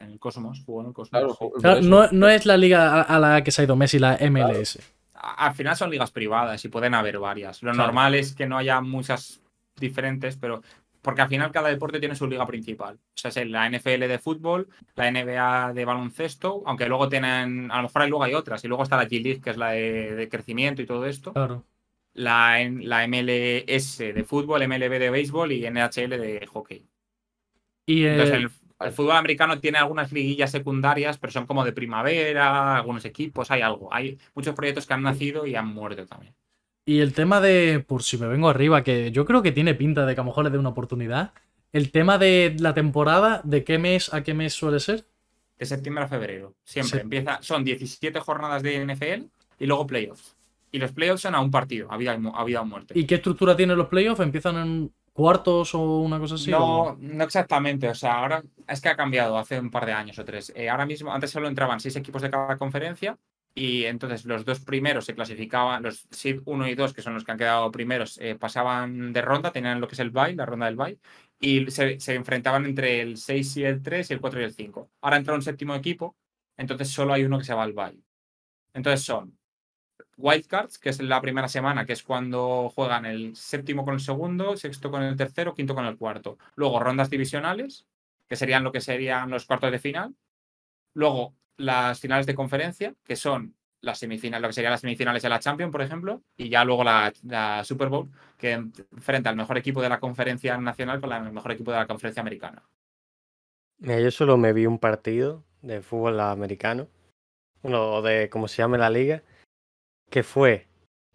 En el Cosmos, jugó en el Cosmos. Claro, sí. por Claro, eso. no, no es la liga a, a la que se ha ido Messi, la MLS. Al final son ligas privadas y pueden haber varias. Lo Claro. normal es que no haya muchas diferentes, pero porque al final cada deporte tiene su liga principal. O sea, es la NFL de fútbol, la NBA de baloncesto, aunque luego tienen, a lo mejor hay, luego hay otras, y luego está la G-League, que es la de, de crecimiento y todo esto, Claro. la, la MLS de fútbol, MLB de béisbol y NHL de hockey. Y eh, Entonces, el, el fútbol americano tiene algunas liguillas secundarias, pero son como de primavera, algunos equipos, hay algo. Hay muchos proyectos que han nacido y han muerto también. Y el tema de, por si me vengo arriba, que yo creo que tiene pinta de que a lo mejor le dé una oportunidad. El tema de la temporada, ¿de qué mes a qué mes suele ser? De septiembre a febrero. Siempre Sí. empieza. Son 17 jornadas de NFL y luego playoffs. Y los playoffs son a un partido, a vida, a vida o muerte. ¿Y qué estructura tienen los playoffs? ¿Empiezan en cuartos o una cosa así? no, o- no exactamente. O sea, ahora es que ha cambiado hace un par de años o tres. Eh, ahora mismo, antes solo entraban seis equipos de cada conferencia. Y entonces los dos primeros se clasificaban, los SID 1 y 2, que son los que han quedado primeros, eh, pasaban de ronda, tenían lo que es el bye, la ronda del bye, y se, se enfrentaban entre el 6 y el 3 y el 4 y el 5. Ahora entra un séptimo equipo, entonces solo hay uno que se va al bye. Entonces son wildcards, que es la primera semana, que es cuando juegan el séptimo con el segundo, sexto con el tercero, quinto con el cuarto. Luego rondas divisionales, que serían lo que serían los cuartos de final. Luego las finales de conferencia, que son las semifinales, lo que serían las semifinales de la Champions, por ejemplo, y ya luego la, la Super Bowl, que enfrenta al mejor equipo de la conferencia nacional con el mejor equipo de la conferencia americana. Mira, yo solo me vi un partido de fútbol americano, uno de como se llame la liga, que fue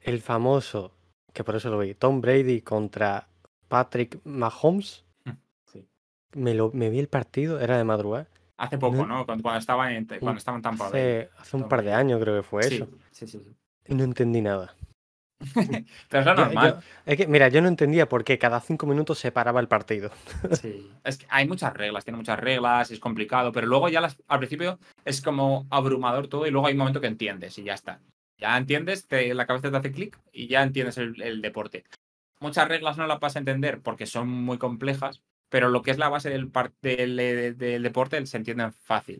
el famoso, que por eso lo vi, Tom Brady contra Patrick Mahomes. Sí. Me, lo, me vi el partido, era de madrugada, Hace poco, No. ¿no? Cuando, cuando estaba en, cuando estaba en Tampa Bay. Hace, hace un par de años creo que fue Sí, eso. sí, sí, sí. Y no entendí nada. Pero es lo Yo- normal. yo- es que, mira, yo no entendía por qué cada cinco minutos se paraba el partido. Sí. Es que hay muchas reglas, tiene muchas reglas, es complicado, pero luego ya las, al principio es como abrumador todo y luego hay un momento que entiendes y ya está. Ya entiendes, te- la cabeza te hace clic y ya entiendes el, el deporte. Muchas reglas no las vas a entender porque son muy complejas, pero lo que es la base del, par- del, del deporte se entienden fácil.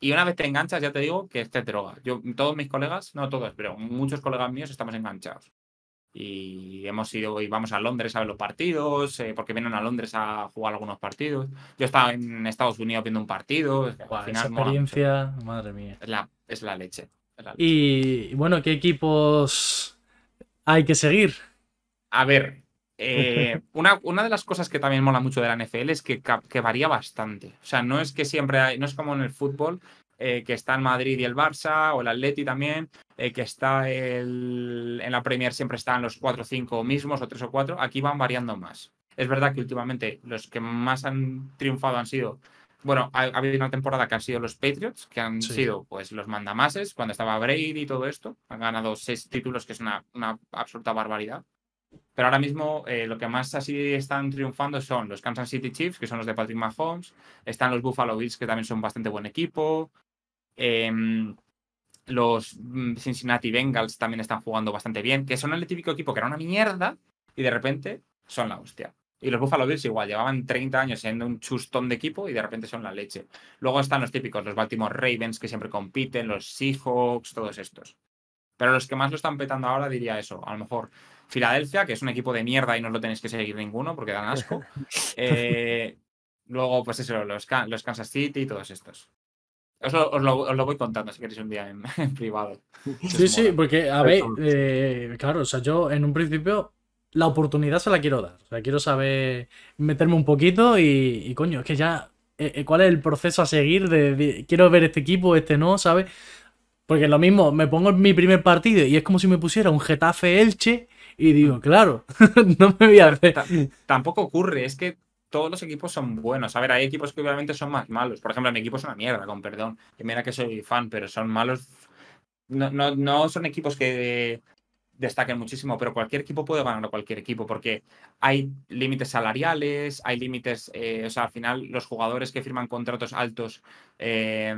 Y una vez te enganchas, ya te digo que te droga. Yo, todos mis colegas, no todos, pero muchos colegas míos estamos enganchados. Y hemos ido y vamos a Londres a ver los partidos, eh, porque vienen a Londres a jugar algunos partidos. Yo estaba en Estados Unidos viendo un partido. que al final esa mola experiencia, madre mía. Es la, es la leche. Y bueno, ¿qué equipos hay que seguir? A ver, eh, una, una de las cosas que también mola mucho de la NFL es que, que varía bastante. O sea, no es que siempre hay, no es como en el fútbol, eh, que está el Madrid y el Barça, o el Atleti también, eh, que está el, en la Premier siempre están los 4 o 5 mismos, o 3 o 4. Aquí van variando más. Es verdad que últimamente los que más han triunfado han sido. Bueno, ha, ha habido una temporada que han sido los Patriots, que han Sí. sido pues los mandamases, cuando estaba Brady y todo esto. Han ganado seis títulos, que es una, una absoluta barbaridad. Pero ahora mismo eh, lo que más así están triunfando son los Kansas City Chiefs, que son los de Patrick Mahomes. Están los Buffalo Bills, que también son bastante buen equipo. em, los mm, Cincinnati Bengals también están jugando bastante bien, que son el típico equipo que era una mierda y de repente son la hostia. Y los Buffalo Bills igual, llevaban 30 años siendo un chustón de equipo y de repente son la leche. Luego están los típicos, los Baltimore Ravens, que siempre compiten, los Seahawks, todos estos. Pero los que más lo están petando ahora diría eso, a lo mejor Filadelfia, que es un equipo de mierda y no lo tenéis que seguir ninguno porque dan asco. Eh, luego, pues eso, los, los Kansas City y todos estos. Os lo, os lo- os lo voy contando si queréis un día en, en privado. Sí, sí, porque, a ver, eh, claro, o sea, yo en un principio la oportunidad se la quiero dar. O sea, quiero saber meterme un poquito y, y, coño, es que ya, eh, eh, ¿cuál es el proceso a seguir? De, de- quiero ver este equipo, este no, ¿sabes? Porque lo mismo, me pongo en mi primer partido y es como si me pusiera un Getafe Elche y digo, claro, no me voy a hacer. Ta- Tampoco ocurre, es que todos los equipos son buenos. A ver, hay equipos que obviamente son más malos. Por ejemplo, mi equipo es una mierda, con perdón. Y mira que soy fan, pero son malos. No, no, no son equipos que destaquen muchísimo, pero cualquier equipo puede ganar a cualquier equipo porque hay límites salariales, hay límites, eh, o sea, al final los jugadores que firman contratos altos eh,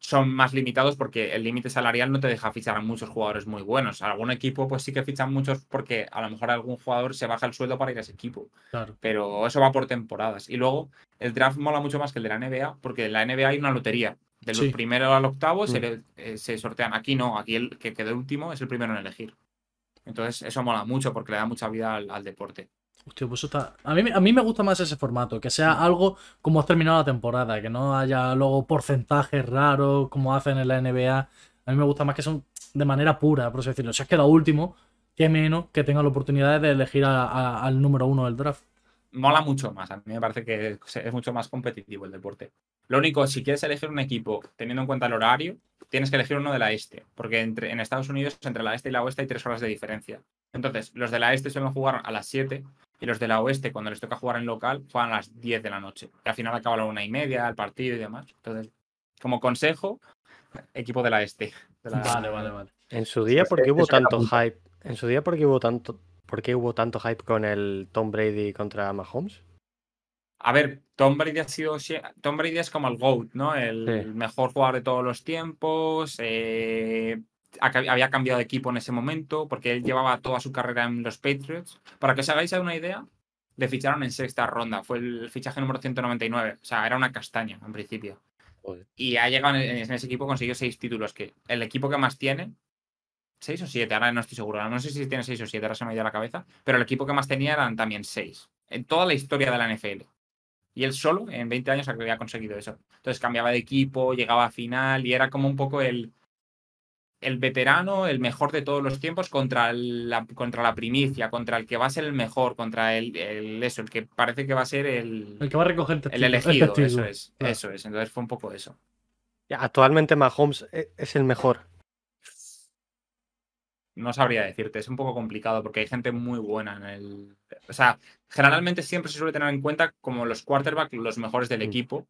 son más limitados porque el límite salarial no te deja fichar a muchos jugadores muy buenos. Algún equipo pues sí que fichan muchos porque a lo mejor algún jugador se baja el sueldo para ir a ese equipo, Claro. pero eso va por temporadas. Y luego el draft mola mucho más que el de la NBA porque en la NBA hay una lotería. Del Sí. primero al octavo se, Mm. le- eh, se sortean. Aquí no, aquí el que quedó último es el primero en elegir. Entonces eso mola mucho porque le da mucha vida al, al deporte. Hostia, pues está. A mí, a mí me gusta más ese formato, que sea algo como has terminado la temporada, que no haya luego porcentajes raros como hacen en la NBA. A mí me gusta más que son de manera pura, por así decirlo. Si has quedado último, qué menos que tengas la oportunidad de elegir a- a- al número uno del draft. Mola mucho más. A mí me parece que es mucho más competitivo el deporte. Lo único, si quieres elegir un equipo teniendo en cuenta el horario, tienes que elegir uno de la este, porque entre, en Estados Unidos entre la este y la oeste hay tres horas de diferencia. Entonces, los de la este suelen jugar a las 7 y los de la oeste, cuando les toca jugar en local, juegan a las 10 de la noche. Y al final acaba a la una y media el partido y demás. Entonces, como consejo, equipo de la este. de la- Vale, vale, vale. En su día, Pues ¿por qué que hubo tanto hype? En su día, ¿por qué hubo tanto, por qué hubo tanto hype con el Tom Brady contra Mahomes? A ver, Tom Brady ha sido. Tom Brady es como el GOAT, ¿no? El Sí. mejor jugador de todos los tiempos. eh, había cambiado de equipo en ese momento porque él llevaba toda su carrera en los Patriots. Para que os hagáis una idea, le ficharon en sexta ronda. Fue el fichaje número 199. O sea, era una castaña en principio. Joder. Y ha llegado en, en ese equipo, consiguió seis títulos. Que el equipo que más tiene. Seis o siete, ahora no estoy seguro. No sé si tiene seis o siete, ahora se me ha ido a la cabeza. Pero el equipo que más tenía eran también seis. En toda la historia de la NFL. Y él solo, en 20 años, había conseguido eso. Entonces cambiaba de equipo, llegaba a final y era como un poco el, el veterano, el mejor de todos los tiempos contra la, contra la primicia, contra el que va a ser el mejor, contra el, el- eso, el que parece que va a ser el, El que va a recoger el elegido. testigo. Eso es, claro. eso es. Entonces fue un poco eso. Actualmente Mahomes e- es el mejor. No sabría decirte, es un poco complicado porque hay gente muy buena en el. O sea, generalmente siempre se suele tener en cuenta como los quarterbacks los mejores del Mm. equipo,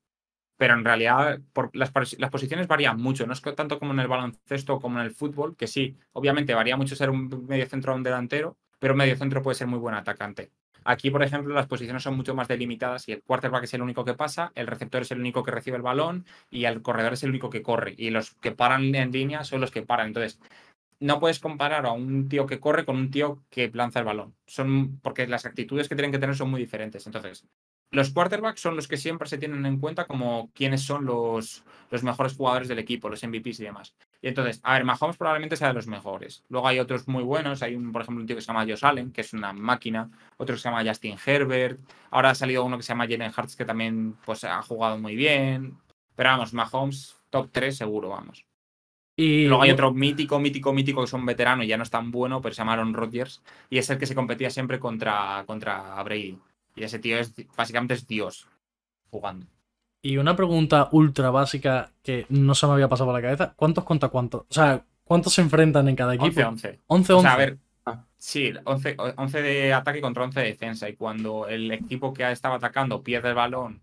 pero en realidad por las, las posiciones varían mucho, no es tanto como en el baloncesto como en el fútbol, que sí, obviamente varía mucho ser un medio centro o un delantero, pero un medio centro puede ser muy buen atacante. Aquí, por ejemplo, las posiciones son mucho más delimitadas y el quarterback es el único que pasa, el receptor es el único que recibe el balón y el corredor es el único que corre. Y los que paran en línea son los que paran. Entonces, no puedes comparar a un tío que corre con un tío que lanza el balón. Son porque las actitudes que tienen que tener son muy diferentes. Entonces, los quarterbacks son los que siempre se tienen en cuenta como quiénes son los, los mejores jugadores del equipo, los MVPs y demás. Y entonces, a ver, Mahomes probablemente sea de los mejores. Luego hay otros muy buenos. Hay, un, por ejemplo, un tío que se llama Josh Allen, que es una máquina. Otro que se llama Justin Herbert. Ahora ha salido uno que se llama Jalen Hurts, que también pues, ha jugado muy bien. Pero vamos, Mahomes, top 3 seguro, vamos. Y Luego hay otro mítico, mítico, mítico que es un veterano y ya no es tan bueno, pero se llama Aaron Rodgers. Y es el que se competía siempre contra, contra Brady. Y ese tío es básicamente es Dios jugando. Y una pregunta ultra básica que no se me había pasado por la cabeza. ¿Cuántos contra cuántos? O sea, ¿cuántos se enfrentan en cada equipo? 11-11. 11 O sea, a ver, Ah. sí, 11, 11 de ataque contra 11 de defensa. Y cuando el equipo que estaba atacando pierde el balón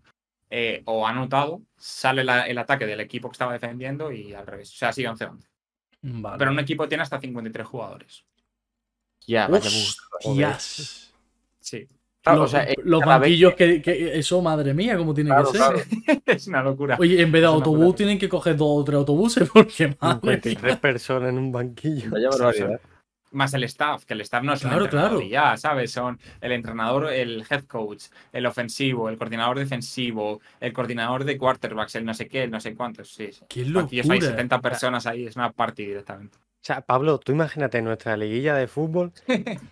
eh, o ha anotado, sale la- el ataque del equipo que estaba defendiendo y al revés. O sea, sí, 11-11. Vale. Pero un equipo tiene hasta 53 jugadores. Ya. Hostias. Sí, Claro, los o sea, eh, los banquillos que... que- Eso, madre mía, cómo tiene Claro, que ser. claro. es una locura. Oye, en vez de autobús locura. tienen que coger dos o tres autobuses porque madre mía. 53 personas en un banquillo. Vaya barbaridad. Más el staff, que el staff no es un Claro, entrenador claro. y ya, ¿sabes? Son el entrenador, el head coach, el ofensivo, el coordinador defensivo, el coordinador de quarterbacks, el no sé qué, el no sé cuántos. Sí, sí. Qué Aquí hay locura. 70 personas ahí, es una party directamente. O sea, Pablo, tú imagínate nuestra liguilla de fútbol,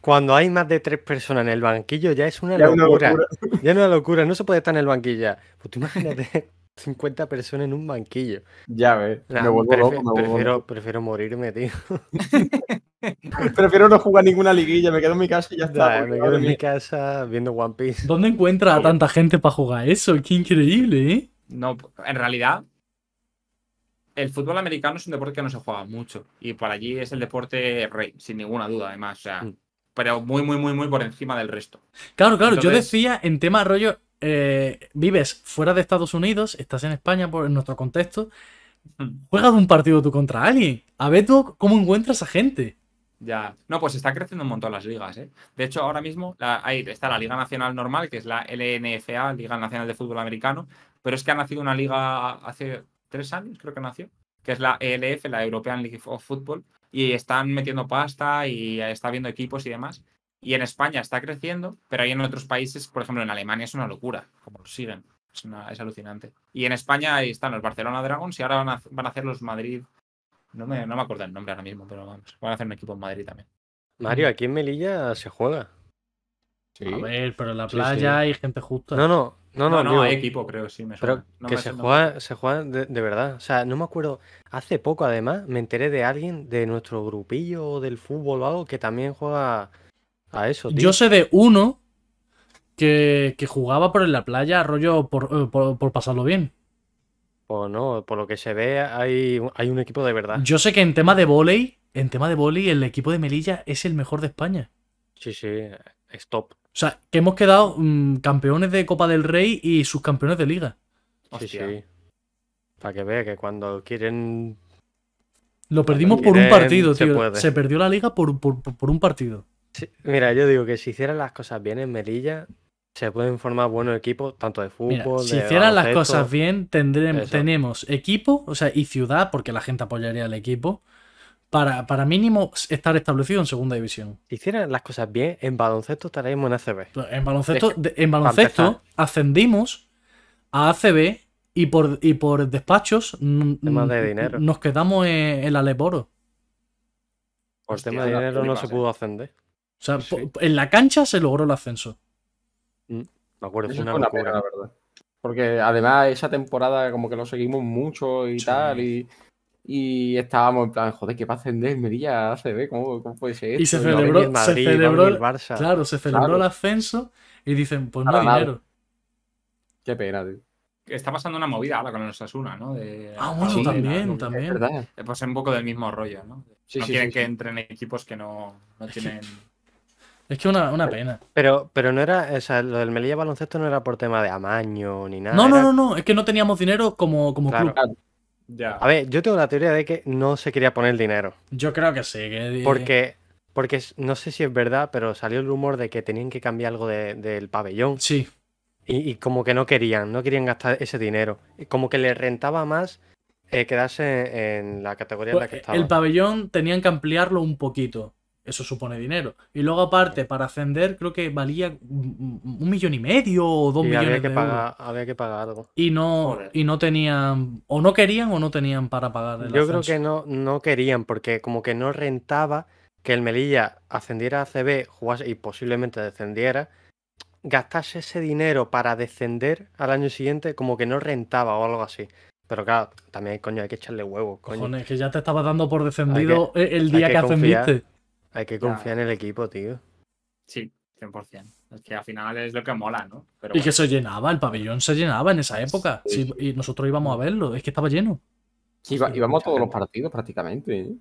cuando hay más de tres personas en el banquillo ya es una Ya una locura. locura. Ya es una locura, no se puede estar en el banquillo ya. Pues tú imagínate 50 personas en un banquillo. Ya ves. Nah, me vuelvo prefi- loco, me vuelvo prefiero, loco. prefiero morirme, tío. Prefiero no jugar ninguna liguilla, me quedo en mi casa y ya está. Me quedo en mi mía. casa viendo One Piece. ¿Dónde encuentra a tanta gente para jugar eso? Qué increíble, ¿eh? No, en realidad, el fútbol americano es un deporte que no se juega mucho. Y por allí es el deporte rey, sin ninguna duda, además. O sea, Mm. pero muy, muy, muy, muy por encima del resto. Claro, claro, yo decía en tema rollo, eh, vives fuera de Estados Unidos, estás en España por en nuestro contexto, Mm. juegas un partido tú contra alguien. A ver tú cómo encuentras a gente. Ya. No, pues está creciendo un montón las ligas, ¿eh? De hecho, ahora mismo la- ahí está la Liga Nacional Normal, que es la LNFA, Liga Nacional de Fútbol Americano, pero es que ha nacido una liga hace tres años, creo que nació, que es la ELF, la European League of Football, y están metiendo pasta y está viendo equipos y demás. Y en España está creciendo, pero hay en otros países, por ejemplo en Alemania es una locura, como lo siguen. Es, una- es alucinante. Y en España ahí están los Barcelona Dragons y ahora van a, van a hacer los Madrid. No me, no me acuerdo el nombre ahora mismo, pero vamos, van a hacer un equipo en Madrid también. Mario, aquí en Melilla se juega. Sí. A ver, pero en la playa sí. hay gente justa. No, no, no, no, No, no, digo, hay equipo, creo, sí, me pero. No que me se suena. juega, se juega de, de verdad. O sea, no me acuerdo. Hace poco, además, me enteré de alguien de nuestro grupillo del fútbol o algo que también juega a eso, tío. Yo sé de uno que, que jugaba por en la playa, rollo por, eh, por- por pasarlo bien. Pues no, por lo que se ve, hay, hay un equipo de verdad. Yo sé que en tema de vóley, en tema de vóley, el equipo de Melilla es el mejor de España. Sí, sí, stop. O sea, que hemos quedado mm, campeones de Copa del Rey y subcampeones de liga. Sí, Hostia. sí. Para que vea que cuando quieren. Lo perdimos por un partido, se tío. puede. Se perdió la liga por- por- por un partido. Sí, Mira, yo digo que si hicieran las cosas bien en Melilla, se pueden formar buenos equipos, tanto de fútbol. Mira, si de hicieran las cosas bien, tendremos, tenemos equipo, o sea, y ciudad, porque la gente apoyaría al equipo, para, para mínimo estar establecido en segunda división. Si hicieran las cosas bien, en baloncesto estaríamos en ACB. En baloncesto, de- en baloncesto ascendimos a ACB y por, y por despachos Temas de dinero. nos quedamos en, en la Leboro. Por Hostia, tema de dinero no se eh. pudo ascender. O sea, Sí. en la cancha se logró el ascenso. Me acuerdo, fue es una una pena, locura. la verdad. Porque además esa temporada como que lo seguimos mucho y Sí. tal. Y, y estábamos en plan, joder, ¿qué va a ascender Melilla ACB? ¿Cómo, ¿Cómo puede ser Y se celebró- el Madrid, se celebró el- el Barça. Claro, se celebró Claro. el ascenso y dicen, pues no hay dinero. Qué pena, tío. Está pasando una movida ahora con el Osasuna, ¿no? De, Ah, bueno, la- también, también. verdad. Pues un poco del mismo rollo, ¿no? Sí, no sí, quieren sí, que sí. entren equipos que no, no tienen. Es que una, una pena. Pero, pero no era, o sea, lo del Melilla baloncesto no era por tema de amaño ni nada. No, no, era- no, no. Es que no teníamos dinero como, como Claro. club. Ya. A ver, yo tengo la teoría de que no se quería poner dinero. Yo creo que sí. que- Porque, porque no sé si es verdad, pero salió el rumor de que tenían que cambiar algo de- del pabellón. Sí. Y, y como que no querían, no querían gastar ese dinero. Y como que les rentaba más eh, quedarse en la categoría en la que Pues, estaba. el pabellón tenían que ampliarlo un poquito. Eso supone dinero. Y luego, aparte, para ascender, creo que valía un millón y medio o dos Y millones había que, de euros. pagar, había que pagar algo. Y no, Joder. y no tenían, o no querían o no tenían para pagar el Yo creo que no, no querían, porque como que no rentaba que el Melilla ascendiera a CB, jugase y posiblemente descendiera, gastase ese dinero para descender al año siguiente, como que no rentaba o algo así. Pero claro, también, coño, hay que echarle huevos, coño. Cojones, que ya te estabas dando por descendido el- día que que, confiar. ascendiste. Hay que Ya. confiar en el equipo, tío. Sí, 100%. Es que al final es lo que mola, ¿no? Pero Y que se llenaba, el pabellón se llenaba en esa época. Sí, Sí, y nosotros íbamos a verlo, es que estaba lleno. Sí, iba- íbamos a todos los partidos prácticamente. ¿eh?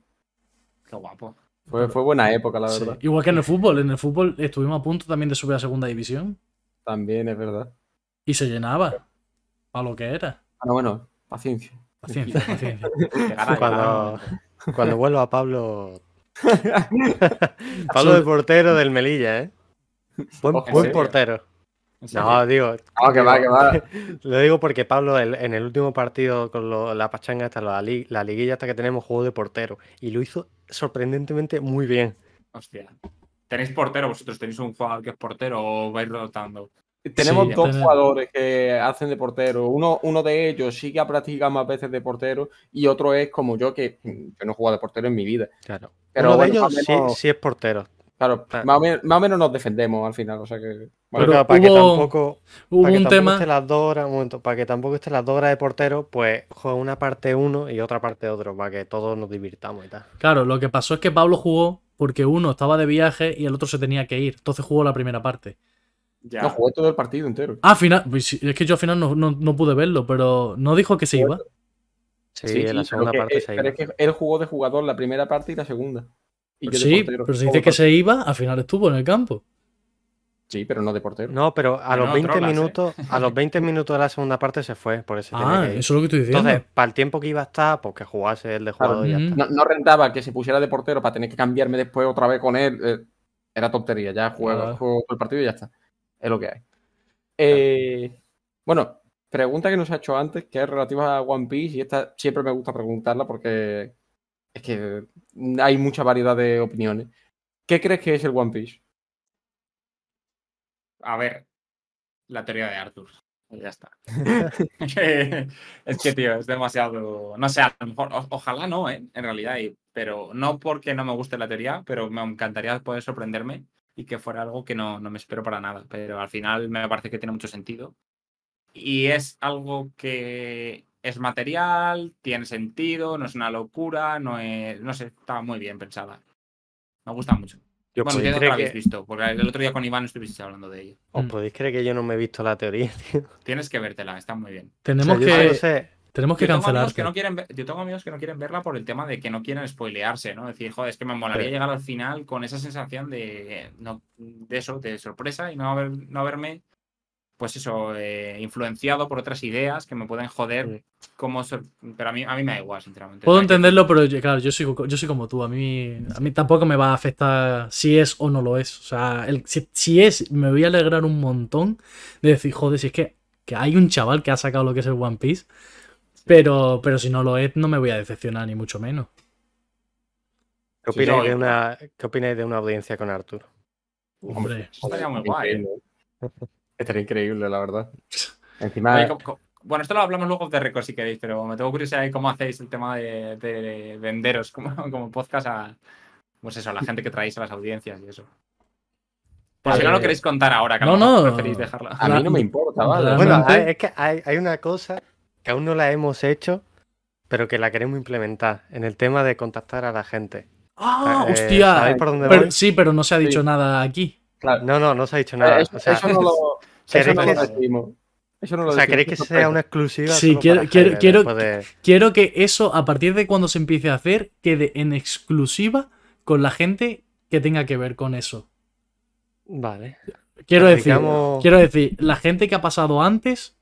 qué guapo. Fue, fue buena época, la Sí. verdad. Igual que en el fútbol, en el fútbol estuvimos a punto también de subir a segunda división. También es verdad. Y se llenaba. Para lo que era. Bueno, bueno, paciencia. Paciencia, paciencia. Cuando, cuando vuelva Pablo. Pablo de portero del Melilla, ¿eh? Buen, portero. No, digo, Ah, que va, que va. Lo digo porque Pablo el- en el último partido con lo- la pachanga la, li- la liguilla hasta que tenemos juego de portero y lo hizo sorprendentemente muy bien. Hostia. ¿Tenéis portero vosotros? ¿Tenéis un jugador que es portero o vais rotando? Tenemos Sí, dos tener- jugadores que hacen de portero. Uno, uno de ellos sí que ha practicado más veces de portero y otro es como yo, que yo no he jugado de portero en mi vida. Claro. Pero Uno de ellos sí, menos- sí es portero. Claro, Claro. más o, menos, más o menos nos defendemos al final. O sea que. Bueno, Pero para que hubo- tampoco, Hubo para que un tampoco tema. esté las dos horas, un momento, para que tampoco esté las dos horas de portero, pues juega una parte uno y otra parte otro, para que todos nos divirtamos y tal. Claro, lo que pasó es que Pablo jugó porque uno estaba de viaje y el otro se tenía que ir. Entonces jugó la primera parte. Ya. no jugué todo el partido entero. Ah, al final. pues es que yo al final no, no- no pude verlo, pero no dijo que se iba. Sí, en la pero segunda que- parte eh, se Pero iba. es que él jugó de jugador la primera parte y la segunda. Y de sí, portero, pero se todo dice que se iba, al final estuvo en el campo. Sí, pero no de portero. No, pero a los No, 20 trolas, ¿eh? minutos, a los 20 minutos de la segunda parte se fue, por eso tenía Ah, que eso es lo que estoy diciendo. Entonces, para el tiempo que iba a estar, pues que jugase el de jugador y ya está. No, no rentaba que se pusiera de portero para tener que cambiarme después otra vez con él. eh, era tontería. Ya Ah. juego todo el partido y ya está. Es lo que hay. Eh, bueno, pregunta que nos ha hecho antes, que es relativa a One Piece, y esta siempre me gusta preguntarla porque es que hay mucha variedad de opiniones. ¿Qué crees que es el One Piece? A ver, la teoría de Arthur. Ya está. es que, tío, es demasiado. No sé, a lo mejor, o- ojalá no, ¿eh? En realidad, y- pero no porque no me guste la teoría, pero me encantaría poder sorprenderme y que fuera algo que no, no me espero para nada. Pero al final me parece que tiene mucho sentido. Y es algo que es material, tiene sentido, no es una locura, no es. No sé, está muy bien pensada. Me gusta mucho. Yo Bueno, que creer la habéis que- visto, porque el otro día con Iván estuvisteis hablando de ello. ¿Os Mm. podéis creer que yo no me he visto la teoría? tío? Tienes que vértela, está muy bien. O Tenemos sea, yo que, solo sé- tenemos que Yo tengo, amigos cancelarte. que no quieren ver- yo tengo amigos que no quieren verla por el tema de que no quieren spoilearse, ¿no? Decir, joder, es que me molaría Sí. llegar al final con esa sensación de, no, de eso, de sorpresa y no, haber, no haberme, pues eso, eh, influenciado por otras ideas que me pueden joder. Sí. Como sor- Pero a mí, a mí me da igual, sinceramente. Puedo entenderlo, pero yo- claro, yo soy, yo soy como tú. A mí, a mí tampoco me va a afectar si es o no lo es. O sea, el- si, si es, me voy a alegrar un montón de decir, joder, si es que, que hay un chaval que ha sacado lo que es el One Piece. Pero, pero si no lo es, no me voy a decepcionar, ni mucho menos. ¿Qué opináis, sí. de una, ¿Qué opináis de una audiencia con Arturo? Hombre, Estaría muy guay, ¿eh? Estaría increíble, la verdad. Encima, Oye, Bueno, esto lo hablamos luego de récord si queréis, pero me tengo curiosidad de cómo hacéis el tema de, de venderos como, como podcast a, pues eso, a la gente que traéis a las audiencias y eso. Por si no lo Eh, queréis contar ahora, que no, no. preferís dejarlo. a mí no me importa, ¿vale? Bueno, hay- es que hay, hay una cosa que aún no la hemos hecho, pero que la queremos implementar en el tema de contactar a la gente. ¡Ah, Eh, hostia! ¿Sabéis por dónde Pero- voy? sí, pero no se ha dicho Sí. nada aquí. Claro. No, no, no se ha dicho nada. Eh, eso, o sea, eso no lo, eso ¿queréis no que- lo decimos. Eso no lo o sea, ¿queréis que sea una exclusiva? Sí, quiero- quiero- Jaime, quiero- de- Quiero que eso, a partir de cuando se empiece a hacer, quede en exclusiva con la gente que tenga que ver con eso. Vale. Quiero decir, quiero decir, la gente que ha pasado antes,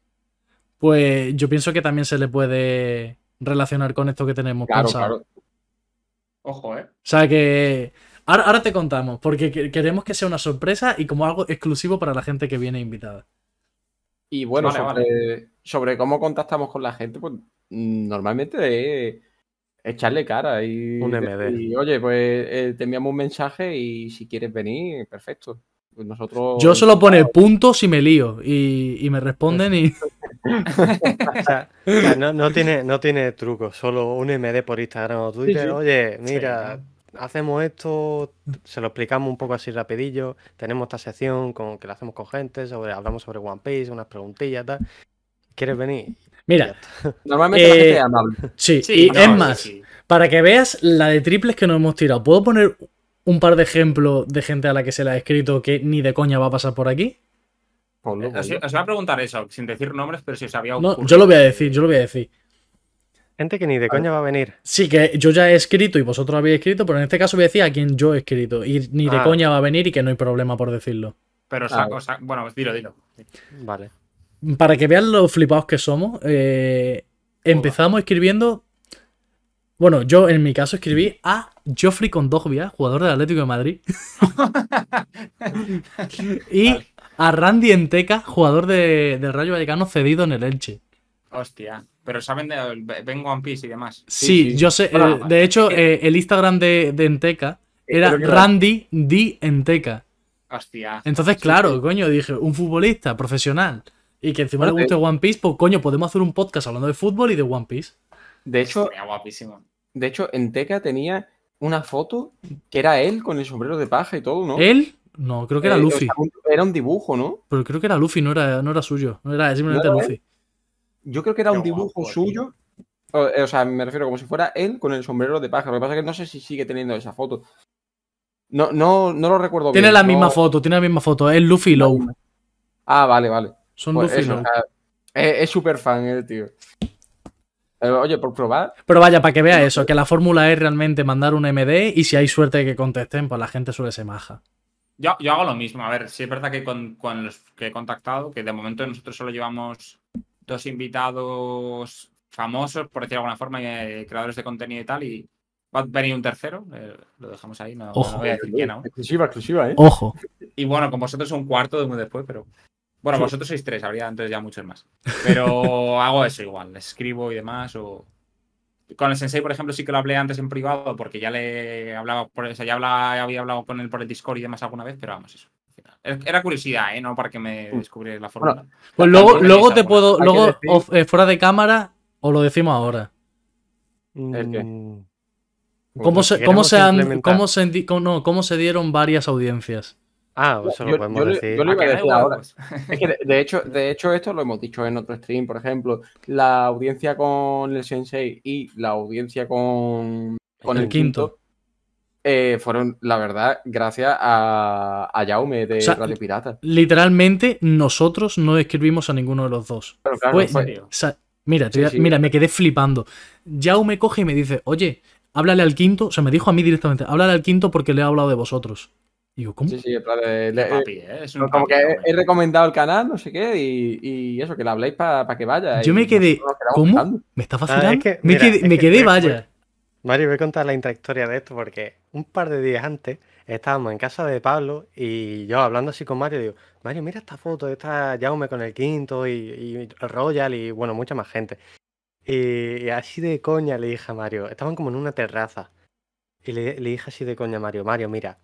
pues yo pienso que también se le puede relacionar con esto que tenemos Claro, pensado. claro. Ojo, ¿eh? O sea que ahora, ahora te contamos, porque que- queremos que sea una sorpresa y como algo exclusivo para la gente que viene invitada. Y bueno, Vale, sobre, sobre cómo contactamos con la gente, pues mm, normalmente es echarle cara y, Un MD. y, oye, pues eh, te enviamos un mensaje y si quieres venir, perfecto. Pues nosotros. Yo solo pone punto si me lío y, y me responden y... O sea, no, no tiene, no tiene truco, solo un MD por Instagram o Twitter. sí. Oye, mira, hacemos esto, se lo explicamos un poco así rapidillo. Tenemos esta sección con, que la hacemos con gente, sobre, hablamos sobre One Piece, unas preguntillas, tal. ¿Quieres venir? Mira, Normalmente la Eh, gente es amable. sí, Sí, y no, es sí, más, sí. para que veas la de triples que nos hemos tirado, ¿puedo poner un par de ejemplos de gente a la que se le ha escrito que ni de coña va a pasar por aquí? Ponlo, Eh, Os, os iba a preguntar eso, sin decir nombres, pero si os había No, ocurrido. yo lo voy a decir, yo lo voy a decir. Gente que ni de coña va a venir. Sí, que yo ya he escrito y vosotros habéis escrito, pero en este caso voy a decir a quien yo he escrito. Y ni de Ah. coña va a venir y que no hay problema por decirlo. Pero Ah, saco, bueno. saco- bueno, dilo, dilo. Vale. Para que vean lo flipados que somos, eh, empezamos escribiendo. Bueno, yo en mi caso escribí a Joffrey Condogbia, jugador del Atlético de Madrid. y a Randy Enteca, jugador de, del Rayo Vallecano cedido en el Elche. Hostia. Pero saben de Ven One Piece y demás. Sí, Sí, sí. yo sé. Eh, de hecho, eh, el Instagram de, de Enteca era que era- Randy D. Enteca. Hostia. Entonces, claro, coño, dije, un futbolista profesional y que encima le guste One Piece, pues coño, podemos hacer un podcast hablando de fútbol y de One Piece. De hecho, Estaría guapísimo. De hecho, en Teca tenía una foto que era él con el sombrero de paja y todo, ¿no? ¿Él? No, creo que era Eh, o Luffy. sea, era un dibujo, ¿no? Pero creo que era Luffy, no era, no era suyo. No era simplemente ¿No era Luffy. Yo creo que era Qué un dibujo guapo, suyo. O, eh, o sea, me refiero como si fuera él con el sombrero de paja. Lo que pasa es que no sé si sigue teniendo esa foto. No, no, no lo recuerdo Tiene bien. la no- misma foto, tiene la misma foto. Es Luffy y Low. Ah, vale, vale. Son Pues Luffy y eso, Low. o sea, es es súper fan el tío. Eh, oye, por probar, Pero vaya, para que vea eso, que la fórmula es realmente mandar un MD y si hay suerte de que contesten, pues la gente suele ser maja. Yo, yo hago lo mismo. A ver, sí es verdad que con, con los que he contactado, que de momento nosotros solo llevamos dos invitados famosos, por decir de alguna forma, eh, creadores de contenido y tal, y va a venir un tercero, eh, lo dejamos ahí, no, Ojo. no voy a decir quién aún. exclusiva, exclusiva, ¿eh? Ojo. Y bueno, con vosotros un cuarto muy después, pero. Bueno, vosotros sois tres, habría entonces ya muchos más. Pero hago eso igual, escribo y demás. O... Con el Sensei, por ejemplo, sí que lo hablé antes en privado, porque ya le hablaba por o sea, ya había hablado con él por el Discord y demás alguna vez, pero vamos, eso. final. Era curiosidad, ¿eh? No para que me descubriera la fórmula. Pues luego, luego te puedo, luego off- eh, fuera de cámara, os lo decimos ahora. ¿El qué? Mm, ¿Cómo pues se, cómo se, han- cómo se, di- cómo- no, cómo se dieron varias audiencias? Ah, eso Yo- lo podemos yo decir. yo ¿A iba a decir ahora. pues? Es que de, de hecho, de hecho, esto lo hemos dicho en otro stream, por ejemplo, la audiencia con el Sensei y la audiencia con, con El el, quinto. quinto, eh, fueron, la verdad, gracias a, a Jaume de O sea, Radio Pirata. Literalmente, nosotros no escribimos a ninguno de los dos. Pero claro, Fue- fue- serio? o sea, mira, Sí, sí. mira, me quedé flipando. Yao me coge y me dice, oye, háblale al quinto. O sea, me dijo a mí directamente, háblale al quinto porque le he hablado de vosotros. Digo, ¿cómo? sí, sí, en plan de- le- Papi, ¿eh? Es un como papi, que he, recomendado el canal, no sé qué, y, y eso, que le habléis para que vaya. Yo me quedé, ¿cómo? ¿Me está Ah, es vacilando? que, me mira, quedé, es me vaya. Mario, voy a contar la intrahistoria de esto porque un par de días antes estábamos en casa de Pablo y yo hablando así con Mario digo, Mario, mira esta foto, está Jaume con el quinto y, y Royal y bueno, mucha más gente. Y, y así de coña le dije a Mario, estaban como en una terraza y le, le dije así de coña a Mario, Mario, mira,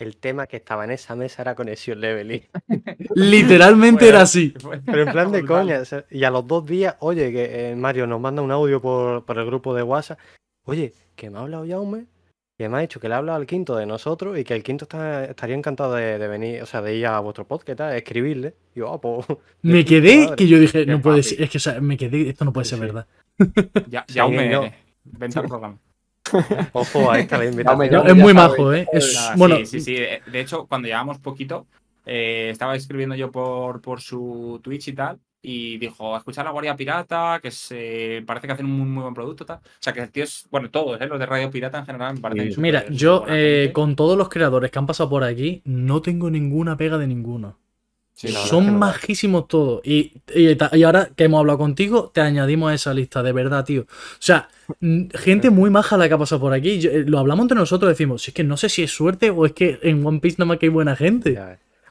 el tema que estaba en esa mesa era conexión leveling. Literalmente era así. Pero en plan de coña. o sea, y a los dos días, oye, que eh, Mario nos manda un audio por, por el grupo de WhatsApp. Oye, que me ha hablado Jaume, que me ha dicho que le ha hablado al quinto de nosotros y que el quinto está, estaría encantado de, de venir, o sea, de ir a vuestro podcast, escribirle. Y yo, ah, pues. Me quedé madre. que yo dije, no puede ser, es que o sea, me quedé, esto no puede Sí, ser sí. verdad. Ya, Sí, Jaume, no. vente al programa. Ojo, ahí está la invitación. Es muy majo, ¿eh? Es, Nada, bueno, sí, sí, sí. De hecho, cuando llevamos poquito, eh, estaba escribiendo yo por, por su Twitch y tal. y dijo, escuchar la Guardia Pirata, que se parece que hacen un muy, muy buen producto. Tal. O sea, que el tío es, bueno, todos, ¿eh? los de Radio Pirata en general me parecen Sí. Mira, yo eh, con todos los creadores que han pasado por aquí, no tengo ninguna pega de ninguno. Sí, Son es no. majísimos todos. Y, y ahora que hemos hablado contigo, te añadimos a esa lista, de verdad, tío. O sea, gente muy maja la que ha pasado por aquí. Yo- eh, lo hablamos entre nosotros, decimos, si es que no sé si es suerte o es que en One Piece nada más que hay buena gente.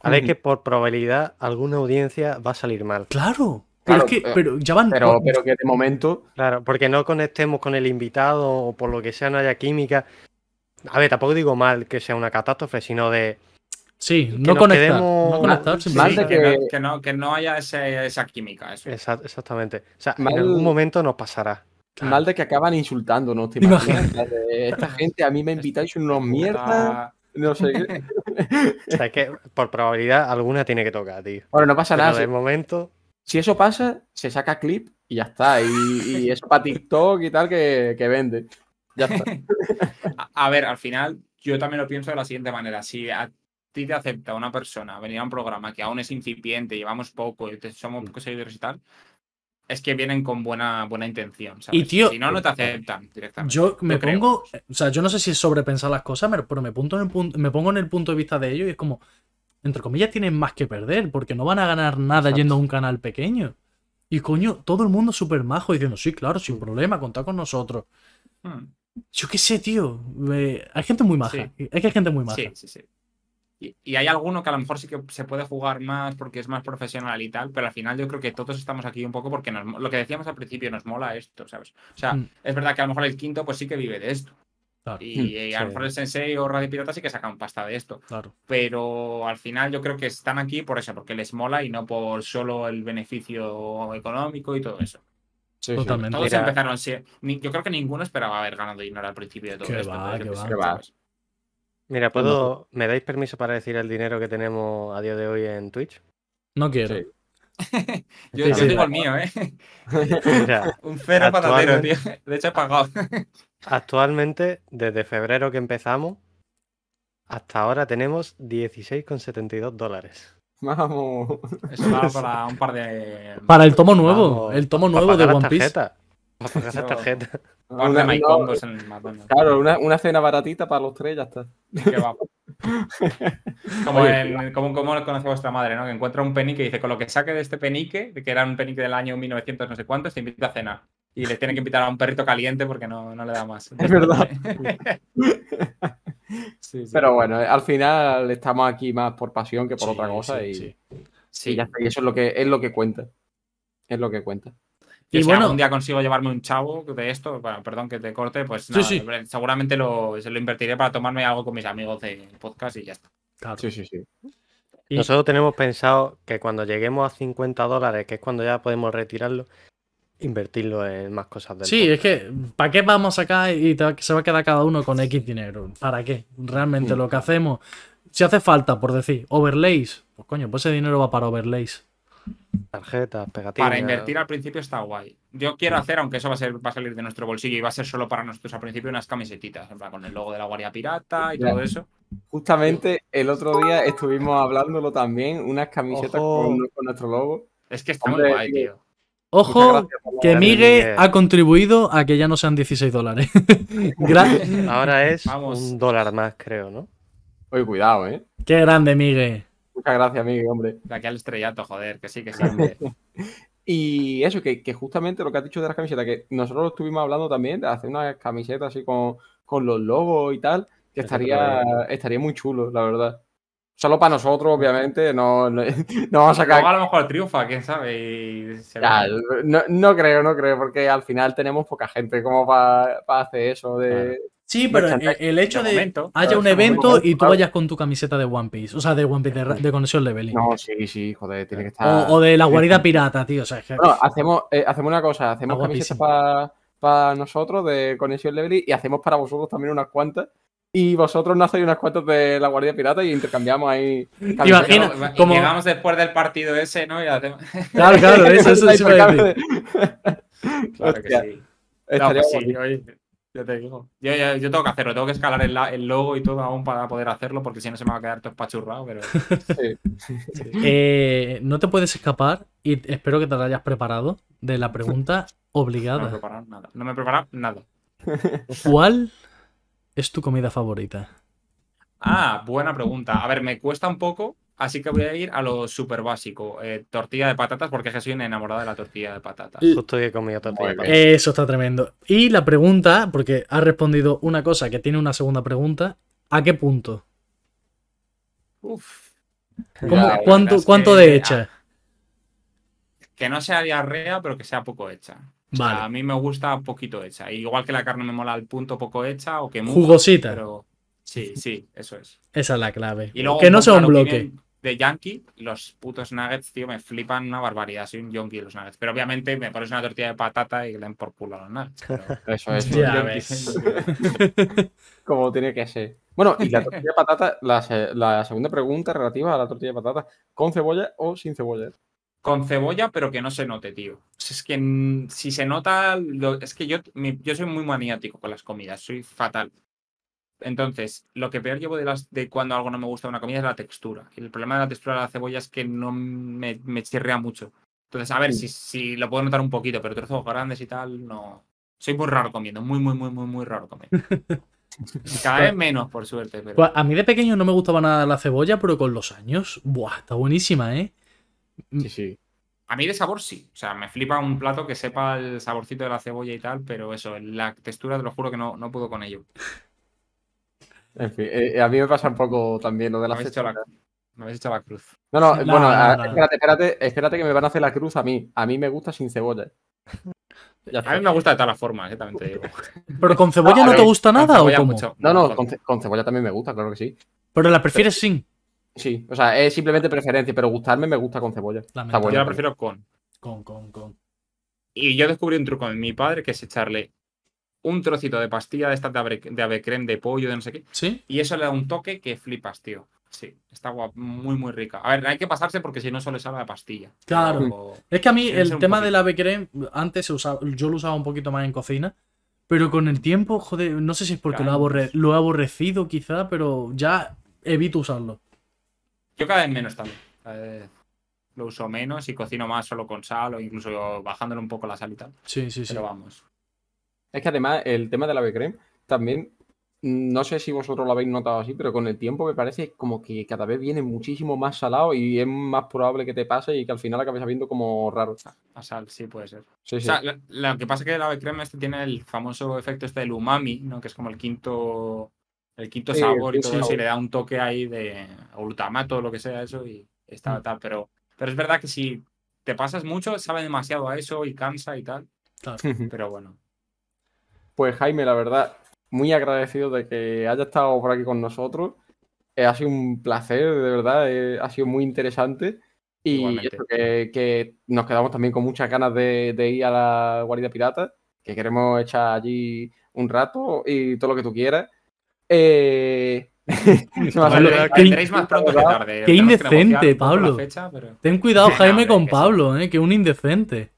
A ver que por probabilidad alguna audiencia va a salir mal. Claro. Pero Claro, es que, eh, pero ya van. Pero, pero que de momento. Claro, porque no conectemos con el invitado o por lo que sea no haya química. A ver, tampoco digo mal que sea una catástrofe, sino de sí, no conectar. quedemos- No conectar, Sí, de que, que- no, que no, que no haya ese- esa química. Eso. Exactamente. O sea, Mal- en algún momento nos pasará. Mal de que acaban ¿te imaginas? La de, Esta gente a mí me invitáis unos mierdas. No sé qué. O sea, es que por probabilidad alguna tiene que tocar, tío. Bueno, no pasa Pero nada. de Si, momento, si eso pasa, se saca clip y ya está. Y, y eso para TikTok y tal que, que vende. Ya está. A, a ver, al final, yo también lo pienso de la siguiente manera. Si a ti te acepta una persona venir a un programa que aún es incipiente, llevamos poco y somos pocos seguidores y tal, es que vienen con buena, buena intención. ¿sabes? Y, tío, si no, no te aceptan directamente. Yo me pongo, o sea, yo no sé si es sobrepensar las cosas, pero- pero me, punto en el punto, me pongo en el punto de vista de ellos y es como, entre comillas, tienen más que perder, porque no van a ganar nada Exacto. yendo a un canal pequeño. Y coño, todo el mundo súper majo diciendo, sí, claro, sin problema, contad con nosotros. Hmm. Yo qué sé, tío. eh, hay gente muy maja. Sí. Es que hay gente muy maja. Sí, sí, sí. Y, y hay alguno que a lo mejor sí que se puede jugar más porque es más profesional y tal, pero al final yo creo que todos estamos aquí un poco porque nos, lo que decíamos al principio, nos mola esto, ¿sabes? O sea, Mm. es verdad que a lo mejor el quinto pues sí que vive de esto. Claro, Y, Mm, eh, a lo sí. mejor el Sensei o Radio Pirata sí que sacan pasta de esto. claro. Pero al final yo creo que están aquí por eso, porque les mola y no por solo el beneficio económico y todo eso. Sí, sí. Totalmente. Todos Mira. empezaron Yo creo que ninguno esperaba haber ganado dinero al principio de todo Que esto. va, yo que qué va. Que va. Mira, ¿puedo, ¿me dais permiso para decir el dinero que tenemos a día de hoy en Twitch? No quiero. Sí. Yo, Sí, yo sí. digo el mío, ¿eh? Mira, Un cero patatero, tío. De hecho, he pagado. actualmente, desde febrero que empezamos, hasta ahora tenemos 16,72 dólares. Vamos. Eso va para un par de. Para el tomo nuevo, Vamos, el tomo nuevo de One Piece. Para pagar par de Una- Mycombos en el McDonald's. Claro, una, una cena baratita para los tres, ya está. Como, Oye, en, como, como lo conoce vuestra madre, ¿no? Que encuentra un penique y dice, con lo que saque de este penique, que era un penique del año 1900 no sé cuántos, te invita a cenar. Y le tiene que invitar a un perrito caliente porque no, no le da más. Es verdad. Sí, sí. Pero bueno, al final estamos aquí más por pasión que por Sí, otra cosa sí, y, sí. Sí. y ya está. Y eso es lo que es lo que cuenta. Es lo que cuenta. Y Y si bueno- algún día consigo llevarme un chavo de esto, bueno, perdón que te corte, pues nada, sí. seguramente lo, se lo invertiré para tomarme algo con mis amigos de podcast y ya está. Claro. Sí, sí, sí. Y- Nosotros tenemos pensado que cuando lleguemos a 50 dólares, que es cuando ya podemos retirarlo, invertirlo en más cosas del Sí, es que, ¿para qué vamos a sacar y te se va a quedar cada uno con X dinero? ¿Para qué? Realmente Mm. lo que hacemos, si hace falta, por decir, overlays, pues coño, pues ese dinero va para overlays. Tarjetas, pegatinas. Para invertir al principio está guay. Yo quiero hacer, aunque eso va a, ser, va a salir de nuestro bolsillo y va a ser solo para nosotros al principio, unas camisetitas, en plan, con el logo de la Guardia Pirata y Ya. todo eso. Justamente el otro día estuvimos hablándolo también, unas camisetas con, con nuestro logo. Es que está Hombre, muy guay, tío. Ojo, que Miguel. ha contribuido a que ya no sean 16 dólares. Ahora es Vamos. un dólar más, creo, ¿no? Oye, cuidado, ¿eh? Qué grande, Migue. Muchas gracias, Miguel, hombre. De aquí al estrellato, joder, que sí, que sí. Y eso, que, que justamente lo que has dicho de las camisetas, que nosotros estuvimos hablando también de hacer unas camisetas así con, con los logos y tal, que estaría, estaría muy chulo, la verdad. Solo para nosotros, obviamente, no, no, no vamos a Luego a sacar. lo mejor triunfa, quién sabe. y se Ya, ve. no, no creo, no creo, porque al final tenemos poca gente como para hacer eso de. Sí, pero el hecho De momento, haya un evento momento, y tú vayas con tu camiseta de One Piece, o sea, de One Piece, de, de Conexión Leveling. No, sí, sí, joder, tiene que estar. o de la guarida pirata, tío. O sea, es que- Bueno, hacemos, eh, hacemos una cosa, hacemos Está camisetas para nosotros de Conexión Level y hacemos para vosotros también unas cuantas. Y vosotros nos hacéis unas cuantas de la Guardia Pirata y intercambiamos ahí. Imagina, como- llegamos después del partido ese, ¿no? Y hacemos... Claro, claro, eso, eso sí Claro que sí. No, pues sí, oye, Ya te digo. Yo, yo- yo tengo que hacerlo, tengo que escalar el, logo y todo aún para poder hacerlo, porque si no se me va a quedar todo espachurrado, pero. Sí. Eh, no te puedes escapar y espero que te lo hayas preparado de la pregunta No me he obligada. preparado nada. No me he preparado nada. ¿Cuál es tu comida favorita? Ah, buena pregunta. A ver, me cuesta un poco, así que voy a ir a lo súper básico. Eh, tortilla de patatas, porque es que soy un enamorado de la tortilla de patatas. Justo hoy he comido tortilla de Muy patata. Eso está tremendo. Y la pregunta, porque has respondido una cosa que tiene una segunda pregunta, ¿a qué punto? Uf. ¿Cómo- Ya, la verdad ¿Cuánto, cuánto que- de hecha? Que no sea diarrea, pero que sea poco hecha. O sea, Vale. a mí me gusta poquito hecha. Igual que la carne me mola al punto poco hecha o que mucho, Jugosita. Pero sí, sí, eso es. Esa es la clave. Y luego que no sea un bloque. De Yankee, los putos nuggets, tío, me flipan una barbaridad. Soy un yonki de los nuggets. Pero obviamente me pones una tortilla de patata y le den por culo a los nuggets. pero- Eso es. Ya ves. Como tiene que ser. Bueno, y la tortilla de patata, la, la segunda pregunta relativa a la tortilla de patata, ¿con cebolla o sin cebolla? Con cebolla, pero que no se note, tío. Es que si se nota, lo- es que yo, mi- yo soy muy maniático con las comidas, soy fatal. Entonces, lo que peor llevo de, las, de cuando algo no me gusta de una comida es la textura. Y el problema de la textura de la cebolla es que no me, me chirrea mucho. Entonces, a ver, si, si lo puedo notar un poquito, pero trozos grandes y tal, no. Soy muy raro comiendo, muy, muy, muy, muy, muy raro comiendo. Cada vez menos, por suerte, pero. Pues a mí de pequeño no me gustaba nada la cebolla, pero con los años, ¡buah! Está buenísima, ¿eh? Sí, sí. A mí de sabor sí. O sea, me flipa un plato que sepa el saborcito de la cebolla y tal, pero eso, la textura te lo juro que no, no puedo con ello. En fin, eh, a mí me pasa un poco también lo de Me la habéis hecho la, cebolla. me habéis hecho la cruz. No, no, No, bueno, no, no, no. espérate, espérate, espérate que me van a hacer la cruz a mí. A mí me gusta sin cebolla. A mí me gusta de todas las formas, eh, también te digo. ¿Pero con cebolla no A te gusta nada o cómo? mucho. No, no, con- con, ce- con cebolla también me gusta, claro que sí. Pero la prefieres sin. Sí, o sea, es simplemente preferencia, pero gustarme me gusta con cebolla. Está bueno. Yo la prefiero con. Con, con, con. Y yo descubrí un truco en mi padre que es echarle un trocito de pastilla de esta de ave, de ave creme, de pollo, de no sé qué. ¿Sí? Y eso le da un toque que flipas, tío. Sí, está guap- muy, muy rica. A ver, hay que pasarse porque si no solo sabe a pastilla. Claro. Pero- Es que a mí el tema del ave creme, antes se usaba, yo lo usaba un poquito más en cocina, pero con el tiempo, joder, no sé si es porque lo he, Claro. aborre- lo he aborrecido quizá, pero ya evito usarlo. Yo cada vez menos también. Cada vez lo uso menos y cocino más solo con sal o incluso bajándole un poco la sal y tal. Sí, sí, sí. Pero vamos. Es que además el tema del ave creme también, mm, no sé si vosotros lo habéis notado así, pero con el tiempo me parece como que cada vez viene muchísimo más salado y es más probable que te pase y que al final acabes sabiendo como raro. La sal, sí puede ser. Sí, O sí. sea, lo, lo que pasa es que el ave creme este tiene el famoso efecto este del umami, ¿no? Que es como el quinto el quinto Sí, sabor y el quinto todo eso, y le da un toque ahí de glutamato o lo que sea eso y está Mm. tal, pero pero es verdad que si te pasas mucho sabe demasiado a eso y cansa y tal, pero bueno. Pues Jaime, la verdad, muy agradecido de que haya estado por aquí con nosotros. Eh, ha sido un placer, de verdad, eh, ha sido muy interesante. Y eso, que, que nos quedamos también con muchas ganas de, de ir a la guarida pirata, que queremos echar allí un rato y todo lo que tú quieras. Eh... qué vendréis más pronto que tarde. qué que indecente, Pablo. la fecha, pero- Ten cuidado, Jaime, con que. Pablo, ¿eh? que un indecente.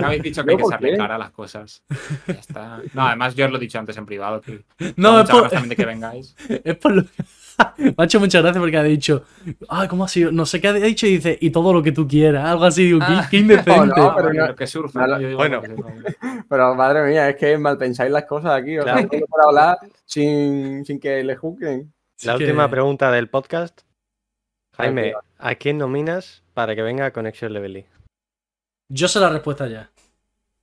Me habéis dicho que ¿Yo hay que qué? cara a las cosas. Ya está. No, además yo os lo he dicho antes en privado. Que No, es por, también de que vengáis. es por lo Me ha hecho muchas gracias porque ha dicho, ay, ¿cómo ha sido? No sé qué ha dicho y dice, y todo lo que tú quieras. Algo así, digo, qué, Ah. qué indecente. No, no, Ah, pero no- que no, ¿no? Yo bueno. que surja. Pero madre mía, es que mal pensáis las cosas aquí. O sea, no para hablar sin, sin que le juzguen. La que- última pregunta del podcast. Jaime. ¿a quién nominas para que venga a Conexión Levely? Yo sé la respuesta ya.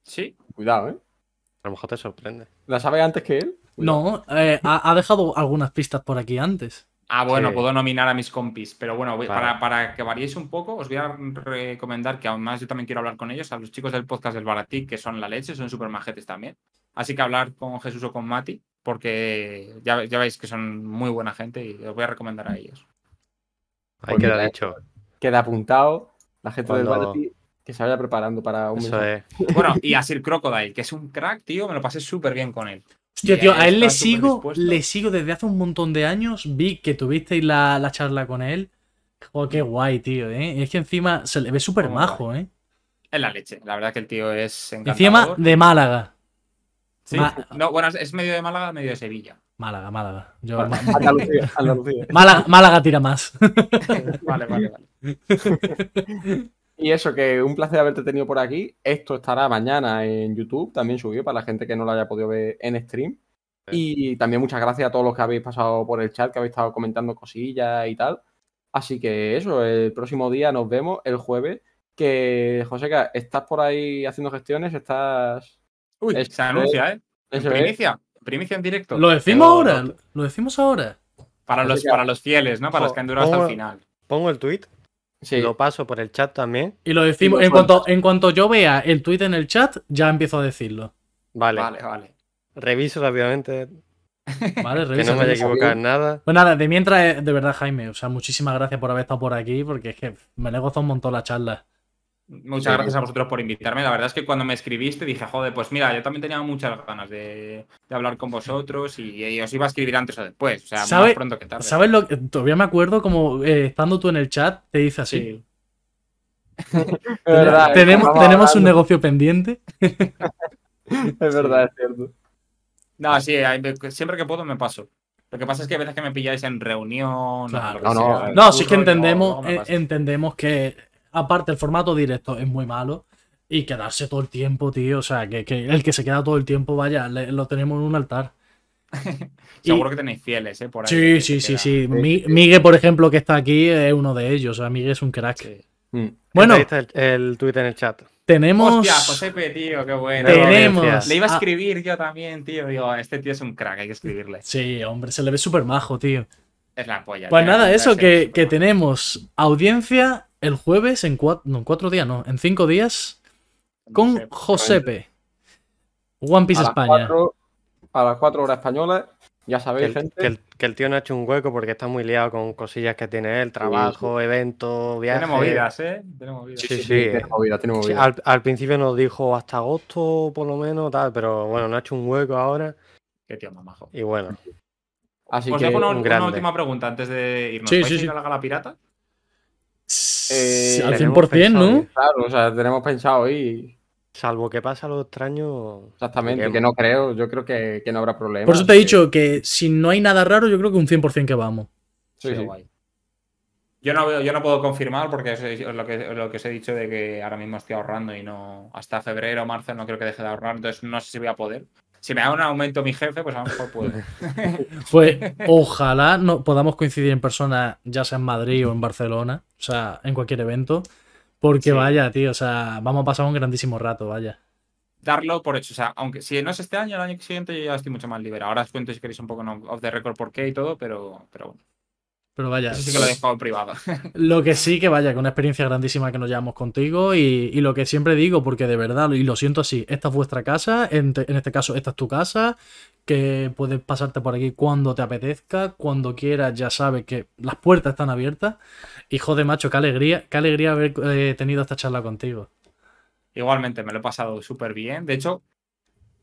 Sí, Cuidado, ¿eh? A lo mejor te sorprende. ¿La sabes antes que él? No, eh, ha, ha dejado algunas pistas por aquí antes. Ah, bueno, Sí. puedo nominar a mis compis, pero bueno, para, para que variéis un poco, os voy a recomendar que además yo también quiero hablar con ellos, a los chicos del podcast del Baratic, que son la leche, son súper majetes también. Así que hablar con Jesús o con Mati, porque ya, ya veis que son muy buena gente y os voy a recomendar a ellos. Ahí Pues queda mira, dicho. Queda apuntado. La gente del Balti que se vaya preparando para un Eso mensaje. es. Bueno, y a Sir Crocodile, que es un crack, tío, me lo pasé súper bien con él. Hostia, tío, a él le sigo, dispuesto. le sigo desde hace un montón de años. Vi que tuvisteis la, la charla con él. Joder, qué guay, tío, ¿eh? Es que encima se le ve súper majo, ¿eh? Es la leche, la verdad que el tío es Encima encantador. de Málaga. Sí. Ma- No, bueno, es- medio de Málaga, medio de Sevilla. Málaga, Málaga. Yo- Vale, Ma- Andalucía, Andalucía. Málaga, Málaga tira más. Vale, vale, vale. Y eso, que un placer haberte tenido por aquí. Esto estará mañana en YouTube, también subido para la gente que no lo haya podido ver en stream. Y también muchas gracias a todos los que habéis pasado por el chat, que habéis estado comentando cosillas y tal. Así que eso, el próximo día nos vemos el jueves. Que, Joseca, ¿estás por ahí haciendo gestiones? ¿Estás...? Uy, Es- se anuncia, ¿eh? En Eso es. primicia. Primicia en directo. ¿Lo decimos Pero- ahora? ¿Lo decimos ahora? Para los, para los fieles, ¿no? Para los que han durado hasta el final. Pongo el tweet, Sí. lo paso por el chat también. Y lo decimos. Y en, cuanto, en cuanto yo vea el tweet en el chat, ya empiezo a decirlo. Vale, Vale, vale. reviso rápidamente, ¿Vale? que Revisa, no me haya equivocado en nada. Pues nada, de mientras, eh, de verdad, Jaime, o sea, muchísimas gracias por haber estado por aquí, porque es que me le he gozado un montón la charla. Muchas Sí. gracias a vosotros por invitarme. La verdad es que cuando me escribiste dije, joder, pues mira, yo también tenía muchas ganas de, de hablar con vosotros y, y os iba a escribir antes o después. O sea, ¿Sabe- más pronto que tarde. ¿Sabes lo que.? Todavía me acuerdo como eh, estando tú en el chat, te dice así. Sí. Es verdad, tenemos tenemos un negocio pendiente. Es verdad, es cierto. No, sí, siempre que puedo me paso. Lo que pasa es que a veces que me pilláis en reunión. Claro. que No, no, No, sí que curro, y entendemos, eh, entendemos que, aparte, el formato directo es muy malo. Y quedarse todo el tiempo, tío. O sea, que, que el que se queda todo el tiempo, vaya, le- lo tenemos en un altar. Seguro y- que tenéis fieles, ¿eh? Por ahí, Sí, sí, sí, sí. Mi- Migue, por ejemplo, que está aquí, es uno de ellos. O sea, Migue es un crack. Sí. Mm. Bueno, Ahí está el, el tweet en el chat. tenemos. Hostia, Josepe, tío, qué bueno. Tenemos. Le iba a Ah, escribir yo también, tío. Digo, este tío es un crack, hay que escribirle. Sí, hombre, se le ve súper majo, tío. Es la polla. Pues nada, eso, que, tenemos audiencia el jueves en cuatro, no, en cuatro días, no, en cinco días con Josep. Josepe. One Piece A las, España. cuatro, a las cuatro horas españolas, ya Que sabéis, el, gente. que el- que el tío no ha hecho un hueco porque está muy liado con cosillas que tiene él, trabajo, eventos, viajes. Tiene movidas, ¿eh? Tiene movidas. Sí, sí. Tiene movida, tiene Sí, movida. al, al principio nos dijo hasta agosto por lo menos, tal, pero bueno, no ha hecho un hueco ahora. Qué tío más majo. Y bueno, Así Os que. dejo una, un una última pregunta antes de irnos. Sí, ¿Vais sí, a ir sí. a la gala pirata? Sí, Eh, al tenemos 100%, pensado ¿no? Claro, o sea, tenemos pensado ir. salvo que pasa lo extraño. Exactamente, que no creo, yo creo que, que no habrá problema. Por eso te he que- dicho que si no hay nada raro, yo creo que un 100% que vamos. Sí, Qué sí. guay. Yo no, veo- yo no puedo confirmar porque es es lo que, lo que os he dicho de que ahora mismo estoy ahorrando y no hasta febrero o marzo no creo que deje de ahorrar, entonces no sé si voy a poder. Si me da un aumento mi jefe, pues a lo mejor puedo. Pues ojalá no podamos coincidir en persona, ya sea en Madrid o en Barcelona, o sea, en cualquier evento. Porque Sí. vaya, tío, o sea, vamos a pasar un grandísimo rato, vaya. Darlo por hecho. O sea, aunque si no es este año, el año siguiente yo ya estoy mucho más libre. Ahora os cuento si queréis un poco off the record por qué y todo, pero, pero bueno. Pero vaya. Eso sí que lo dejo en privado. Lo que sí que vaya, que una experiencia grandísima que nos llevamos contigo y, y lo que siempre digo, porque de verdad, y lo siento así, esta es vuestra casa, en, te- en este caso esta es tu casa, que puedes pasarte por aquí cuando te apetezca, cuando quieras, ya sabes que las puertas están abiertas. Y joder, macho, qué alegría, qué alegría haber eh, tenido esta charla contigo. Igualmente, me lo he pasado súper bien. De hecho,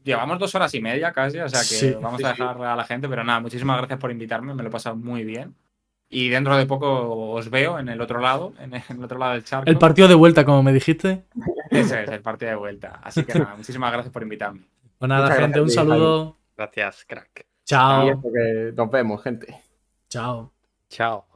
llevamos dos horas y media casi, o sea que Sí, vamos sí, a sí. dejar a la gente, pero nada, muchísimas gracias por invitarme, me lo he pasado muy bien. Y dentro de poco os veo en el otro lado, en el otro lado del charco. El partido de vuelta, como me dijiste. Ese es el partido de vuelta. Así que nada, muchísimas gracias por invitarme. Pues nada, Muchas gente, un saludo. Gracias, crack. Chao. nos vemos, gente. Chao. Chao.